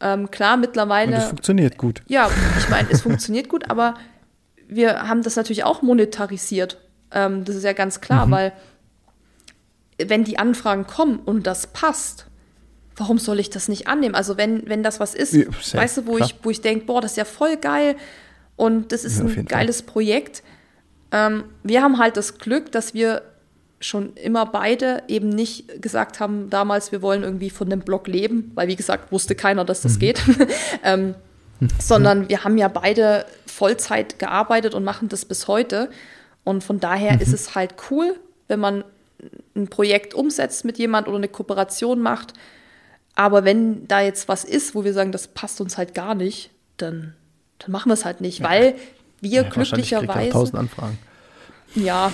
Speaker 2: ähm, klar, mittlerweile. Und
Speaker 1: es funktioniert gut.
Speaker 2: Ja, ich meine, es funktioniert gut, aber wir haben das natürlich auch monetarisiert. Ähm, das ist ja ganz klar, mhm. weil wenn die Anfragen kommen und das passt, warum soll ich das nicht annehmen? Also wenn, wenn das was ist, ja, weißt du, wo klar. ich, wo ich denke, boah, das ist ja voll geil und das ist ja, ein geiles Fall. Projekt. Ähm, wir haben halt das Glück, dass wir schon immer beide eben nicht gesagt haben, damals, wir wollen irgendwie von dem Blog leben, weil wie gesagt, wusste keiner, dass das mhm. geht. ähm, sondern wir haben ja beide Vollzeit gearbeitet und machen das bis heute. Und von daher mhm. ist es halt cool, wenn man ein Projekt umsetzt mit jemand oder eine Kooperation macht. Aber wenn da jetzt was ist, wo wir sagen, das passt uns halt gar nicht, dann, dann machen wir es halt nicht, ja. weil wir ja, glücklicherweise.
Speaker 1: Tausend Anfragen.
Speaker 2: Ja,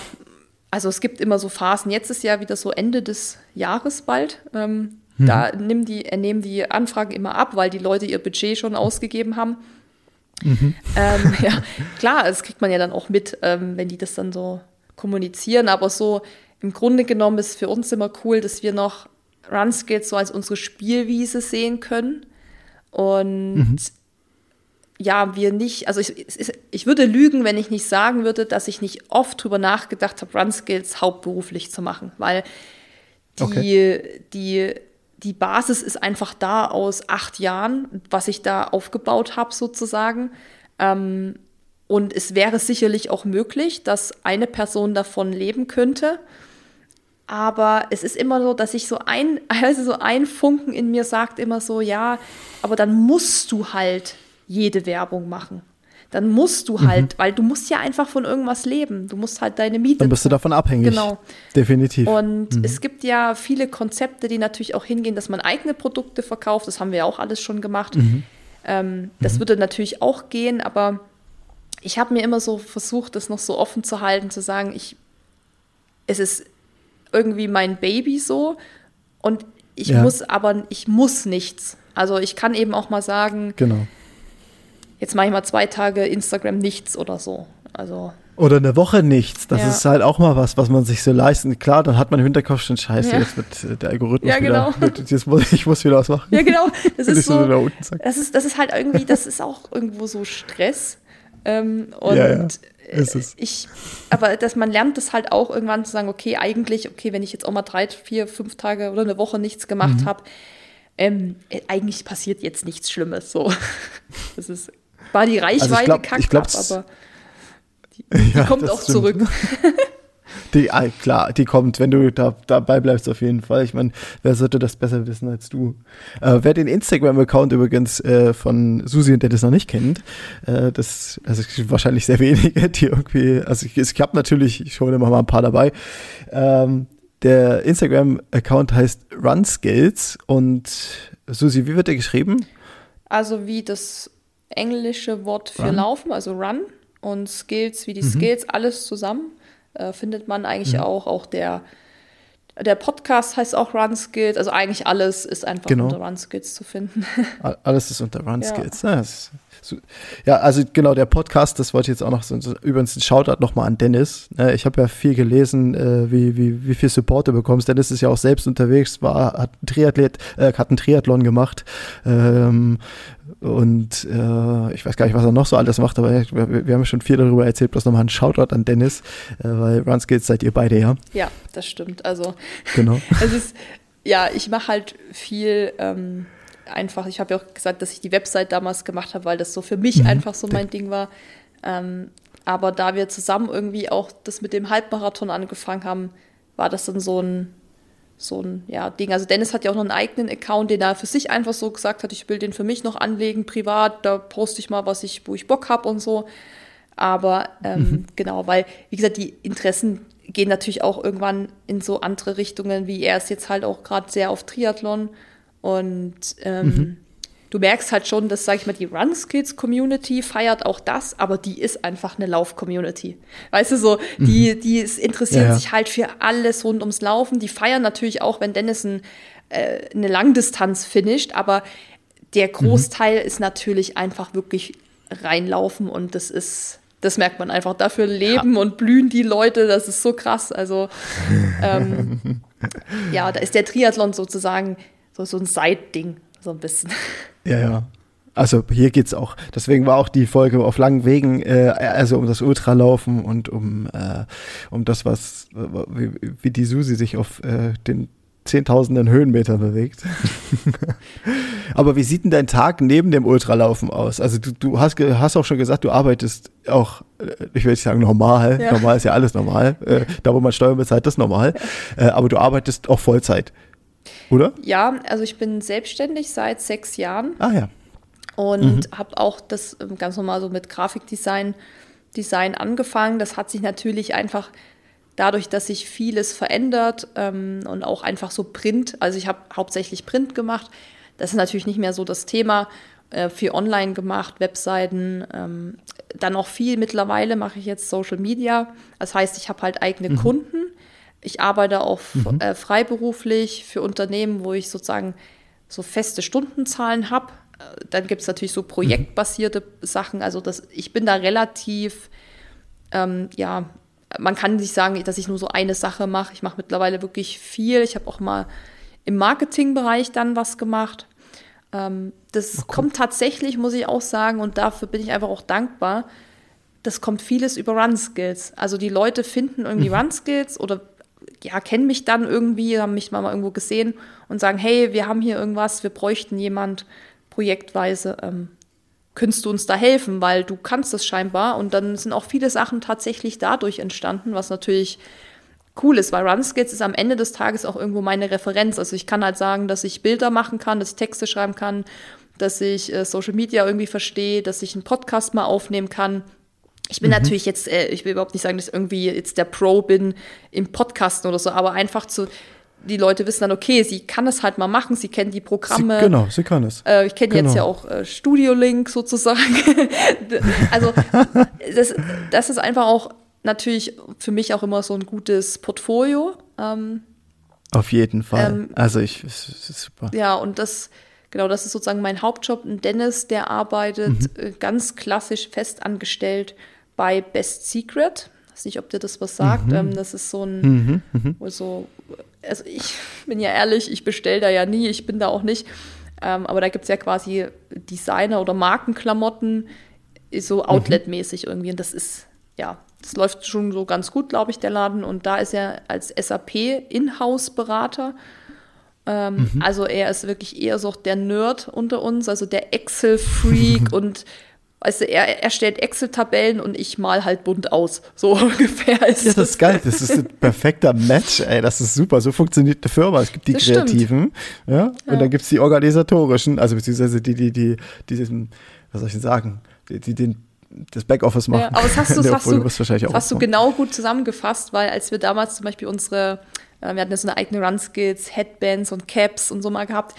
Speaker 2: also es gibt immer so Phasen. Jetzt ist ja wieder so Ende des Jahres bald. Ähm, hm. Da nehmen die, nehmen die Anfragen immer ab, weil die Leute ihr Budget schon ausgegeben haben. Mhm. Ähm, ja, klar, das kriegt man ja dann auch mit, ähm, wenn die das dann so kommunizieren. Aber so im Grunde genommen ist für uns immer cool, dass wir noch Runskills so als unsere Spielwiese sehen können. Und mhm ja, wir nicht, also ich, ich würde lügen, wenn ich nicht sagen würde, dass ich nicht oft drüber nachgedacht habe, Run Skills hauptberuflich zu machen, weil die, okay. die, die Basis ist einfach da aus acht Jahren, was ich da aufgebaut habe sozusagen. Ähm, Und es wäre sicherlich auch möglich, dass eine Person davon leben könnte. Aber es ist immer so, dass ich so ein, also so ein Funken in mir sagt immer so, ja, aber dann musst du halt jede Werbung machen. Dann musst du halt, mhm. weil du musst ja einfach von irgendwas leben. Du musst halt deine Miete.
Speaker 1: Dann bist du davon abhängig.
Speaker 2: Genau.
Speaker 1: Definitiv.
Speaker 2: Und mhm. es gibt ja viele Konzepte, die natürlich auch hingehen, dass man eigene Produkte verkauft. Das haben wir ja auch alles schon gemacht. Mhm. Ähm, das mhm. würde natürlich auch gehen, aber ich habe mir immer so versucht, das noch so offen zu halten, zu sagen, ich, es ist irgendwie mein Baby so und ich ja. muss aber, ich muss nichts. Also ich kann eben auch mal sagen,
Speaker 1: genau.
Speaker 2: Jetzt mache ich mal zwei Tage Instagram nichts oder so. Also
Speaker 1: oder eine Woche nichts. Das ja. ist halt auch mal was, was man sich so leisten. Klar, dann hat man im Hinterkopf schon Scheiße, ja. jetzt wird äh, der Algorithmus
Speaker 2: ja, genau.
Speaker 1: wieder. Jetzt muss, ich muss wieder was machen.
Speaker 2: Ja, genau. Das ist so. so das, ist, das ist halt irgendwie, das ist auch irgendwo so Stress. Ähm, und ja, ja. Ist es. ich, aber dass man lernt das halt auch irgendwann zu sagen, okay, eigentlich, okay, wenn ich jetzt auch mal drei, vier, fünf Tage oder eine Woche nichts gemacht mhm. habe, ähm, äh, eigentlich passiert jetzt nichts Schlimmes. So. Das ist, war die also Reichweite also kacke, aber die, die ja, kommt auch stimmt. zurück.
Speaker 1: Die, ah, klar, die kommt, wenn du da, dabei bleibst, auf jeden Fall. Ich meine, wer sollte das besser wissen als du? Äh, wer den Instagram-Account übrigens äh, von Susi und Dennis noch nicht kennt, äh, das also wahrscheinlich sehr wenige, die irgendwie, also ich, ich habe natürlich schon immer mal ein paar dabei. Ähm, der Instagram-Account heißt RunSkills und Susi, wie wird der geschrieben?
Speaker 2: Also wie das englische Wort für Run. Laufen, also Run und Skills wie die mhm. Skills, alles zusammen äh, findet man eigentlich mhm. auch. Auch der, der Podcast heißt auch Run Skills. Also eigentlich alles ist einfach genau. unter Run Skills zu finden.
Speaker 1: alles ist unter Run Skills. Ja. Ja, also genau, der Podcast, das wollte ich jetzt auch noch, so, übrigens ein Shoutout nochmal an Dennis. Ne, ich habe ja viel gelesen, äh, wie, wie, wie viel Support du bekommst. Dennis ist ja auch selbst unterwegs, war, hat, Triathlet, äh, hat einen Triathlon gemacht ähm, und äh, ich weiß gar nicht, was er noch so alles macht, aber wir, wir haben schon viel darüber erzählt. Bloß nochmal ein Shoutout an Dennis, äh, weil Runskills seid ihr beide, ja?
Speaker 2: Ja, das stimmt. Also,
Speaker 1: genau.
Speaker 2: es ist, ja, ich mache halt viel ähm, einfach, ich habe ja auch gesagt, dass ich die Website damals gemacht habe, weil das so für mich mhm. einfach so mein Ding war. Ähm, aber da wir zusammen irgendwie auch das mit dem Halbmarathon angefangen haben, war das dann so ein, so ein ja, Ding. Also Dennis hat ja auch noch einen eigenen Account, den er für sich einfach so gesagt hat, ich will den für mich noch anlegen, privat, da poste ich mal, was ich, wo ich Bock habe und so. Aber ähm, mhm. genau, weil, wie gesagt, die Interessen gehen natürlich auch irgendwann in so andere Richtungen, wie er ist jetzt halt auch gerade sehr auf Triathlon. Und ähm, mhm. Du merkst halt schon, dass, sag ich mal, die Run Skills Community feiert auch das, aber die ist einfach eine Lauf-Community. Weißt du, so, mhm. die, die interessieren ja. sich halt für alles rund ums Laufen. Die feiern natürlich auch, wenn Dennis ein, äh, eine Langdistanz finisht, aber der mhm. Großteil mhm. ist natürlich einfach wirklich reinlaufen und das ist, das merkt man einfach. Dafür leben ja. und blühen die Leute, das ist so krass. Also ähm, ja, da ist der Triathlon sozusagen so, so ein Side-Ding, so ein bisschen.
Speaker 1: Ja, ja. Also hier geht es auch, deswegen war auch die Folge auf langen Wegen, äh, also um das Ultralaufen und um, äh, um das, was, wie, wie die Susi sich auf äh, den zehntausenden Höhenmetern bewegt. Aber wie sieht denn dein Tag neben dem Ultralaufen aus? Also du, du hast, hast auch schon gesagt, du arbeitest auch, äh, ich will nicht sagen normal, ja. normal ist ja alles normal, äh, da wo man Steuern bezahlt, das ist normal, äh, aber du arbeitest auch Vollzeit. Oder?
Speaker 2: Ja, also ich bin selbstständig seit sechs Jahren.
Speaker 1: Ah ja.
Speaker 2: Und mhm. habe auch das ähm, ganz normal so mit Grafikdesign Design angefangen. Das hat sich natürlich einfach dadurch, dass sich vieles verändert ähm, und auch einfach so Print, also ich habe hauptsächlich Print gemacht. Das ist natürlich nicht mehr so das Thema. Äh, viel online gemacht, Webseiten, ähm, dann auch viel mittlerweile mache ich jetzt Social Media. Das heißt, ich habe halt eigene mhm. Kunden ich arbeite auch mhm. äh, freiberuflich für Unternehmen, wo ich sozusagen so feste Stundenzahlen habe. Äh, dann gibt es natürlich so projektbasierte mhm. Sachen. Also das, ich bin da relativ, ähm, ja, man kann nicht sagen, dass ich nur so eine Sache mache. Ich mache mittlerweile wirklich viel. Ich habe auch mal im Marketingbereich dann was gemacht. Ähm, das okay. kommt tatsächlich, muss ich auch sagen, und dafür bin ich einfach auch dankbar. Das kommt vieles über Run Skills. Also die Leute finden irgendwie mhm. Run Skills oder ja, kennen mich dann irgendwie, haben mich mal irgendwo gesehen und sagen, hey, wir haben hier irgendwas, wir bräuchten jemand projektweise. Ähm, könntest du uns da helfen, weil du kannst das scheinbar. Und dann sind auch viele Sachen tatsächlich dadurch entstanden, was natürlich cool ist, weil RunSkills ist am Ende des Tages auch irgendwo meine Referenz. Also ich kann halt sagen, dass ich Bilder machen kann, dass ich Texte schreiben kann, dass ich äh, Social Media irgendwie verstehe, dass ich einen Podcast mal aufnehmen kann. Ich bin mhm. natürlich jetzt, äh, ich will überhaupt nicht sagen, dass ich irgendwie jetzt der Pro bin im Podcasten oder so, aber einfach zu, die Leute wissen dann, okay, sie kann es halt mal machen, sie kennt die Programme.
Speaker 1: Sie, genau, sie kann es.
Speaker 2: Äh, ich kenne genau. jetzt ja auch äh, Studio Link sozusagen. also das, das ist einfach auch natürlich für mich auch immer so ein gutes Portfolio. Ähm,
Speaker 1: Auf jeden Fall. Ähm, also ich, super.
Speaker 2: Ja, und das, genau, das ist sozusagen mein Hauptjob. Und Dennis, der arbeitet mhm. Äh, ganz klassisch festangestellt bei Best Secret. Ich weiß nicht, ob dir das was sagt. Mhm. Ähm, das ist so ein, mhm. mhm. so, also ich bin ja ehrlich, ich bestelle da ja nie, ich bin da auch nicht. Ähm, aber da gibt es ja quasi Designer- oder Markenklamotten, so mhm. outletmäßig irgendwie. Und das ist, ja, das läuft schon so ganz gut, glaube ich, der Laden. Und da ist er als SAP-Inhouse-Berater. Ähm, mhm. Also er ist wirklich eher so der Nerd unter uns, also der Excel-Freak und Weißt du, er erstellt Excel-Tabellen und ich mal halt bunt aus. So ungefähr
Speaker 1: ist Ja, das ist geil. Das ist ein perfekter Match, ey. Das ist super. So funktioniert eine Firma. Es gibt die das Kreativen, ja, und ja. dann gibt es die organisatorischen, also beziehungsweise die, die, die, die diesen, was soll ich denn sagen, die, die den das Backoffice machen. Ja,
Speaker 2: aber das hast, hast, du, das hast du genau gut zusammengefasst, weil als wir damals zum Beispiel unsere, äh, wir hatten ja so eine eigene Run-Skills, Headbands und Caps und so mal gehabt,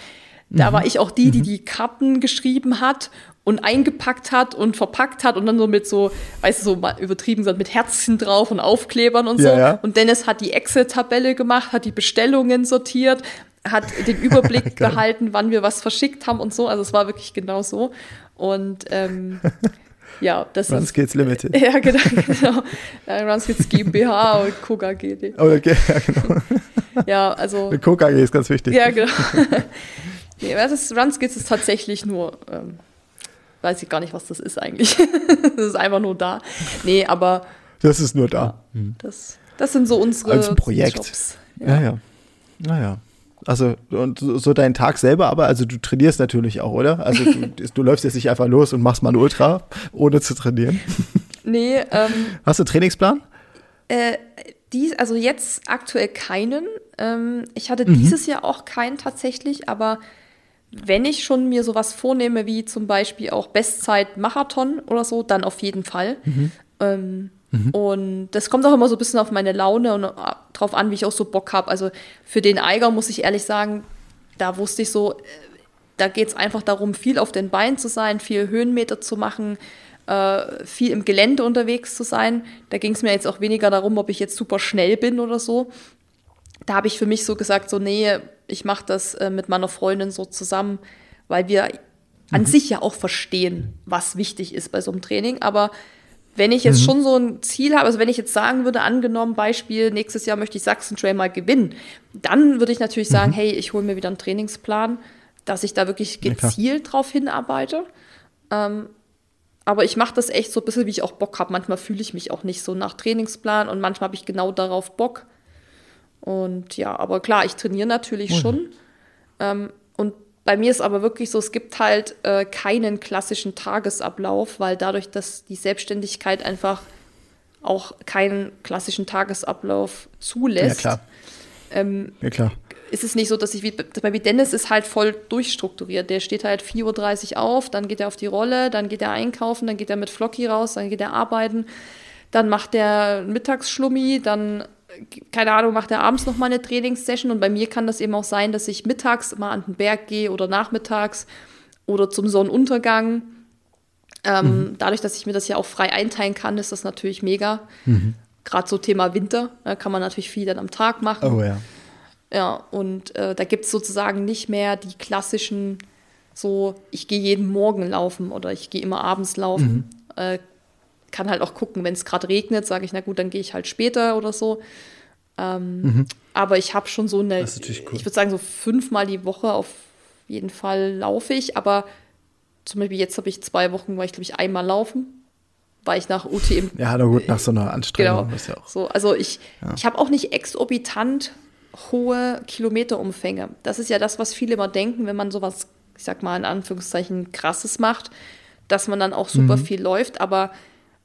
Speaker 2: da mhm. war ich auch die, die mhm. die Karten geschrieben hat und eingepackt hat und verpackt hat und dann so mit so, weißt du, so mal übertrieben gesagt, mit Herzchen drauf und Aufklebern und so. Ja, ja. Und Dennis hat die Excel-Tabelle gemacht, hat die Bestellungen sortiert, hat den Überblick behalten, wann wir was verschickt haben und so. Also es war wirklich genau so. Und ähm, ja, das
Speaker 1: Runskills ist. Limited.
Speaker 2: Ja, genau. genau. Runskills GmbH und Coca GD.
Speaker 1: Oh, okay, ja, genau.
Speaker 2: Ja, also.
Speaker 1: Mit Coca ist ganz wichtig.
Speaker 2: Ja, genau. nee, das ist, Runskills ist tatsächlich nur, ähm, weiß ich gar nicht, was das ist eigentlich. das ist einfach nur da. Nee, aber.
Speaker 1: Das ist nur da. Ja,
Speaker 2: hm. das, das sind so unsere
Speaker 1: Als ein Projekt. Jobs. Ja, ja. ja. Naja. Also, und so dein Tag selber, aber, also du trainierst natürlich auch, oder? Also du, du läufst jetzt nicht einfach los und machst mal ein Ultra, ohne zu trainieren.
Speaker 2: Nee. Ähm,
Speaker 1: Hast du einen Trainingsplan?
Speaker 2: Äh, dies, also jetzt aktuell keinen. Ähm, ich hatte mhm. dieses Jahr auch keinen tatsächlich, aber wenn ich schon mir sowas vornehme, wie zum Beispiel auch Bestzeit Marathon oder so, dann auf jeden Fall. Mhm. Ähm, Mhm. Und das kommt auch immer so ein bisschen auf meine Laune und äh, drauf an, wie ich auch so Bock habe. Also für den Eiger muss ich ehrlich sagen, da wusste ich so, äh, da geht es einfach darum, viel auf den Beinen zu sein, viel Höhenmeter zu machen, äh, viel im Gelände unterwegs zu sein. Da ging es mir jetzt auch weniger darum, ob ich jetzt super schnell bin oder so. Da habe ich für mich so gesagt, so nee, ich mache das äh, mit meiner Freundin so zusammen, weil wir an mhm. sich ja auch verstehen, was wichtig ist bei so einem Training. Aber wenn ich jetzt mhm. schon so ein Ziel habe, also wenn ich jetzt sagen würde, angenommen Beispiel, nächstes Jahr möchte ich Sachsen Trail mal gewinnen, dann würde ich natürlich sagen, mhm. hey, ich hole mir wieder einen Trainingsplan, dass ich da wirklich gezielt ja, drauf hinarbeite. Ähm, aber ich mache das echt so ein bisschen, wie ich auch Bock habe. Manchmal fühle ich mich auch nicht so nach Trainingsplan und manchmal habe ich genau darauf Bock. Und ja, aber klar, ich trainiere natürlich mhm. schon. Ähm, und bei mir ist aber wirklich so, es gibt halt äh, keinen klassischen Tagesablauf, weil dadurch, dass die Selbstständigkeit einfach auch keinen klassischen Tagesablauf zulässt.
Speaker 1: Ja, klar.
Speaker 2: Ähm,
Speaker 1: ja, klar.
Speaker 2: Ist es nicht so, dass ich, wie, wie Dennis ist halt voll durchstrukturiert. Der steht halt 4.30 Uhr auf, dann geht er auf die Rolle, dann geht er einkaufen, dann geht er mit Flocky raus, dann geht er arbeiten, dann macht er Mittagsschlummi, dann keine Ahnung, macht er abends noch mal eine Trainingssession und bei mir kann das eben auch sein, dass ich mittags mal an den Berg gehe oder nachmittags oder zum Sonnenuntergang. Ähm, mhm. Dadurch, dass ich mir das ja auch frei einteilen kann, ist das natürlich mega. Mhm. Gerade so Thema Winter, da kann man natürlich viel dann am Tag machen.
Speaker 1: Oh ja.
Speaker 2: Ja, und äh, da gibt es sozusagen nicht mehr die klassischen, so, ich gehe jeden Morgen laufen oder ich gehe immer abends laufen. Mhm. Äh, kann halt auch gucken, wenn es gerade regnet, sage ich, na gut, dann gehe ich halt später oder so. Ähm, mhm. Aber ich habe schon so eine, cool. ich würde sagen, so fünfmal die Woche auf jeden Fall laufe ich. Aber zum Beispiel jetzt habe ich zwei Wochen, war ich glaube ich einmal laufen, weil ich nach UTM.
Speaker 1: Ja, na gut, nach so einer Anstrengung
Speaker 2: genau, ist ja auch. So, also ich, ja. ich habe auch nicht exorbitant hohe Kilometerumfänge. Das ist ja das, was viele immer denken, wenn man sowas, ich sag mal in Anführungszeichen, krasses macht dass man dann auch super mhm. viel läuft, aber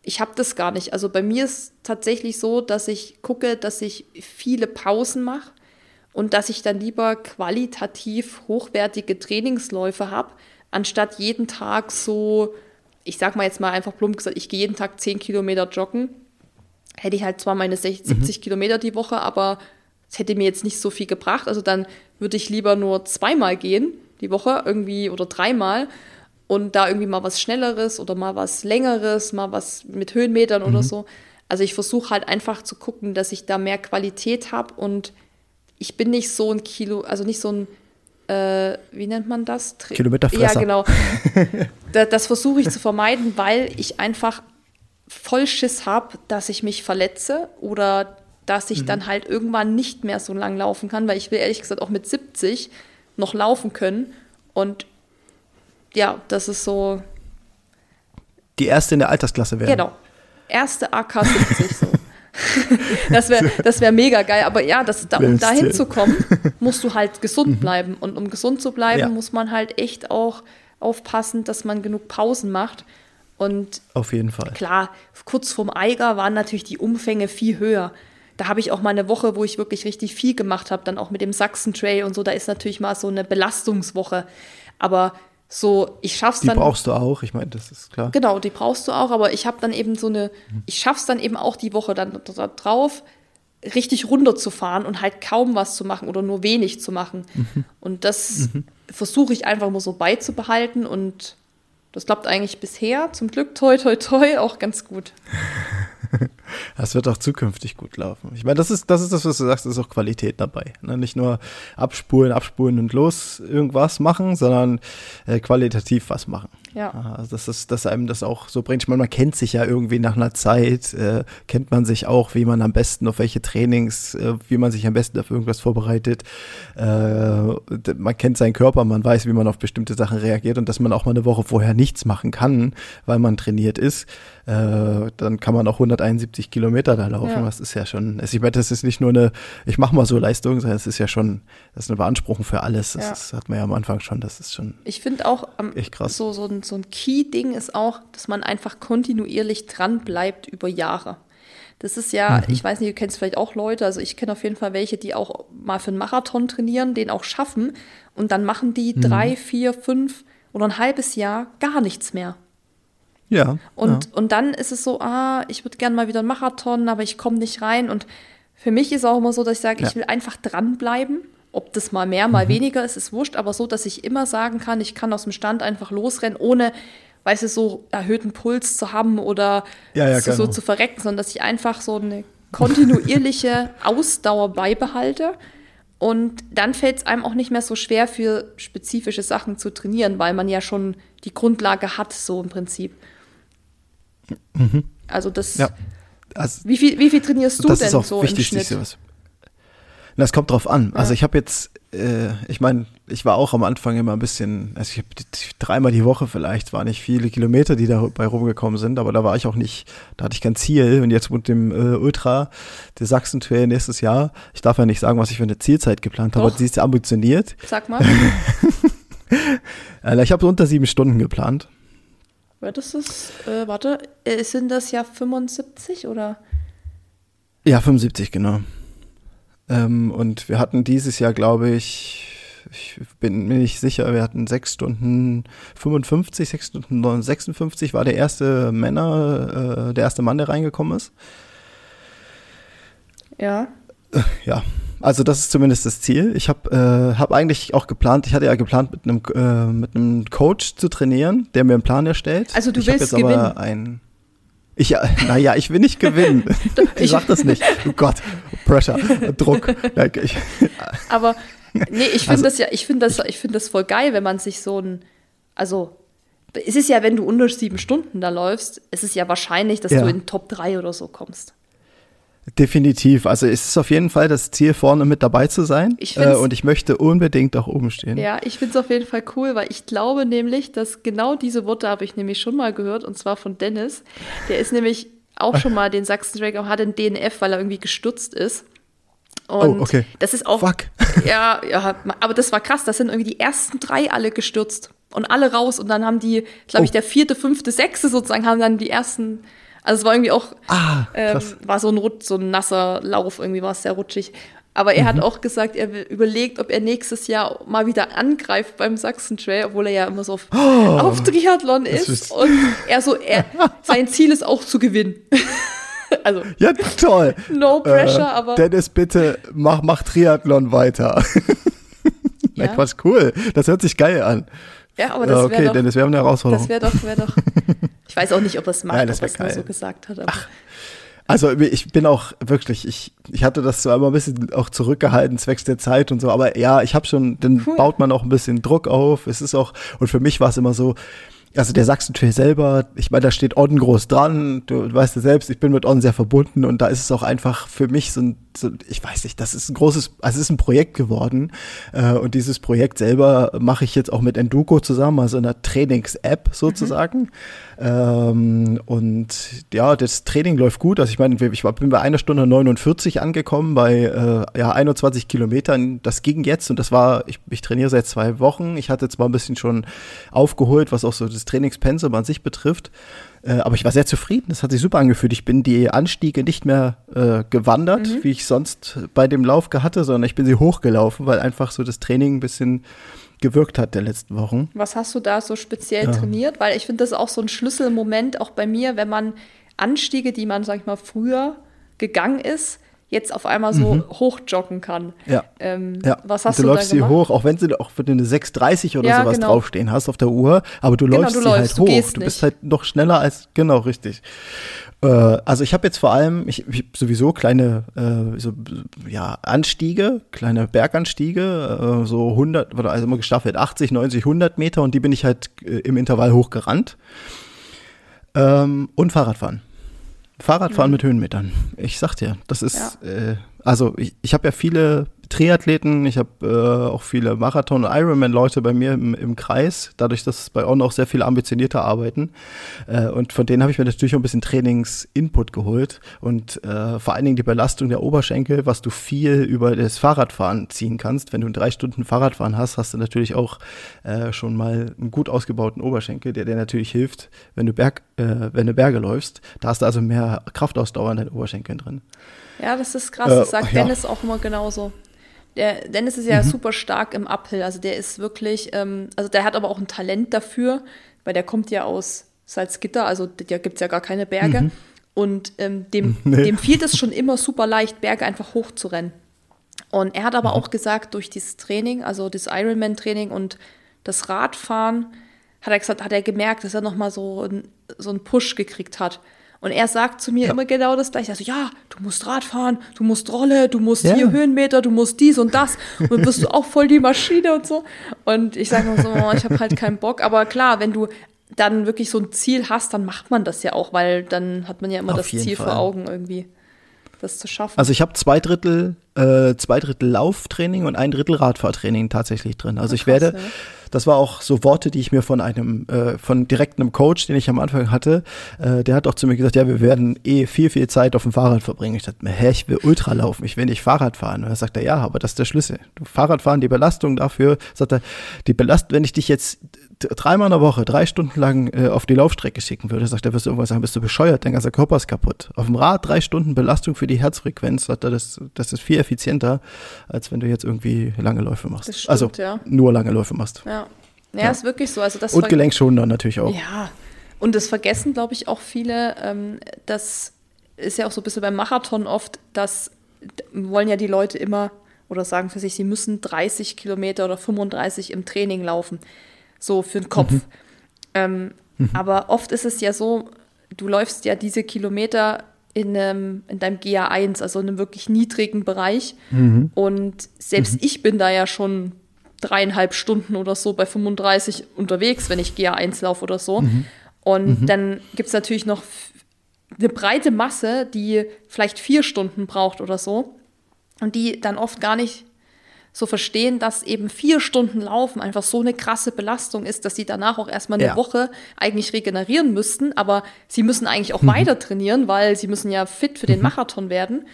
Speaker 2: ich habe das gar nicht. Also bei mir ist tatsächlich so, dass ich gucke, dass ich viele Pausen mache und dass ich dann lieber qualitativ hochwertige Trainingsläufe habe, anstatt jeden Tag so, ich sag mal jetzt mal einfach plump gesagt, ich gehe jeden Tag 10 Kilometer joggen. Hätte ich halt zwar meine 60, mhm. 70 Kilometer die Woche, aber es hätte mir jetzt nicht so viel gebracht. Also dann würde ich lieber nur zweimal gehen die Woche irgendwie oder dreimal und da irgendwie mal was Schnelleres oder mal was Längeres, mal was mit Höhenmetern mhm. oder so. Also ich versuche halt einfach zu gucken, dass ich da mehr Qualität habe und ich bin nicht so ein Kilo, also nicht so ein, äh, wie nennt man das?
Speaker 1: Tri Kilometerfresser.
Speaker 2: Ja, genau. das, das versuche ich zu vermeiden, weil ich einfach voll Schiss habe, dass ich mich verletze oder dass ich mhm. dann halt irgendwann nicht mehr so lang laufen kann, weil ich will ehrlich gesagt auch mit 70 noch laufen können. Und ja, das ist so.
Speaker 1: Die erste in der Altersklasse werden.
Speaker 2: Genau. Erste AK 70 so. das wäre das wär mega geil. Aber ja, das, da, um da hinzukommen, musst du halt gesund mhm. bleiben. Und um gesund zu bleiben, ja. muss man halt echt auch aufpassen, dass man genug Pausen macht. Und
Speaker 1: auf jeden Fall.
Speaker 2: Klar, kurz vorm Eiger waren natürlich die Umfänge viel höher da habe ich auch mal eine Woche, wo ich wirklich richtig viel gemacht habe, dann auch mit dem Sachsen Trail und so, da ist natürlich mal so eine Belastungswoche. Aber so, ich schaff's dann.
Speaker 1: Die brauchst du auch, ich meine, das ist klar.
Speaker 2: Genau, die brauchst du auch, aber ich habe dann eben so eine, ich schaff's dann eben auch die Woche dann da drauf, richtig runterzufahren und halt kaum was zu machen oder nur wenig zu machen. Mhm. Und das mhm. versuche ich einfach mal so beizubehalten und das klappt eigentlich bisher, zum Glück, toi, toi, toi, auch ganz gut.
Speaker 1: Das wird auch zukünftig gut laufen. Ich meine, das ist, das ist das, was du sagst, ist auch Qualität dabei. Ne? Nicht nur abspulen, abspulen und los irgendwas machen, sondern äh, qualitativ was machen.
Speaker 2: Ja.
Speaker 1: Also das ist, dass einem das auch so bringt. Ich meine, man kennt sich ja irgendwie nach einer Zeit, äh, kennt man sich auch, wie man am besten auf welche Trainings, äh, wie man sich am besten auf irgendwas vorbereitet. Äh, man kennt seinen Körper, man weiß, wie man auf bestimmte Sachen reagiert und dass man auch mal eine Woche vorher nichts machen kann, weil man trainiert ist. Äh, dann kann man auch 171 Kilometer da laufen. Ja. Das ist ja schon, also ich meine, das ist nicht nur eine, ich mache mal so Leistung, sondern es ist ja schon, das ist eine Beanspruchung für alles. Das, ja. ist, hat man ja am Anfang schon, das ist schon.
Speaker 2: Ich finde auch um, echt krass. So, so ein, so ein Key-Ding ist auch, dass man einfach kontinuierlich dran bleibt über Jahre. Das ist ja, mhm. ich weiß nicht, du kennst vielleicht auch Leute, also ich kenne auf jeden Fall welche, die auch mal für einen Marathon trainieren, den auch schaffen und dann machen die mhm. drei, vier, fünf oder ein halbes Jahr gar nichts mehr.
Speaker 1: Ja.
Speaker 2: Und,
Speaker 1: ja.
Speaker 2: und dann ist es so, ah, ich würde gerne mal wieder einen Marathon, aber ich komme nicht rein. Und für mich ist auch immer so, dass ich sage, ja. ich will einfach dranbleiben. Ob das mal mehr, mal mhm. weniger ist, ist wurscht, aber so, dass ich immer sagen kann, ich kann aus dem Stand einfach losrennen, ohne, weißt du, so erhöhten Puls zu haben oder
Speaker 1: ja,
Speaker 2: so, so zu verrecken, sondern dass ich einfach so eine kontinuierliche Ausdauer beibehalte. Und dann fällt es einem auch nicht mehr so schwer, für spezifische Sachen zu trainieren, weil man ja schon die Grundlage hat, so im Prinzip. Mhm. Also das. Ja. Also, wie, viel, wie viel trainierst du denn so im Schnitt? Sowas.
Speaker 1: Das kommt drauf an. Ja. Also ich habe jetzt, äh, ich meine, ich war auch am Anfang immer ein bisschen, also ich habe dreimal die Woche vielleicht, waren nicht viele Kilometer, die dabei rumgekommen sind, aber da war ich auch nicht, da hatte ich kein Ziel. Und jetzt mit dem äh, Ultra, der Sachsen Trail nächstes Jahr, ich darf ja nicht sagen, was ich für eine Zielzeit geplant habe, aber sie ist ambitioniert.
Speaker 2: Sag mal.
Speaker 1: Äh, ich habe so unter sieben Stunden geplant.
Speaker 2: Das ist, äh, warte, äh, sind das ja 75 oder?
Speaker 1: Ja, 75, genau. Ähm, und wir hatten dieses Jahr, glaube ich, ich bin mir nicht sicher, wir hatten 6 Stunden 55, 6 Stunden 56 war der erste Männer, äh, der erste Mann, der reingekommen ist.
Speaker 2: Ja.
Speaker 1: Äh, ja, also das ist zumindest das Ziel. Ich habe äh, hab eigentlich auch geplant, ich hatte ja geplant, mit einem, äh, mit einem Coach zu trainieren, der mir einen Plan erstellt.
Speaker 2: Also du
Speaker 1: ich
Speaker 2: willst jetzt gewinnen. Aber
Speaker 1: ein, ich, naja, ich will nicht gewinnen. ich sag das nicht. Oh Gott, Pressure, Druck.
Speaker 2: aber nee, ich finde also, das ja, ich finde das, ich finde das voll geil, wenn man sich so ein, also es ist ja, wenn du unter sieben Stunden da läufst, es ist ja wahrscheinlich, dass ja. du in Top 3 oder so kommst.
Speaker 1: Definitiv. Also es ist auf jeden Fall das Ziel, vorne mit dabei zu sein. Ich äh, und ich möchte unbedingt auch oben stehen.
Speaker 2: Ja, ich finde es auf jeden Fall cool, weil ich glaube nämlich, dass genau diese Worte habe ich nämlich schon mal gehört, und zwar von Dennis. Der ist nämlich auch schon mal den Sachsen Drake, hat den DNF, weil er irgendwie gestürzt ist.
Speaker 1: Oh, und oh, okay.
Speaker 2: das ist auch.
Speaker 1: Fuck.
Speaker 2: Ja, ja, aber das war krass. Das sind irgendwie die ersten drei alle gestürzt. und alle raus und dann haben die, glaube ich, oh. der vierte, fünfte, sechste sozusagen haben dann die ersten, also es war irgendwie auch,
Speaker 1: ah,
Speaker 2: ähm, war so ein, Rut, so ein nasser Lauf, irgendwie war es sehr rutschig. Aber er mhm. hat auch gesagt, er überlegt, ob er nächstes Jahr mal wieder angreift beim Sachsen Trail, obwohl er ja immer so auf, oh, auf Triathlon ist. ist. Und er so, er, sein Ziel ist auch zu gewinnen.
Speaker 1: also, ja, toll.
Speaker 2: No pressure, äh, aber.
Speaker 1: Dennis, bitte mach, mach Triathlon weiter. ja. Nein, Quatsch, cool. Das hört sich geil an.
Speaker 2: Ja, aber das wäre okay,
Speaker 1: doch, Dennis, wir haben eine Herausforderung.
Speaker 2: Das wäre doch, wäre doch. Ich weiß auch nicht, ob er es macht, Nein, das ob er es so gesagt hat. Ach,
Speaker 1: also ich bin auch wirklich, ich, ich hatte das so einmal ein bisschen auch zurückgehalten, zwecks der Zeit und so, aber ja, ich habe schon, dann cool. baut man auch ein bisschen Druck auf. Es ist auch, und für mich war es immer so, also der Sachsen-Trail selber, ich meine, da steht Orden groß dran, du weißt ja selbst, ich bin mit Orden sehr verbunden und da ist es auch einfach für mich so ein, so, ich weiß nicht, das ist ein großes, also es ist ein Projekt geworden äh, und dieses Projekt selber mache ich jetzt auch mit Enduko zusammen, also einer Trainings-App sozusagen. Mhm. Ähm, und ja, das Training läuft gut, also ich meine, ich bin bei einer Stunde 49 angekommen, bei äh, ja, 21 Kilometern, das ging jetzt und das war, ich, ich trainiere seit zwei Wochen, ich hatte zwar ein bisschen schon aufgeholt, was auch so das Trainingspensum an sich betrifft. Äh, aber ich war sehr zufrieden. Das hat sich super angefühlt. Ich bin die Anstiege nicht mehr äh, gewandert, mhm. wie ich sonst bei dem Lauf hatte, sondern ich bin sie hochgelaufen, weil einfach so das Training ein bisschen gewirkt hat der letzten Wochen.
Speaker 2: Was hast du da so speziell ja. trainiert? Weil ich finde das auch so ein Schlüsselmoment, auch bei mir, wenn man Anstiege, die man, sag ich mal, früher gegangen ist, jetzt auf einmal so mhm. hochjoggen kann.
Speaker 1: Ja. Ähm, ja. Was hast du, du läufst sie hoch, auch wenn sie auch wenn du eine 6,30 oder ja, sowas genau. draufstehen hast auf der Uhr, aber du genau, läufst du sie halt läufst, halt hoch. Du, du bist halt noch schneller als genau richtig. Äh, also ich habe jetzt vor allem ich, ich sowieso kleine äh, so, ja Anstiege, kleine Berganstiege, äh, so 100 oder also immer gestaffelt 80, 90, 100 Meter und die bin ich halt äh, im Intervall hochgerannt. Ähm, und Fahrradfahren. Fahrradfahren mhm. mit Höhenmetern. Ich sag dir, das ist, ja. äh, also ich, ich habe ja viele Triathleten, ich habe äh, auch viele Marathon- und Ironman-Leute bei mir im, im, Kreis, dadurch, dass bei On auch sehr viele ambitionierter arbeiten. Äh, und von denen habe ich mir natürlich auch ein bisschen Trainings-Input geholt und äh, vor allen Dingen die Belastung der Oberschenkel, was du viel über das Fahrradfahren ziehen kannst. Wenn du drei Stunden Fahrradfahren hast, hast du natürlich auch äh, schon mal einen gut ausgebauten Oberschenkel, der dir natürlich hilft, wenn du, Berg, äh, wenn du Berge läufst. Da hast du also mehr Kraftausdauer in deinen Oberschenkeln drin.
Speaker 2: Ja, das ist krass. Das sagt ja. Dennis auch immer genauso. Der Dennis ist ja mhm. super stark im Uphill. Also der ist wirklich, ähm, also der hat aber auch ein Talent dafür, weil der kommt ja aus Salzgitter, also da gibt es ja gar keine Berge. Mhm. Und ähm, dem, nee. dem fiel es schon immer super leicht, Berge einfach hochzurennen. Und er hat aber mhm. auch gesagt, durch dieses Training, also das Ironman-Training und das Radfahren, hat er gesagt, hat er gemerkt, dass er nochmal so, ein, so einen Push gekriegt hat. Und er sagt zu mir ja. immer genau das gleiche. Also, ja, du musst Rad fahren, du musst Rolle, du musst ja. hier Höhenmeter, du musst dies und das. Und dann bist du auch voll die Maschine und so. Und ich sage immer so, oh, ich habe halt keinen Bock. Aber klar, wenn du dann wirklich so ein Ziel hast, dann macht man das ja auch, weil dann hat man ja immer Auf das Ziel Fall. vor Augen irgendwie, das zu schaffen.
Speaker 1: Also ich habe zwei Drittel, äh, zwei Drittel Lauftraining und ein Drittel Radfahrtraining tatsächlich drin. Also ich werde, ja das war auch so Worte, die ich mir von einem, äh, von direkt einem Coach, den ich am Anfang hatte, äh, der hat auch zu mir gesagt, ja, wir werden eh viel, viel Zeit auf dem Fahrrad verbringen. Ich dachte mir, hä, ich will Ultra laufen, ich will nicht Fahrrad fahren. Und er sagt er, ja, aber das ist der Schlüssel. Du Fahrradfahren, die Belastung dafür, sagt er, die Belastung, wenn ich dich jetzt dreimal in der Woche, drei Stunden lang äh, auf die Laufstrecke schicken würde, sagt er, wirst du irgendwann sagen, bist du bescheuert, dein ganzer Körper ist kaputt. Auf dem Rad drei Stunden Belastung für die Herzfrequenz, sagt er, das, das ist viel effizienter, als wenn du jetzt irgendwie lange Läufe machst. Stimmt, also ja. nur lange Läufe machst.
Speaker 2: Ja. Ja, ja. ist wirklich so. Also das
Speaker 1: Und Gelenkschonender natürlich auch.
Speaker 2: Ja, und das vergessen, glaube ich, auch viele. Ähm, das ist ja auch so ein bisschen beim Marathon oft, dass wollen ja die Leute immer oder sagen für sich, sie müssen 30 Kilometer oder 35 im Training laufen. So für den Kopf. Mhm. Ähm, mhm. Aber oft ist es ja so, du läufst ja diese Kilometer in, einem, in deinem GA1, also in einem wirklich niedrigen Bereich. Mhm. Und selbst mhm. ich bin da ja schon dreieinhalb Stunden oder so bei 35 unterwegs, wenn ich GA1 laufe oder so. Mhm. Und mhm. dann gibt es natürlich noch eine breite Masse, die vielleicht vier Stunden braucht oder so. Und die dann oft gar nicht so verstehen, dass eben vier Stunden Laufen einfach so eine krasse Belastung ist, dass sie danach auch erstmal eine ja. Woche eigentlich regenerieren müssten, aber sie müssen eigentlich auch mhm. weiter trainieren, weil sie müssen ja fit für den mhm. Marathon werden.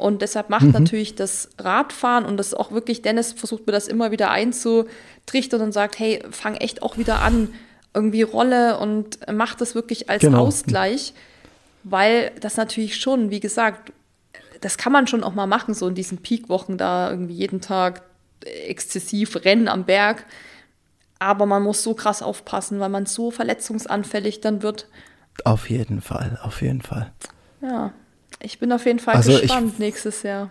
Speaker 2: Und deshalb macht mhm. natürlich das Radfahren und das auch wirklich, Dennis versucht mir das immer wieder einzutrichtern und sagt, hey, fang echt auch wieder an, irgendwie Rolle und mach das wirklich als genau. Ausgleich, weil das natürlich schon, wie gesagt, das kann man schon auch mal machen, so in diesen Peakwochen da irgendwie jeden Tag exzessiv rennen am Berg. Aber man muss so krass aufpassen, weil man so verletzungsanfällig dann wird.
Speaker 1: Auf jeden Fall, auf jeden Fall.
Speaker 2: Ja, ich bin auf jeden Fall also gespannt ich, nächstes Jahr.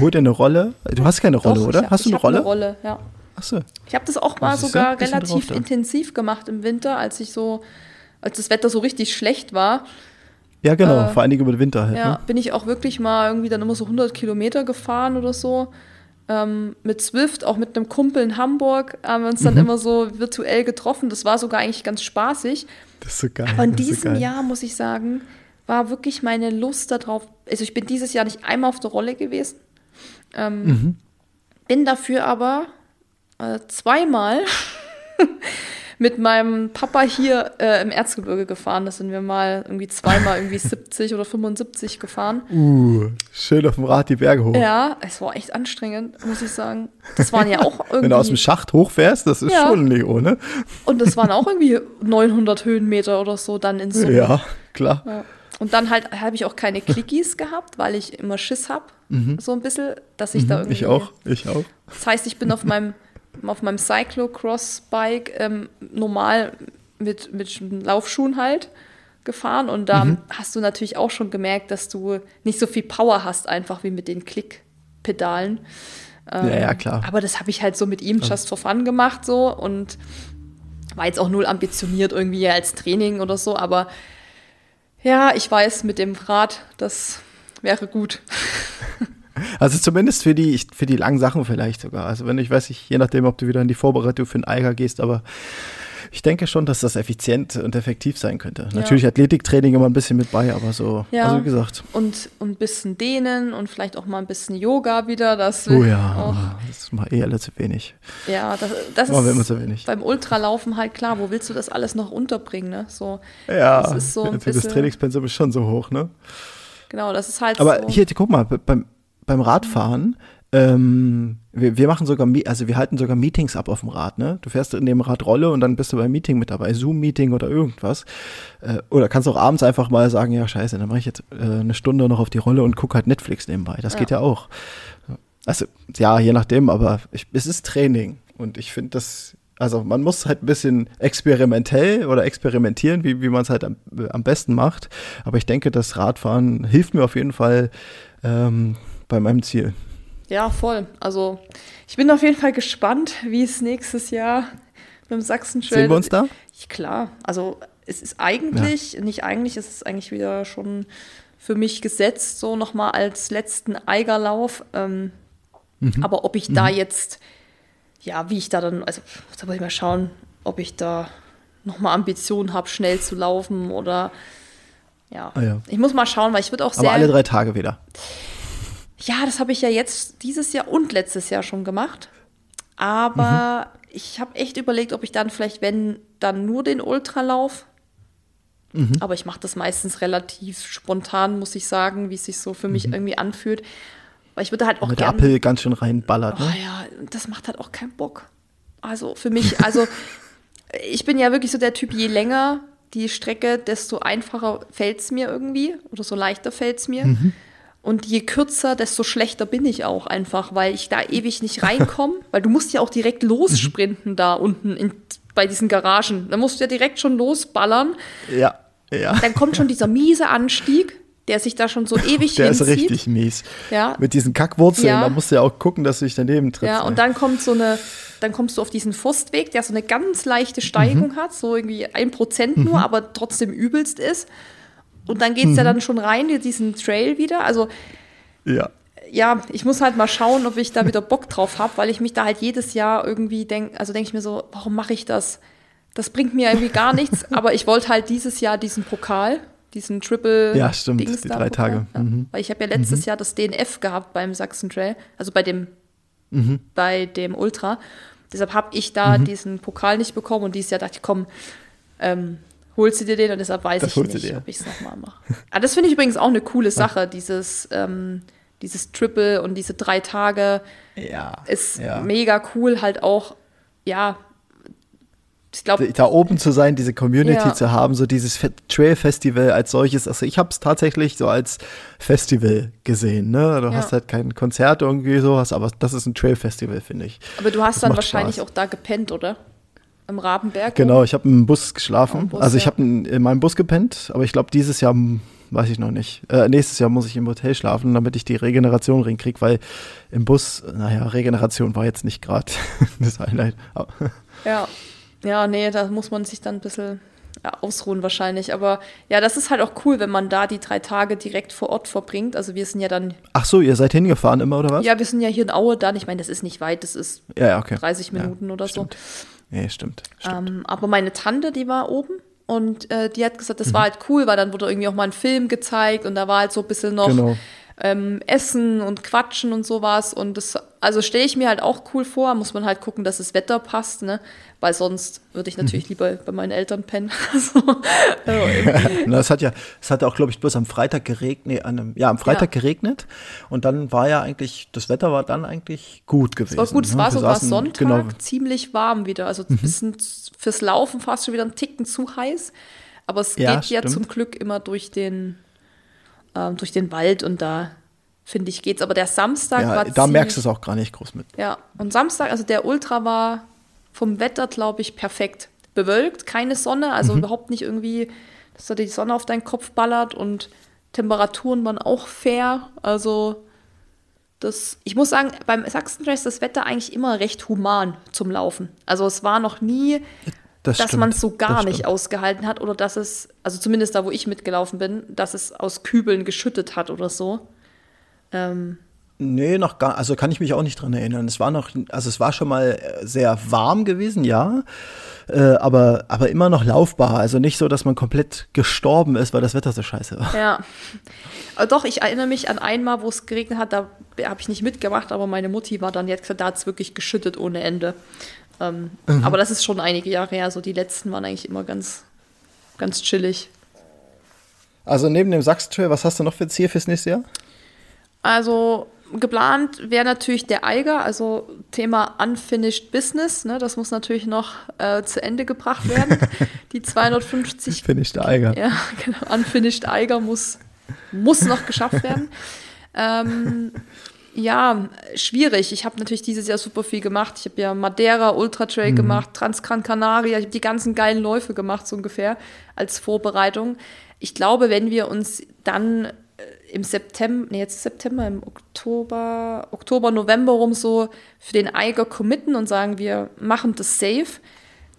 Speaker 1: Hol dir eine Rolle. Du hast keine Rolle, Doch, oder?
Speaker 2: Hab,
Speaker 1: hast du
Speaker 2: eine
Speaker 1: Rolle?
Speaker 2: eine Rolle, ja. Achso. Ich habe das auch mal sogar ja relativ intensiv gemacht im Winter, als ich so, als das Wetter so richtig schlecht war.
Speaker 1: Ja, genau, äh, vor allen Dingen über den Winter halt.
Speaker 2: Ja,
Speaker 1: ne?
Speaker 2: bin ich auch wirklich mal irgendwie dann immer so 100 Kilometer gefahren oder so. Ähm, mit Swift, auch mit einem Kumpel in Hamburg, haben wir uns dann mhm. immer so virtuell getroffen. Das war sogar eigentlich ganz spaßig.
Speaker 1: Das ist so geil.
Speaker 2: Aber in diesem so Jahr, muss ich sagen, war wirklich meine Lust darauf. Also ich bin dieses Jahr nicht einmal auf der Rolle gewesen. Ähm, mhm. Bin dafür aber äh, zweimal mit meinem Papa hier äh, im Erzgebirge gefahren. Da sind wir mal irgendwie zweimal irgendwie 70 oder 75 gefahren.
Speaker 1: Uh, schön auf dem Rad die Berge hoch.
Speaker 2: Ja, es war echt anstrengend, muss ich sagen. Das waren ja auch irgendwie.
Speaker 1: Wenn du aus dem Schacht hochfährst, das ist ja. schon nicht ohne.
Speaker 2: Und das waren auch irgendwie 900 Höhenmeter oder so dann in Summe.
Speaker 1: Ja, klar. Ja.
Speaker 2: Und dann halt habe ich auch keine Clickies gehabt, weil ich immer Schiss habe, mhm. so ein bisschen, dass ich mhm. da irgendwie.
Speaker 1: Ich auch, ich auch.
Speaker 2: Das heißt, ich bin auf meinem, auf meinem Cyclocross-Bike ähm, normal mit, mit Laufschuhen halt gefahren und da mhm. hast du natürlich auch schon gemerkt, dass du nicht so viel Power hast, einfach wie mit den Klickpedalen.
Speaker 1: Ähm, ja, ja, klar.
Speaker 2: Aber das habe ich halt so mit ihm just for fun gemacht so und war jetzt auch null ambitioniert irgendwie als Training oder so, aber ja, ich weiß, mit dem Rad, das wäre gut.
Speaker 1: Also zumindest für die, für die langen Sachen vielleicht sogar. Also wenn ich weiß ich, je nachdem, ob du wieder in die Vorbereitung für einen Eiger gehst, aber ich denke schon, dass das effizient und effektiv sein könnte. Ja. Natürlich Athletiktraining immer ein bisschen mit bei, aber so, ja. also wie gesagt.
Speaker 2: Und, und ein bisschen dehnen und vielleicht auch mal ein bisschen Yoga wieder. Das
Speaker 1: oh ja, auch, das ist mal eh alle zu wenig.
Speaker 2: Ja, das, das ist immer zu wenig. beim Ultralaufen halt klar. Wo willst du das alles noch unterbringen? Ne? So,
Speaker 1: ja, das, ist so ein bisschen, das Trainingspensum ist schon so hoch, ne?
Speaker 2: Genau, das ist halt
Speaker 1: aber
Speaker 2: so.
Speaker 1: hier, guck mal, beim, beim Radfahren ähm, wir, wir, machen sogar, also wir halten sogar Meetings ab auf dem Rad, ne? Du fährst in dem Rad Rolle und dann bist du beim Meeting mit dabei, Zoom-Meeting oder irgendwas. Äh, oder kannst auch abends einfach mal sagen, ja scheiße, dann mache ich jetzt äh, eine Stunde noch auf die Rolle und gucke halt Netflix nebenbei. Das ja. geht ja auch. Also, ja, je nachdem, aber ich, es ist Training. Und ich finde das, also man muss halt ein bisschen experimentell oder experimentieren, wie, wie man es halt am, am besten macht. Aber ich denke, das Radfahren hilft mir auf jeden Fall ähm, bei meinem Ziel.
Speaker 2: Ja, voll. Also ich bin auf jeden Fall gespannt, wie es nächstes Jahr mit dem Sachsen.
Speaker 1: Sehen wir uns da?
Speaker 2: Klar. Also es ist eigentlich, ja. nicht eigentlich, es ist eigentlich wieder schon für mich gesetzt, so nochmal als letzten Eigerlauf. Ähm, mhm. Aber ob ich mhm. da jetzt, ja, wie ich da dann, also da muss ich mal schauen, ob ich da nochmal Ambitionen habe, schnell zu laufen oder ja. Ah, ja. Ich muss mal schauen, weil ich würde auch sehr.
Speaker 1: Aber alle drei Tage wieder.
Speaker 2: Ja, das habe ich ja jetzt dieses Jahr und letztes Jahr schon gemacht. Aber mhm. ich habe echt überlegt, ob ich dann vielleicht, wenn, dann nur den Ultralauf. Mhm. Aber ich mache das meistens relativ spontan, muss ich sagen, wie es sich so für mich mhm. irgendwie anfühlt. Weil ich würde halt auch.
Speaker 1: Mit der Appel ganz schön reinballert, ne?
Speaker 2: Oh ja, das macht halt auch keinen Bock. Also für mich, also ich bin ja wirklich so der Typ, je länger die Strecke, desto einfacher fällt es mir irgendwie oder so leichter fällt es mir. Mhm. Und je kürzer, desto schlechter bin ich auch einfach, weil ich da ewig nicht reinkomme. weil du musst ja auch direkt lossprinten da unten in, bei diesen Garagen. Da musst du ja direkt schon losballern.
Speaker 1: Ja, ja.
Speaker 2: Dann kommt schon dieser miese Anstieg, der sich da schon so ewig
Speaker 1: Der hinzieht. ist richtig mies. Ja. Mit diesen Kackwurzeln, ja. da musst du ja auch gucken, dass du dich daneben trittst.
Speaker 2: Ja, und dann kommt so eine, dann kommst du auf diesen Forstweg, der so eine ganz leichte Steigung mhm. hat, so irgendwie ein Prozent nur, mhm. aber trotzdem übelst ist. Und dann geht es mhm. ja dann schon rein in diesen Trail wieder. Also
Speaker 1: ja.
Speaker 2: Ja, ich muss halt mal schauen, ob ich da wieder Bock drauf habe, weil ich mich da halt jedes Jahr irgendwie denke, also denke ich mir so, warum mache ich das? Das bringt mir irgendwie gar nichts, aber ich wollte halt dieses Jahr diesen Pokal, diesen Triple
Speaker 1: Ja, stimmt, Dings die drei Tage.
Speaker 2: Ja. Mhm. Weil ich habe ja letztes mhm. Jahr das DNF gehabt beim Sachsen Trail, also bei dem mhm. bei dem Ultra. Deshalb habe ich da mhm. diesen Pokal nicht bekommen und dieses Jahr dachte ich, komm, ähm, holst du dir den und deshalb weiß
Speaker 1: Das
Speaker 2: ich nicht, ob ich es nochmal mache. Ah, das finde ich übrigens auch eine coole Sache, dieses, ähm, dieses Triple und diese drei Tage
Speaker 1: Ja.
Speaker 2: ist
Speaker 1: ja.
Speaker 2: mega cool, halt auch, ja, ich glaube,
Speaker 1: da oben zu sein, diese Community
Speaker 2: Ja.
Speaker 1: zu haben, so dieses Fe- Trail-Festival als solches. Also ich habe es tatsächlich so als Festival gesehen. Ne? Du
Speaker 2: Ja.
Speaker 1: hast halt kein Konzert irgendwie sowas, aber das ist ein Trail-Festival, finde ich.
Speaker 2: aber du hast
Speaker 1: das
Speaker 2: dann wahrscheinlich
Speaker 1: Spaß.
Speaker 2: auch da gepennt, oder? Im Rabenberg?
Speaker 1: Genau, ich habe im Bus geschlafen.
Speaker 2: Bus,
Speaker 1: also ich
Speaker 2: ja.
Speaker 1: habe in meinem Bus gepennt, aber ich glaube dieses Jahr weiß ich noch nicht. Äh, nächstes Jahr muss ich im Hotel schlafen, damit ich die Regeneration rinkriege, weil im Bus, naja, Regeneration war jetzt nicht gerade das Highlight.
Speaker 2: Ja, ja, nee, da muss man sich dann ein bisschen ausruhen wahrscheinlich. Aber ja, das ist halt auch cool, wenn man da die drei Tage direkt vor Ort verbringt. Also wir sind ja dann,
Speaker 1: Ach so, ihr seid hingefahren immer oder was?
Speaker 2: ja, wir sind ja hier in Aue dann. Ich meine, das ist nicht weit, das ist
Speaker 1: ja, okay.
Speaker 2: 30 Minuten
Speaker 1: ja,
Speaker 2: oder
Speaker 1: stimmt. Nee, stimmt. stimmt.
Speaker 2: Ähm, aber meine Tante, die war oben und äh, die hat gesagt,
Speaker 1: Mhm.
Speaker 2: das war halt cool, weil dann wurde irgendwie auch mal ein Film gezeigt und da war halt so ein bisschen noch
Speaker 1: Genau.
Speaker 2: ähm, Essen und Quatschen und sowas. Und das, also stelle ich mir halt auch cool vor, muss man halt gucken, dass das Wetter passt, ne? Weil sonst würde ich natürlich
Speaker 1: Mhm.
Speaker 2: lieber bei meinen Eltern pennen. so, also irgendwie.
Speaker 1: Na, es hat ja, es hat auch, glaube ich, bloß am Freitag geregnet, an einem, ja, am Freitag geregnet und dann war ja eigentlich, das Wetter war dann eigentlich gut gewesen.
Speaker 2: Es war gut, es
Speaker 1: ne?
Speaker 2: war sogar Sonntag
Speaker 1: Genau,
Speaker 2: ziemlich warm wieder. Also ein bisschen fürs Laufen fast schon wieder ein Ticken zu heiß. Aber es
Speaker 1: Ja,
Speaker 2: geht ja
Speaker 1: stimmt.
Speaker 2: zum Glück immer durch den, ähm, durch den Wald und da finde ich geht's. Aber der Samstag
Speaker 1: ja,
Speaker 2: war
Speaker 1: da merkst du es auch gar nicht groß mit.
Speaker 2: Ja, und Samstag, also der Ultra war vom Wetter, glaube ich, perfekt. Bewölkt, keine Sonne, also
Speaker 1: Mhm.
Speaker 2: überhaupt nicht irgendwie, dass da die Sonne auf deinen Kopf ballert und Temperaturen waren auch fair. Also das, ich muss sagen, beim Sachsen Trail ist das Wetter eigentlich immer recht human zum Laufen. Also es war noch nie,
Speaker 1: Das
Speaker 2: dass man es so gar nicht ausgehalten hat oder dass es, also zumindest da, wo ich mitgelaufen bin, dass es aus Kübeln geschüttet hat oder so. Ähm,
Speaker 1: Nee, noch gar, also kann ich mich auch nicht dran erinnern. Es war noch, also es war schon mal äh, sehr warm gewesen, ja, äh, aber, aber immer noch laufbar. Also nicht so, dass man komplett gestorben ist, weil das Wetter so scheiße war.
Speaker 2: Ja. Doch, ich erinnere mich an einmal, wo es geregnet hat, da habe ich nicht mitgemacht, aber meine Mutti war dann, die hat gesagt, da hat es wirklich geschüttet ohne Ende. Ähm, Aber das ist schon einige Jahre her, so die letzten waren eigentlich immer ganz, ganz chillig.
Speaker 1: Also neben dem Sachsen-Trail, was hast du noch für Ziel fürs nächste Jahr?
Speaker 2: Also geplant wäre natürlich der Eiger, also Thema Unfinished Business, ne, das muss natürlich noch äh, zu Ende gebracht werden. Die 250
Speaker 1: Finde ich der Eiger.
Speaker 2: Ja, genau. Unfinished Eiger muss, muss noch geschafft werden. ähm, ja, schwierig. Ich habe natürlich dieses Jahr super viel gemacht. Ich habe ja Madeira Ultra Trail gemacht, Transgran Canaria. Ich habe die ganzen geilen Läufe gemacht, so ungefähr, als Vorbereitung. Ich glaube, wenn wir uns dann im September, nee, jetzt ist September, im Oktober, Oktober, November rum so für den Eiger committen und sagen, wir machen das safe,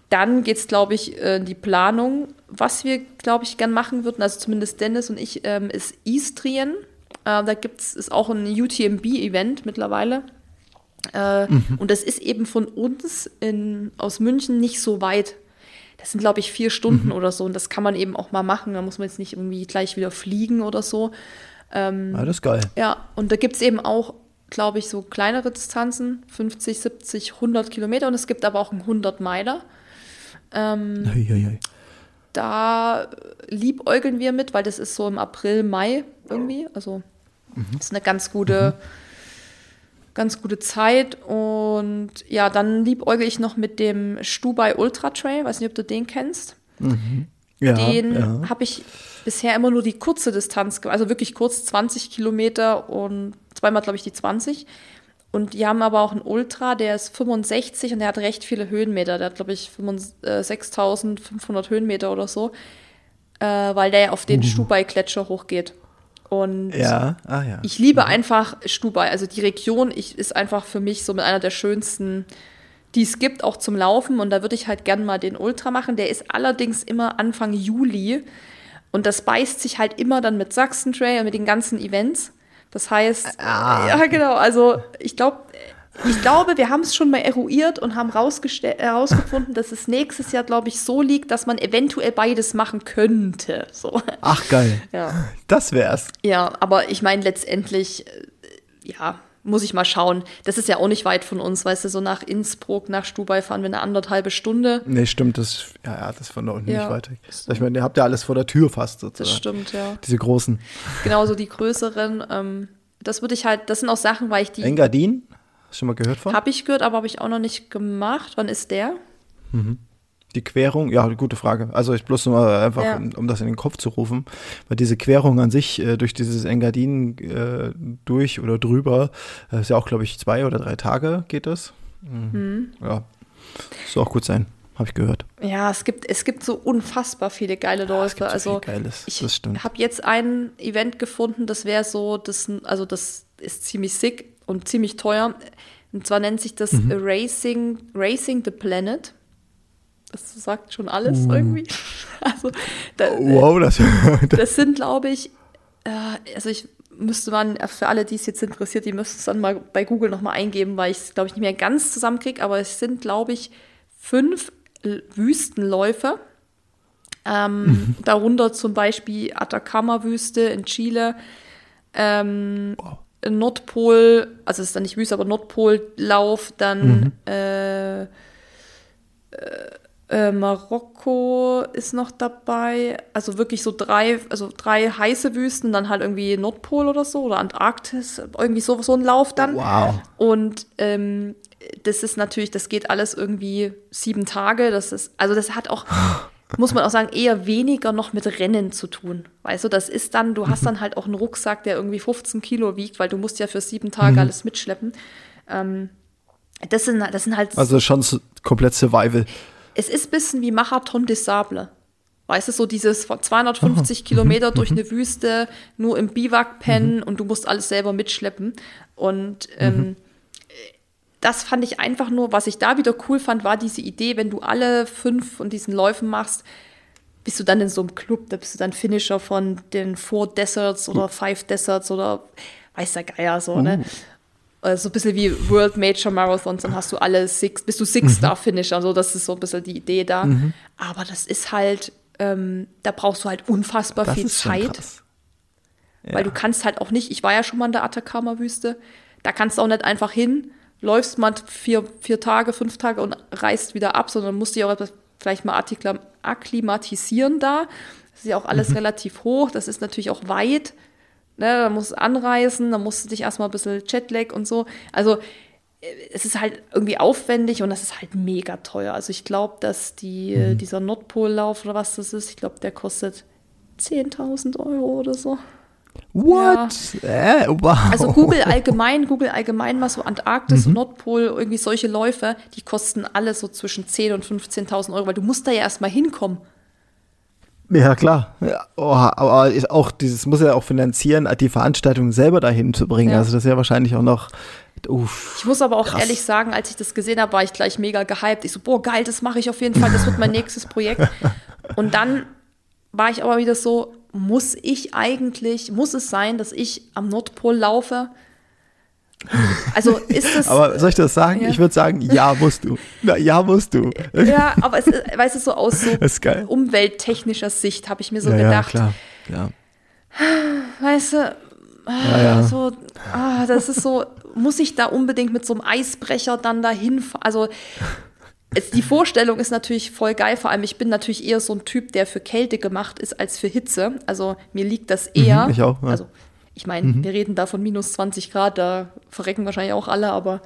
Speaker 2: dann geht es, glaube ich, äh, in die Planung. Was wir, glaube ich, gern machen würden, also zumindest Dennis und ich, ähm, ist Istrien. Äh, da gibt es ist auch ein UTMB-Event mittlerweile. Äh, Und das ist eben von uns in, aus München nicht so weit. Das sind, glaube ich, vier Stunden oder so. Und das kann man eben auch mal machen. Da muss man jetzt nicht irgendwie gleich wieder fliegen oder so.
Speaker 1: Ja, das ist geil.
Speaker 2: Ja, und da gibt es eben auch, glaube ich, so kleinere Distanzen, 50, 70, 100 Kilometer. Und es gibt aber auch einen 100-Meiler. Ähm, da liebäugeln wir mit, weil das ist so im April, Mai irgendwie. Also das ist eine ganz gute, ganz gute Zeit. Und ja, dann liebäugel ich noch mit dem Stubai Ultra Trail. Weiß nicht, ob du den kennst.
Speaker 1: Ja,
Speaker 2: Den
Speaker 1: ja.
Speaker 2: habe ich bisher immer nur die kurze Distanz, also wirklich kurz 20 Kilometer und zweimal, glaube ich, die 20. Und die haben aber auch einen Ultra, der ist 65 und der hat recht viele Höhenmeter. Der hat, glaube ich, 65 äh, 6500 Höhenmeter oder so, äh, weil der auf den Stubai-Gletscher hochgeht. Und
Speaker 1: Ja, ah ja.
Speaker 2: ich liebe einfach Stubai. Also die Region ich, ist einfach für mich so mit einer der schönsten, die es gibt, auch zum Laufen. Und da würde ich halt gern mal den Ultra machen. Der ist allerdings immer Anfang Juli. Und das beißt sich halt immer dann mit Sachsen Trail und mit den ganzen Events. Das heißt, ja genau, also ich glaube, ich glaube, wir haben es schon mal eruiert und haben herausgefunden, dass es nächstes Jahr, glaube ich, so liegt, dass man eventuell beides machen könnte. So.
Speaker 1: Ach, geil.
Speaker 2: Ja.
Speaker 1: Das wär's.
Speaker 2: Ja, aber ich meine letztendlich, äh, ja, muss ich mal schauen. Das ist ja auch nicht weit von uns, weißt du, so nach Innsbruck, nach Stubai fahren wir eine anderthalbe Stunde.
Speaker 1: Nee, stimmt, das, ja, ja, das von da unten ja, nicht weit weg. Ich meine, ihr habt ja alles vor der Tür fast sozusagen.
Speaker 2: Das stimmt, ja.
Speaker 1: Diese großen.
Speaker 2: Genauso die größeren. Ähm, das würde ich halt, das sind auch Sachen, weil ich die.
Speaker 1: Engadin? Hast du schon mal gehört von?
Speaker 2: Habe ich gehört, aber habe ich auch noch nicht gemacht. Wann ist der?
Speaker 1: Mhm. Die Querung, ja, gute Frage. Also ich bloß nur einfach, ja. um, um, das in den Kopf zu rufen, weil diese Querung an sich äh, durch dieses Engadin äh, durch oder drüber, äh, ist ja auch, glaube ich, zwei oder drei Tage geht das. Mhm. Mhm. Ja, soll auch gut sein, habe ich gehört.
Speaker 2: Ja, es gibt, es gibt so unfassbar viele geile Läufe. Ja, also
Speaker 1: Geiles.
Speaker 2: ich habe jetzt ein Event gefunden, das wäre so, das, also das ist ziemlich sick und ziemlich teuer. Und zwar nennt sich das mhm. Racing, Racing the Planet. Das sagt schon alles uh. irgendwie. Also, da, wow, das, das sind, glaube ich, äh, also ich müsste man, für alle, die es jetzt interessiert, die müssten es dann mal bei Google nochmal eingeben, weil ich es, glaube ich, nicht mehr ganz zusammenkriege, aber es sind, glaube ich, fünf Wüstenläufe. Ähm, mhm. Darunter zum Beispiel Atacama-Wüste in Chile, ähm, wow. Nordpol, also es ist dann nicht Wüste, aber Nordpollauf, dann mhm. äh, äh, äh, Marokko ist noch dabei. Also wirklich so drei, also drei heiße Wüsten, dann halt irgendwie Nordpol oder so oder Antarktis, irgendwie so, so ein Lauf dann.
Speaker 1: Wow.
Speaker 2: Und ähm, das ist natürlich, das geht alles irgendwie sieben Tage. Das ist, also das hat auch, muss man auch sagen, eher weniger noch mit Rennen zu tun. Weißt du, das ist dann, du hast dann halt auch einen Rucksack, der irgendwie 15 Kilo wiegt, weil du musst ja für sieben Tage mhm. alles mitschleppen. Ähm, das sind, das sind halt.
Speaker 1: Also schon komplett Survival
Speaker 2: es ist ein bisschen wie Marathon des Sable. Weißt du, so dieses 250 Kilometer durch eine Wüste, nur im Biwak pennen mhm. und du musst alles selber mitschleppen. Und ähm, mhm. das fand ich einfach nur, was ich da wieder cool fand, war diese Idee, wenn du alle fünf von diesen Läufen machst, bist du dann in so einem Club, da bist du dann Finisher von den Four Deserts oder Five Deserts oder weiß der Geier so, ne? Uh. Äh, so ein bisschen wie World Major Marathons, dann hast du alle Six, bist du Six-Star-Finisher, mhm. so, das ist so ein bisschen die Idee da. Mhm. Aber das ist halt, ähm, da brauchst du halt unfassbar das viel Zeit. Ja. Weil du kannst halt auch nicht, ich war ja schon mal in der Atacama-Wüste, da kannst du auch nicht einfach hin, läufst mal vier, vier Tage, fünf Tage und reist wieder ab, sondern musst dich auch vielleicht mal akklimatisieren da. Das ist ja auch alles mhm. relativ hoch, das ist natürlich auch weit. Ne, da musst du anreisen, dann musst du dich erstmal ein bisschen Jetlag und so. Also äh, es ist halt irgendwie aufwendig und das ist halt mega teuer. Also ich glaube, dass die, mhm. dieser Nordpollauf oder was das ist, ich glaube, der kostet 10.000 Euro oder so.
Speaker 1: What? Ja. Äh, wow.
Speaker 2: Also Google allgemein, Google allgemein mal so Antarktis, mhm. Nordpol, irgendwie solche Läufe, die kosten alle so zwischen 10.000 und 15.000 Euro, weil du musst da ja erstmal hinkommen.
Speaker 1: Ja, klar. Ja, oh, aber auch dieses muss ja auch finanzieren, die Veranstaltung selber dahin zu bringen. Ja. Also das ist ja wahrscheinlich auch noch. Uff,
Speaker 2: ich muss aber auch krass. ehrlich sagen, als ich das gesehen habe, war ich gleich mega gehypt. Ich so, boah, geil, das mache ich auf jeden Fall, das wird mein nächstes Projekt. Und dann war ich aber wieder so, muss ich eigentlich, muss es sein, dass ich am Nordpol laufe? Also ist es.
Speaker 1: aber soll ich das sagen? Ja. Ich würde sagen, ja, musst du. Na, ja, musst du.
Speaker 2: Ja, aber es ist, weißt du, so aus so umwelttechnischer Sicht habe ich mir so ja, gedacht. Ja, klar. Ja. Weißt du, ja, ja. so, ah, das ist so, muss ich da unbedingt mit so einem Eisbrecher dann dahin fahren? Also, die Vorstellung ist natürlich voll geil, vor allem ich bin natürlich eher so ein Typ, der für Kälte gemacht ist als für Hitze. Also mir liegt das eher.
Speaker 1: Mhm, ich auch. Ja.
Speaker 2: Also ich meine, mhm. wir reden da von minus 20 Grad, da verrecken wahrscheinlich auch alle, aber.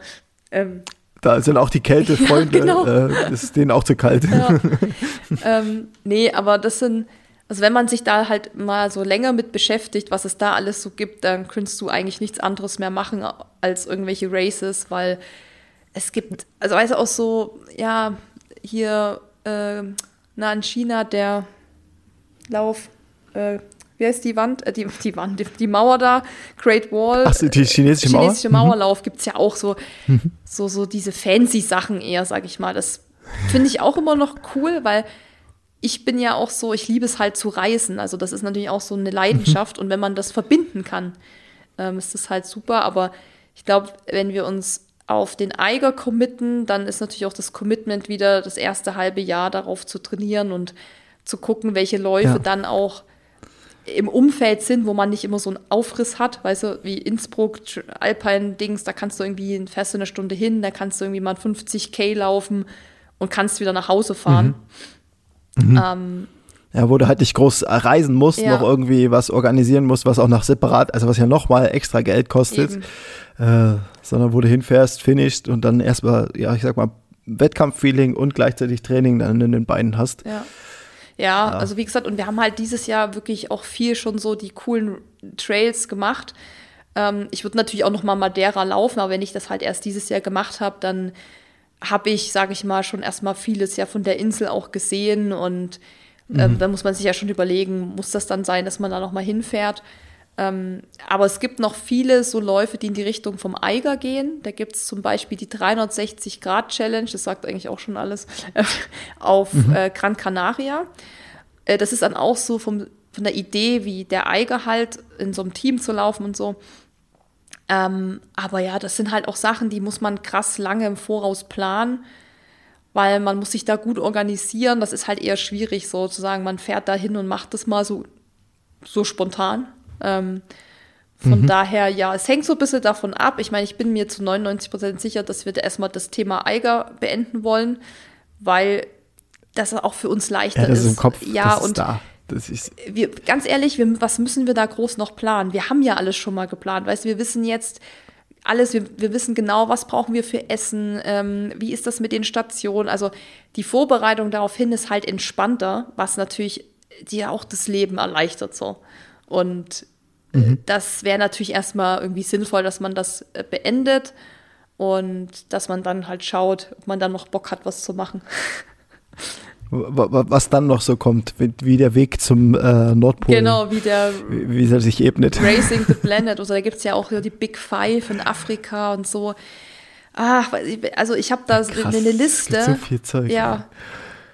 Speaker 2: Ähm,
Speaker 1: da sind auch die Kältefreunde, ja, genau. äh, ist denen auch zu kalt. Ja.
Speaker 2: ähm, nee, aber das sind, also wenn man sich da halt mal so länger mit beschäftigt, was es da alles so gibt, dann könntest du eigentlich nichts anderes mehr machen als irgendwelche Races, weil es gibt, also weißt du auch so, ja, hier, äh, na, in China der Lauf, äh, wie heißt die Wand, äh, die, die Wand, die, die, Mauer da, Great Wall.
Speaker 1: Ach, die chinesische Mauer?
Speaker 2: Chinesische Mauerlauf mhm. gibt es ja auch so, mhm. so, so diese fancy Sachen eher, sag ich mal. Das finde ich auch immer noch cool, weil ich bin ja auch so, ich liebe es halt zu reisen. Also das ist natürlich auch so eine Leidenschaft mhm. und wenn man das verbinden kann, ähm, ist das halt super. Aber ich glaube, wenn wir uns auf den Eiger committen, dann ist natürlich auch das Commitment wieder das erste halbe Jahr darauf zu trainieren und zu gucken, welche Läufe ja. dann auch im Umfeld sind, wo man nicht immer so einen Aufriss hat, weißt du, wie Innsbruck, Alpine-Dings, da kannst du irgendwie fährst du eine Stunde hin, da kannst du irgendwie mal 50k laufen und kannst wieder nach Hause fahren.
Speaker 1: Mhm. Mhm. Ähm, ja, wo du halt nicht groß reisen musst, ja. noch irgendwie was organisieren musst, was auch noch separat, also was ja nochmal extra Geld kostet, äh, sondern wo du hinfährst, finishst und dann erstmal, ja, ich sag mal, Wettkampffeeling und gleichzeitig Training dann in den Beinen hast.
Speaker 2: Ja. Ja, ja, also wie gesagt, und wir haben halt dieses Jahr wirklich auch viel schon so die coolen Trails gemacht. Ähm, ich würde natürlich auch noch mal Madeira laufen, aber wenn ich das halt erst dieses Jahr gemacht habe, dann habe ich, sage ich mal, schon erstmal vieles ja von der Insel auch gesehen und ähm, mhm. da muss man sich ja schon überlegen, muss das dann sein, dass man da noch mal hinfährt. Ähm, aber es gibt noch viele so Läufe, die in die Richtung vom Eiger gehen. Da gibt es zum Beispiel die 360-Grad-Challenge, das sagt eigentlich auch schon alles, auf mhm. äh, Gran Canaria. Äh, das ist dann auch so vom, von der Idee, wie der Eiger halt in so einem Team zu laufen und so. Ähm, aber ja, das sind halt auch Sachen, die muss man krass lange im Voraus planen, weil man muss sich da gut organisieren. Das ist halt eher schwierig, sozusagen. Man fährt da hin und macht das mal so, so spontan. Ähm, von mhm. daher, ja, es hängt so ein bisschen davon ab. Ich meine, ich bin mir zu 99 Prozent sicher, dass wir da erstmal das Thema Eiger beenden wollen, weil das auch für uns leichter ja, das ist.
Speaker 1: im Kopf,
Speaker 2: ja, und da. Das ist wir, ganz ehrlich, wir, was müssen wir da groß noch planen? Wir haben ja alles schon mal geplant. Weißt du, wir wissen jetzt alles, wir, wir wissen genau, was brauchen wir für Essen, ähm, wie ist das mit den Stationen. Also die Vorbereitung daraufhin ist halt entspannter, was natürlich dir auch das Leben erleichtert so. Und mhm. das wäre natürlich erstmal irgendwie sinnvoll, dass man das äh, beendet und dass man dann halt schaut, ob man dann noch Bock hat, was zu machen.
Speaker 1: was dann noch so kommt, wie der Weg zum äh, Nordpol.
Speaker 2: Genau, wie der
Speaker 1: wie, wie er sich ebnet.
Speaker 2: Racing the Planet. Also da gibt es ja auch die Big Five in Afrika und so. Ach, also ich habe da Krass, eine Liste.
Speaker 1: so viel Zeug.
Speaker 2: Ja, ja.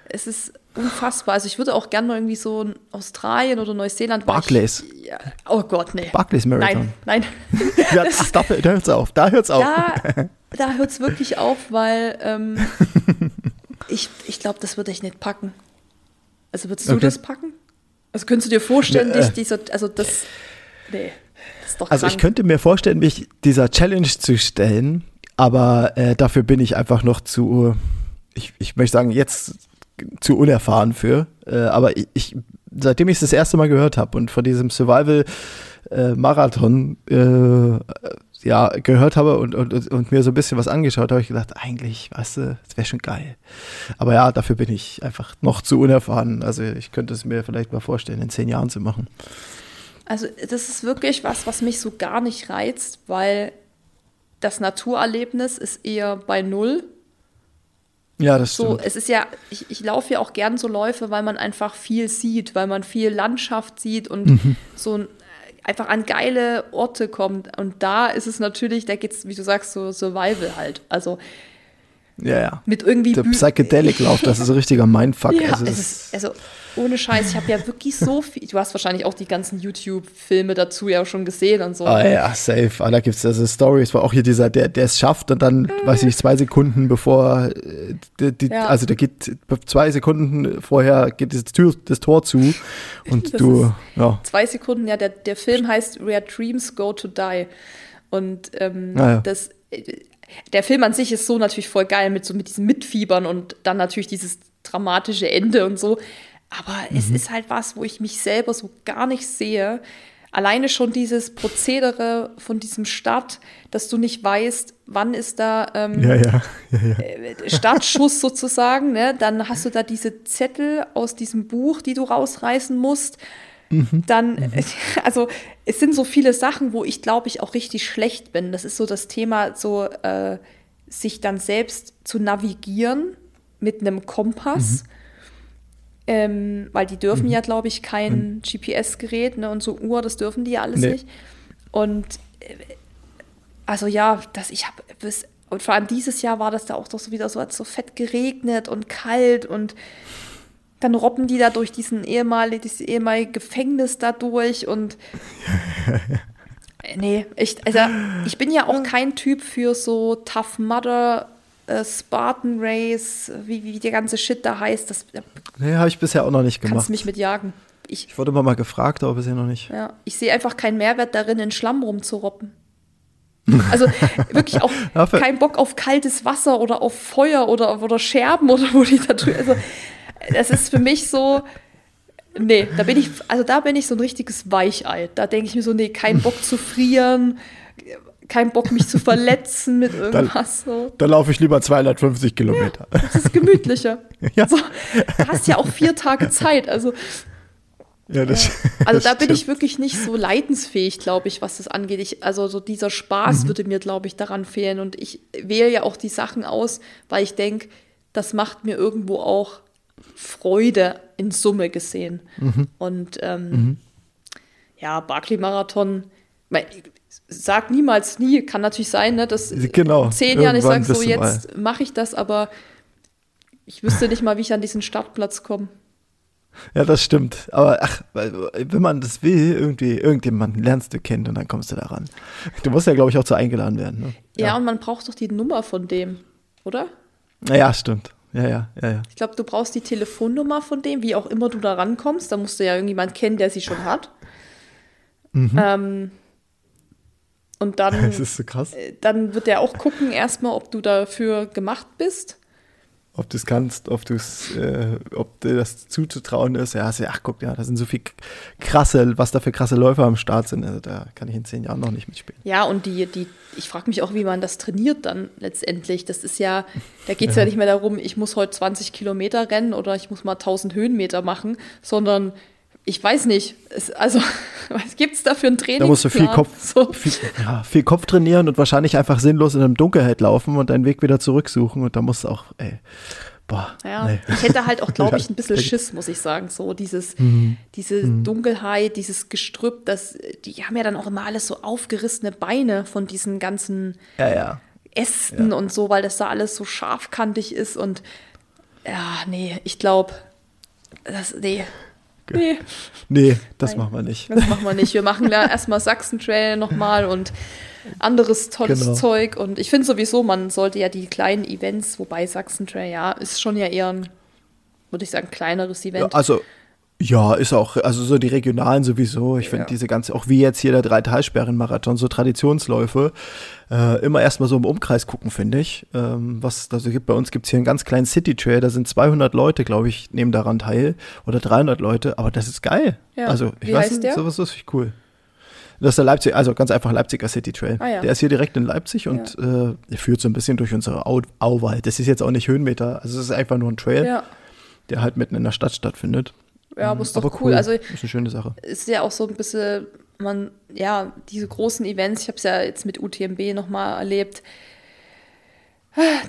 Speaker 2: Es ist unfassbar. Also ich würde auch gerne mal irgendwie so in Australien oder Neuseeland.
Speaker 1: Barclays.
Speaker 2: Ich, ja, oh Gott, nee.
Speaker 1: Barclays Marathon.
Speaker 2: Nein, nein.
Speaker 1: ja, das, da, da hört es auf. Da hört es auf.
Speaker 2: Da, da hört es wirklich auf, weil ähm, ich, ich glaube, das würde ich nicht packen. Also würdest du okay. das packen? Also könntest du dir vorstellen, dich dieser, also das, nee,
Speaker 1: das ist doch Also krank. ich könnte mir vorstellen, mich dieser Challenge zu stellen, aber äh, dafür bin ich einfach noch zu, ich, ich möchte sagen, jetzt zu unerfahren für. Äh, aber ich, ich, seitdem ich es das erste Mal gehört habe und von diesem Survival-Marathon äh, äh, ja, gehört habe und, und, und mir so ein bisschen was angeschaut, habe ich gedacht, eigentlich, weißt du, das wäre schon geil. Aber ja, dafür bin ich einfach noch zu unerfahren. Also ich könnte es mir vielleicht mal vorstellen, in zehn Jahren zu machen.
Speaker 2: Also das ist wirklich was, was mich so gar nicht reizt, weil das Naturerlebnis ist eher bei Null.
Speaker 1: Ja, das
Speaker 2: so, stimmt. Es ist ja, ich, ich laufe ja auch gern so Läufe, weil man einfach viel sieht, weil man viel Landschaft sieht und mhm. so einfach an geile Orte kommt. Und da ist es natürlich, da geht es, wie du sagst, so Survival halt. Also
Speaker 1: ja, ja.
Speaker 2: Mit irgendwie.
Speaker 1: Der Psychedelic-Lauf, das ist ein richtiger Mindfuck.
Speaker 2: Ja, also, ist, also ohne Scheiß, ich habe ja wirklich so viel. Du hast wahrscheinlich auch die ganzen YouTube-Filme dazu ja schon gesehen und so.
Speaker 1: Ah ja, safe. Ah, da gibt es also Stories, war auch hier dieser, der, es schafft und dann, mhm. weiß ich nicht, zwei Sekunden bevor, äh, die, die, ja. also der geht zwei Sekunden vorher geht das, Tür, das Tor zu und das du, ja.
Speaker 2: Zwei Sekunden, ja, der, der Film heißt Where Dreams Go to Die. Und ähm, ah, ja. das der Film an sich ist so natürlich voll geil mit so mit diesem Mitfiebern und dann natürlich dieses dramatische Ende und so. Aber mhm. es ist halt was, wo ich mich selber so gar nicht sehe. Alleine schon dieses Prozedere von diesem Start, dass du nicht weißt, wann ist da ähm,
Speaker 1: ja, ja. Ja,
Speaker 2: äh, Startschuss sozusagen. Ne? Dann hast du da diese Zettel aus diesem Buch, die du rausreißen musst. Mhm. Dann, mhm. also es sind so viele Sachen, wo ich glaube ich auch richtig schlecht bin. Das ist so das Thema, so äh, sich dann selbst zu navigieren mit einem Kompass. Mhm. Ähm, weil die dürfen mhm. ja, glaube ich, kein mhm. GPS-Gerät ne, und so Uhr, das dürfen die ja alles nee. nicht. Und äh, also ja, dass ich habe und vor allem dieses Jahr war das da auch doch so wieder so, so fett geregnet und kalt und dann robben die da durch diesen ehemaligen, dieses ehemalige Gefängnis da durch und nee, ich, also ich bin ja auch kein Typ für so Tough Mudder, äh, Spartan Race, wie, wie der ganze Shit da heißt. Das,
Speaker 1: nee, habe ich bisher auch noch nicht gemacht.
Speaker 2: Kannst mich mit jagen. ich,
Speaker 1: Ich wurde immer mal gefragt, aber bisher noch nicht.
Speaker 2: ja, ich sehe einfach keinen Mehrwert darin, in Schlamm rumzuroppen. Also wirklich auch kein Bock auf kaltes Wasser oder auf Feuer oder, oder Scherben oder wo die da drü- Also das ist für mich so. Nee, da bin ich, also da bin ich so ein richtiges Weichei. Da denke ich mir so, nee, kein Bock zu frieren, kein Bock mich zu verletzen mit irgendwas. So.
Speaker 1: Dann laufe ich lieber 250 Kilometer.
Speaker 2: Das ist gemütlicher.
Speaker 1: Ja.
Speaker 2: So, du hast ja auch vier Tage Zeit. Also,
Speaker 1: Ja, das,
Speaker 2: also
Speaker 1: das
Speaker 2: da bin ich
Speaker 1: stimmt.
Speaker 2: wirklich nicht so leidensfähig, glaube ich, was das angeht. Ich, also so dieser
Speaker 1: Mhm.
Speaker 2: Spaß würde mir, glaube ich, daran fehlen. Und ich wähle ja auch die Sachen aus, weil ich denke, das macht mir irgendwo auch Freude in Summe gesehen.
Speaker 1: Mhm.
Speaker 2: Und ähm, ja, Barclay-Marathon, sag niemals nie, kann natürlich sein, ne, dass
Speaker 1: Genau,
Speaker 2: in zehn Jahren ich sage so, jetzt mache ich das, aber ich wüsste nicht mal, wie ich an diesen Startplatz komme.
Speaker 1: Ja, das stimmt. Aber ach, wenn man das will, irgendwie, irgendjemanden lernst du kennen und dann kommst du da ran. Du musst ja, glaube ich, auch zu eingeladen werden. Ne?
Speaker 2: Ja. und man braucht doch die Nummer von dem, oder?
Speaker 1: Naja, stimmt. Ja, ja, ja, ja.
Speaker 2: Ich glaube, du brauchst die Telefonnummer von dem, wie auch immer du da rankommst. Da musst du ja irgendjemand kennen, der sie schon hat. Ähm, und dann,
Speaker 1: Das ist so krass.
Speaker 2: dann wird er auch gucken, erstmal, ob du dafür gemacht bist.
Speaker 1: Ob du es kannst, ob du es, äh, ob dir das zuzutrauen ist. Ja, also, ach guck, ja, da sind so viel krasse, was da für krasse Läufer am Start sind. Also da kann ich in zehn Jahren noch nicht mitspielen.
Speaker 2: Ja, und die, die, ich frage mich auch, wie man das trainiert dann letztendlich. Das ist ja, da geht es ja. nicht mehr darum, ich muss heute 20 Kilometer rennen oder ich muss mal 1000 Höhenmeter machen, sondern ich weiß nicht. Es, also, was gibt es da für ein Training?
Speaker 1: Da musst du viel Kopf,
Speaker 2: So.
Speaker 1: viel, ja, viel Kopf trainieren und wahrscheinlich einfach sinnlos in einem Dunkelheit laufen und deinen Weg wieder zurücksuchen. Und da musst du auch, ey, boah.
Speaker 2: Ja,
Speaker 1: nee.
Speaker 2: ich hätte halt auch, glaube ich, ein bisschen. Schiss, muss ich sagen. So dieses,
Speaker 1: Mhm.
Speaker 2: diese Dunkelheit, dieses Gestrüpp, das, die haben ja dann auch immer alles so aufgerissene Beine von diesen ganzen
Speaker 1: Ja, ja.
Speaker 2: Ästen und so, weil das da alles so scharfkantig ist und ja, nee, ich glaube, das, nee, nee,
Speaker 1: Nee, das
Speaker 2: Nein.
Speaker 1: machen wir nicht.
Speaker 2: das machen wir nicht. Wir machen ja erstmal Sachsen-Trail nochmal und anderes tolles
Speaker 1: Genau.
Speaker 2: Zeug und ich finde sowieso, man sollte ja die kleinen Events, wobei Sachsen-Trail, ja, ist schon ja eher ein, würde ich sagen, kleineres
Speaker 1: Ja,
Speaker 2: Event.
Speaker 1: also, ja, ist auch, also so die regionalen sowieso. Ich finde
Speaker 2: Ja.
Speaker 1: diese ganze, auch wie jetzt hier der Drei-Talsperren-Marathon, so Traditionsläufe, äh, immer erstmal so im Umkreis gucken, finde ich. Ähm, was, also gibt, bei uns gibt es hier einen ganz kleinen City-Trail, da sind 200 Leute, glaube ich, nehmen daran teil. Oder 300 Leute, aber das ist geil.
Speaker 2: Ja.
Speaker 1: Also, ich
Speaker 2: Wie
Speaker 1: weiß
Speaker 2: heißt
Speaker 1: nicht, sowas ist cool. Das ist der Leipzig, also ganz einfach Leipziger City Trail.
Speaker 2: Ah, ja.
Speaker 1: Der ist hier direkt in Leipzig und äh, der führt so ein bisschen durch unsere Au Auwald. Das ist jetzt auch nicht Höhenmeter, also es ist einfach nur ein Trail,
Speaker 2: Ja,
Speaker 1: der halt mitten in der Stadt stattfindet.
Speaker 2: Ja, aber ist doch
Speaker 1: Aber
Speaker 2: cool. Also
Speaker 1: ist eine schöne Sache.
Speaker 2: ist ja auch so ein bisschen, man, ja, diese großen Events, ich habe es ja jetzt mit UTMB nochmal erlebt,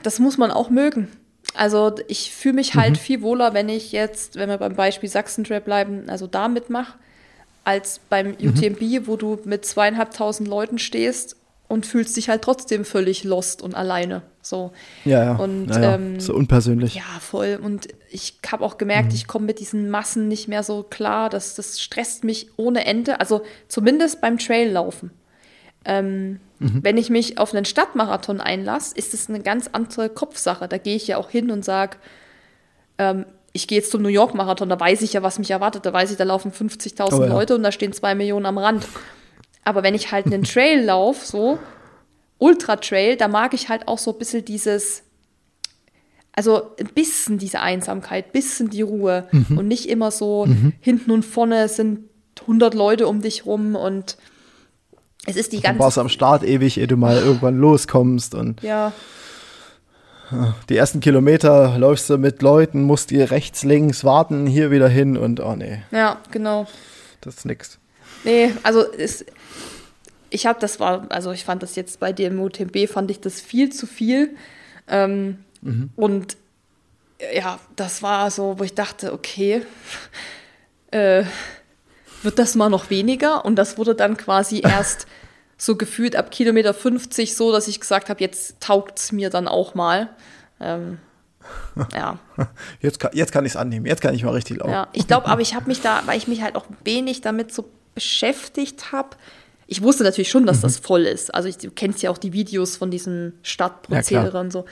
Speaker 2: das muss man auch mögen. Also ich fühle mich halt viel wohler, wenn ich jetzt, wenn wir beim Beispiel Sachsen-Trail bleiben, also da mitmache, als beim UTMB, wo du mit zweieinhalbtausend Leuten stehst und fühlst dich halt trotzdem völlig lost und alleine. So.
Speaker 1: Ja, ja.
Speaker 2: Und,
Speaker 1: ja,
Speaker 2: ähm,
Speaker 1: so unpersönlich.
Speaker 2: Ja, voll. Und ich habe auch gemerkt, ich komme mit diesen Massen nicht mehr so klar. Das, das stresst mich ohne Ende. Also zumindest beim Traillaufen. Ähm, Wenn ich mich auf einen Stadtmarathon einlasse, ist es eine ganz andere Kopfsache. Da gehe ich ja auch hin und sage, ähm, ich gehe jetzt zum New York Marathon, da weiß ich ja, was mich erwartet. Da weiß ich, da laufen 50.000
Speaker 1: Oh ja.
Speaker 2: Leute und da stehen zwei Millionen am Rand. Aber wenn ich halt einen Trail laufe, so Ultra Trail, da mag ich halt auch so ein bisschen dieses, also ein bisschen diese Einsamkeit, ein bisschen die Ruhe
Speaker 1: Mhm.
Speaker 2: und nicht immer so hinten und vorne sind 100 Leute um dich rum und es ist die ganze
Speaker 1: warst du am Start ewig, ehe du mal irgendwann loskommst und
Speaker 2: ja,
Speaker 1: die ersten Kilometer läufst du mit Leuten, musst dir rechts, links warten, hier wieder hin und oh nee,
Speaker 2: ja, genau.
Speaker 1: das ist nix.
Speaker 2: Nee, also es, ich habe das war, also ich fand das jetzt bei dem UTMB fand ich das viel zu viel. Ähm, Und ja, das war so, wo ich dachte, okay, äh, wird das mal noch weniger? Und das wurde dann quasi erst so gefühlt ab Kilometer 50 so, dass ich gesagt habe, jetzt taugt es mir dann auch mal. Ähm, ja.
Speaker 1: Jetzt kann, jetzt kann ich es annehmen, jetzt kann ich mal richtig laufen.
Speaker 2: Ja, ich glaube, aber ich habe mich da, weil ich mich halt auch wenig damit so beschäftigt habe. Ich wusste natürlich schon, dass das voll ist. Also ich, du kennst ja auch die Videos von diesem Stadtprozedere
Speaker 1: Ja,
Speaker 2: und so.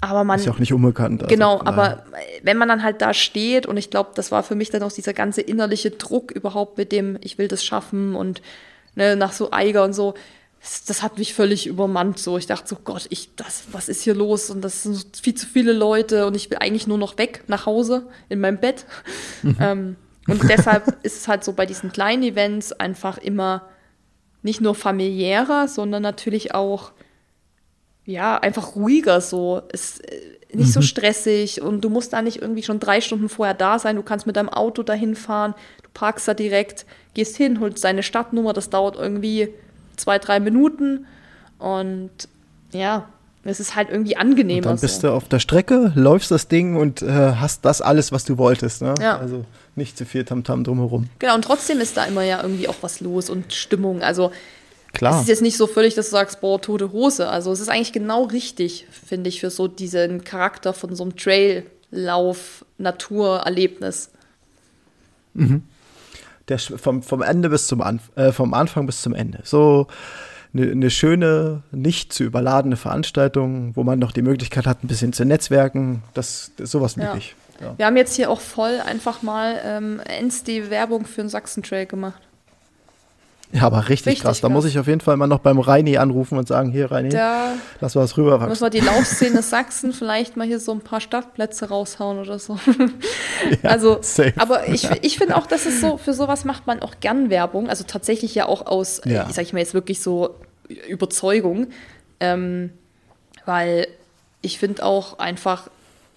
Speaker 2: aber man.
Speaker 1: Ist ja auch nicht unbekannt.
Speaker 2: Also genau, aber wenn man dann halt da steht und ich glaube, das war für mich dann auch dieser ganze innerliche Druck überhaupt mit dem, ich will das schaffen und ne, nach so Eiger und so, das, das, hat mich völlig übermannt. So, ich dachte so, Gott, ich, das, was ist hier los? Und das sind viel zu viele Leute und ich will eigentlich nur noch weg nach Hause in meinem Bett. Mhm. ähm, und deshalb ist es halt so bei diesen kleinen Events einfach immer nicht nur familiärer, sondern natürlich auch ja, einfach ruhiger so. Ist äh, nicht mhm. so stressig und du musst da nicht irgendwie schon drei Stunden vorher da sein. Du kannst mit deinem Auto dahin fahren, du parkst da direkt, gehst hin, holst deine Stadtnummer, das dauert irgendwie zwei, drei Minuten und ja, es ist halt irgendwie angenehmer.
Speaker 1: Und dann bist so. du auf der Strecke, läufst das Ding und äh, hast das alles, was du wolltest. Ne? Ja. Also nicht zu viel Tamtam -Tam drumherum.
Speaker 2: Genau, und trotzdem ist da immer ja irgendwie auch was los und Stimmung. Also Klar. Es ist jetzt nicht so völlig, dass du sagst, boah, tote Hose. Also es ist eigentlich genau richtig, finde ich, für so diesen Charakter von so einem Traillauf, Naturerlebnis.
Speaker 1: Mhm. Der, vom, vom Ende bis zum Anf äh, vom Anfang bis zum Ende. So eine, eine schöne, nicht zu überladene Veranstaltung, wo man noch die Möglichkeit hat, ein bisschen zu netzwerken. Das, das sowas liebe ja.
Speaker 2: Ja. Wir haben jetzt hier auch voll einfach mal ähm, NSD-Werbung für den Sachsen-Trail gemacht.
Speaker 1: Ja, aber richtig, richtig krass. krass. Da muss ich auf jeden Fall mal noch beim Reini anrufen und sagen, hier Reini, da lass mal was rüberwachsen.
Speaker 2: Müssen wir die Laufszene Sachsen vielleicht mal hier so ein paar Startplätze raushauen oder so. Ja, also, safe. aber ich, ich finde auch, dass es so, für sowas macht man auch gern Werbung. Also tatsächlich ja auch aus, ja. ich sage ich mal jetzt wirklich so Überzeugung. Ähm, weil ich finde auch einfach,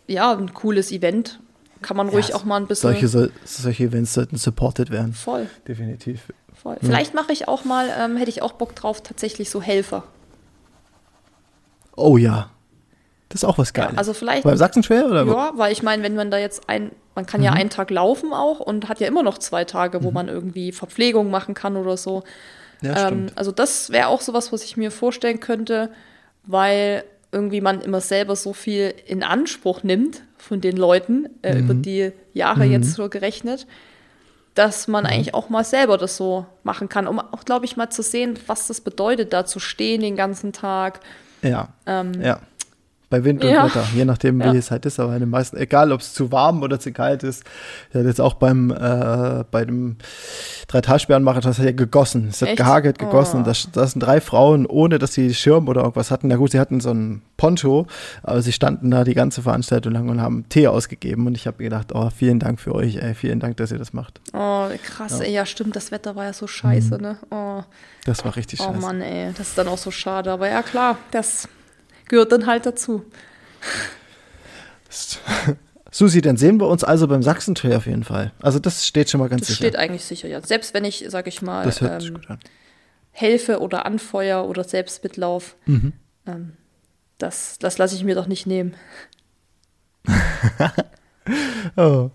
Speaker 2: ja, ein cooles Event kann man ruhig ja, auch mal ein bisschen.
Speaker 1: Solche, solche Events sollten supported werden.
Speaker 2: Voll.
Speaker 1: Definitiv.
Speaker 2: Voll. Ja. Vielleicht mache ich auch mal, ähm, hätte ich auch Bock drauf, tatsächlich so Helfer.
Speaker 1: Oh ja. Das ist auch was Geiles.
Speaker 2: Ja, also vielleicht.
Speaker 1: Beim Sachsen-Trail oder?
Speaker 2: Ja, weil ich meine, wenn man da jetzt ein, man kann mhm. ja einen Tag laufen auch und hat ja immer noch zwei Tage, wo mhm. man irgendwie Verpflegung machen kann oder so. Ja, ähm, also das wäre auch sowas, was ich mir vorstellen könnte, weil irgendwie man immer selber so viel in Anspruch nimmt von den Leuten äh, mhm. über die Jahre mhm. jetzt so gerechnet dass man mhm. eigentlich auch mal selber das so machen kann, um auch, glaube ich, mal zu sehen, was das bedeutet, da zu stehen den ganzen Tag.
Speaker 1: Ja. Ähm, ja bei Wind und ja. Wetter, je nachdem, ja. wie es halt ist. Aber in den meisten, egal ob es zu warm oder zu kalt ist, ja, jetzt auch beim äh, bei dem drei Talsperrenmarathon, das hat ja gegossen. Es hat Echt? gehagelt, gegossen. Oh. Da, da sind drei Frauen, ohne dass sie Schirm oder irgendwas hatten. Na gut, sie hatten so ein Poncho, aber sie standen da die ganze Veranstaltung lang und haben Tee ausgegeben. Und ich habe gedacht, oh, vielen Dank für euch, ey, vielen Dank, dass ihr das macht.
Speaker 2: Oh, krass, ja. ey, ja, stimmt, das Wetter war ja so scheiße, mhm. ne? Oh.
Speaker 1: Das war richtig
Speaker 2: oh,
Speaker 1: scheiße.
Speaker 2: Oh Mann, ey, das ist dann auch so schade. Aber ja, klar, das gehört dann halt dazu.
Speaker 1: Susi, dann sehen wir uns also beim Sachsen-Trail auf jeden Fall. Also das steht schon mal ganz
Speaker 2: das
Speaker 1: sicher.
Speaker 2: Das steht eigentlich sicher, ja. Selbst wenn ich, sage ich mal, ähm, helfe oder anfeuer oder selbst mitlauf, mhm. ähm, das, das lasse ich mir doch nicht nehmen.
Speaker 1: oh.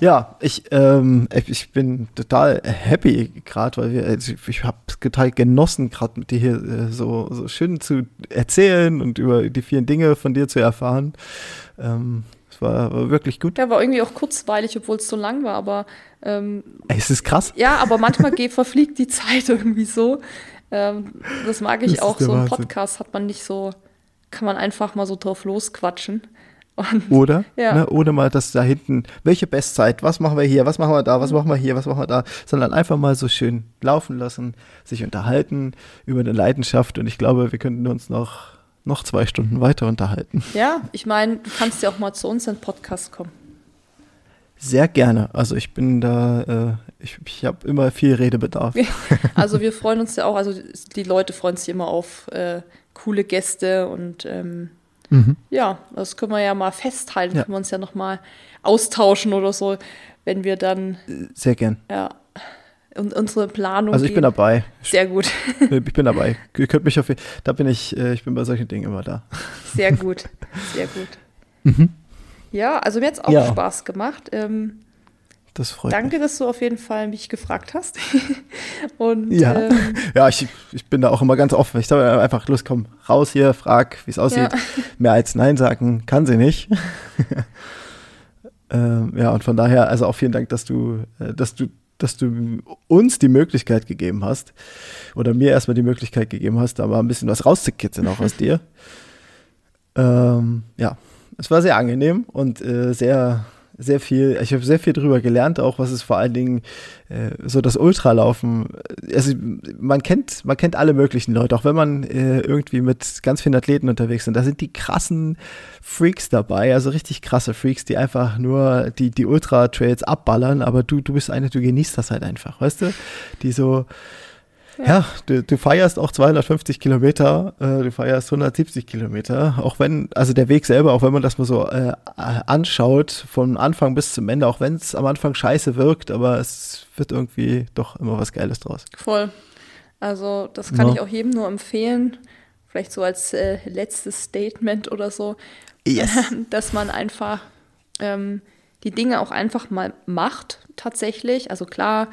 Speaker 1: Ja, ich, ähm, ich bin total happy gerade, weil wir, also ich habe es total genossen, gerade mit dir hier äh, so, so schön zu erzählen und über die vielen Dinge von dir zu erfahren. Ähm, es war, war, wirklich gut.
Speaker 2: Ja, war irgendwie auch kurzweilig, obwohl es so lang war, aber ähm,
Speaker 1: es ist krass.
Speaker 2: Ja, aber manchmal geht, verfliegt die Zeit irgendwie so. Ähm, das mag ich das auch. So ein Podcast hat man nicht so, kann man einfach mal so drauf losquatschen.
Speaker 1: Und, Oder? Ja. Ne, ohne mal das da hinten, welche Bestzeit, was machen wir hier, was machen wir da, was machen wir hier, was machen wir da, sondern einfach mal so schön laufen lassen, sich unterhalten über eine Leidenschaft und ich glaube, wir könnten uns noch, noch zwei Stunden weiter unterhalten.
Speaker 2: Ja, ich meine, du kannst ja auch mal zu uns in den Podcast kommen.
Speaker 1: Sehr gerne. Also ich bin da, äh, ich, ich habe immer viel Redebedarf.
Speaker 2: also wir freuen uns ja auch, also die Leute freuen sich immer auf äh, coole Gäste und ähm, Mhm. Ja, das können wir ja mal festhalten, ja. können wir uns ja noch mal austauschen oder so, wenn wir dann.
Speaker 1: Sehr gern.
Speaker 2: Ja. Und unsere Planung.
Speaker 1: Also ich bin dabei.
Speaker 2: Sehr gut.
Speaker 1: Ich bin dabei. Ihr könnt mich auf, da bin ich, äh, ich bin bei solchen Dingen immer da.
Speaker 2: Sehr gut, sehr gut. Mhm. Ja, also mir hat es auch ja. Spaß gemacht. Ähm,
Speaker 1: das freut
Speaker 2: Danke,
Speaker 1: mich.
Speaker 2: dass du auf jeden Fall mich gefragt hast.
Speaker 1: Und, ja, ähm, ja ich, ich bin da auch immer ganz offen. Ich sage einfach, los, komm, raus hier, frag, wie es aussieht. Ja. Mehr als Nein sagen kann sie nicht. ähm, ja, und von daher, also auch vielen Dank, dass du, äh, dass du, dass du uns die Möglichkeit gegeben hast, oder mir erstmal die Möglichkeit gegeben hast, da mal ein bisschen was rauszukitzeln auch aus dir. Ähm, ja, es war sehr angenehm und äh, sehr, sehr viel, ich habe sehr viel drüber gelernt, auch was es vor allen Dingen äh, so das Ultralaufen, also man kennt, man kennt alle möglichen Leute, auch wenn man äh, irgendwie mit ganz vielen Athleten unterwegs sind, da sind die krassen Freaks dabei, also richtig krasse Freaks, die einfach nur die, die Ultra-Trails abballern, aber du, du bist eine, du genießt das halt einfach, weißt du? Die so, ja, ja du, du, feierst auch 250 Kilometer, äh, du feierst 170 Kilometer, auch wenn, also der Weg selber, auch wenn man das mal so äh, anschaut, von Anfang bis zum Ende, auch wenn es am Anfang scheiße wirkt, aber es wird irgendwie doch immer was Geiles draus.
Speaker 2: Voll. Also das kann ja. ich auch jedem nur empfehlen, vielleicht so als äh, letztes Statement oder so, yes. dass man einfach ähm, die Dinge auch einfach mal macht, tatsächlich. Also klar,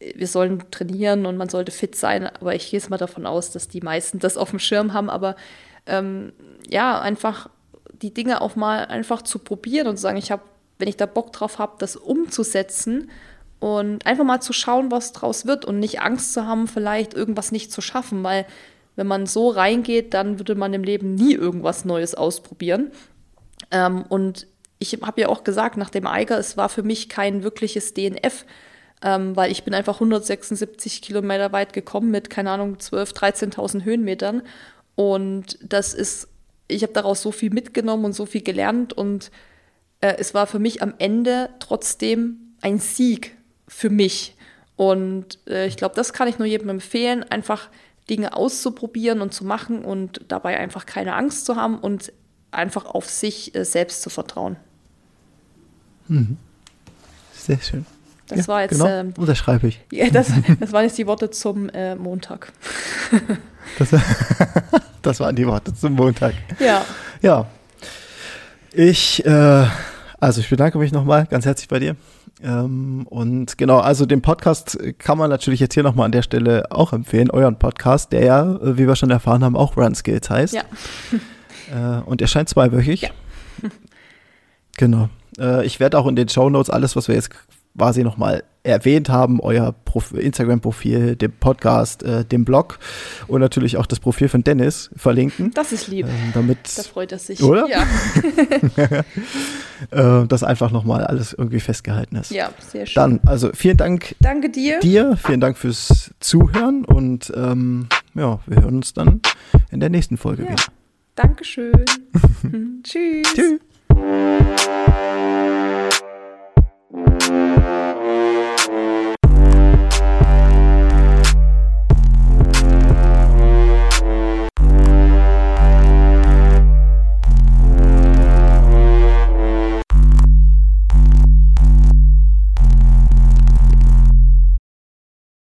Speaker 2: wir sollen trainieren und man sollte fit sein, aber ich gehe jetzt mal davon aus, dass die meisten das auf dem Schirm haben, aber ähm, ja, einfach die Dinge auch mal einfach zu probieren und zu sagen, ich habe, wenn ich da Bock drauf habe, das umzusetzen und einfach mal zu schauen, was draus wird und nicht Angst zu haben, vielleicht irgendwas nicht zu schaffen, weil wenn man so reingeht, dann würde man im Leben nie irgendwas Neues ausprobieren. Ähm, und ich habe ja auch gesagt, nach dem Eiger, es war für mich kein wirkliches DNF, ähm, weil ich bin einfach 176 Kilometer weit gekommen mit, keine Ahnung, 12.000, 13.000 Höhenmetern. Und das ist, ich habe daraus so viel mitgenommen und so viel gelernt und äh, es war für mich am Ende trotzdem ein Sieg für mich. Und äh, ich glaube, das kann ich nur jedem empfehlen, einfach Dinge auszuprobieren und zu machen und dabei einfach keine Angst zu haben und einfach auf sich äh, selbst zu vertrauen.
Speaker 1: Mhm. Sehr schön.
Speaker 2: Das ja, war jetzt.
Speaker 1: Genau, ähm, unterschreibe ich.
Speaker 2: Ja, das, das waren jetzt die Worte zum äh, Montag.
Speaker 1: das, das, waren die Worte zum Montag.
Speaker 2: Ja.
Speaker 1: Ja. Ich, äh, also ich bedanke mich nochmal ganz herzlich bei dir. Ähm, und genau, also den Podcast kann man natürlich jetzt hier nochmal an der Stelle auch empfehlen, euren Podcast, der ja, äh, wie wir schon erfahren haben, auch Run Skills heißt.
Speaker 2: Ja.
Speaker 1: Äh, und erscheint zweiwöchig.
Speaker 2: Ja.
Speaker 1: Genau. Äh, ich werde auch in den Show Notes alles, was wir jetzt quasi nochmal erwähnt haben, euer Instagram-Profil, den Podcast, äh, den Blog und natürlich auch das Profil von Dennis verlinken.
Speaker 2: Das ist lieb.
Speaker 1: Ähm, damit,
Speaker 2: da freut er sich.
Speaker 1: Oder?
Speaker 2: Ja.
Speaker 1: äh, dass einfach nochmal alles irgendwie festgehalten ist.
Speaker 2: Ja, sehr schön.
Speaker 1: Dann, also vielen Dank.
Speaker 2: Danke dir.
Speaker 1: Dir, vielen Dank fürs Zuhören und ähm, ja, wir hören uns dann in der nächsten Folge ja. wieder.
Speaker 2: Dankeschön. Tschüss. Tschüss.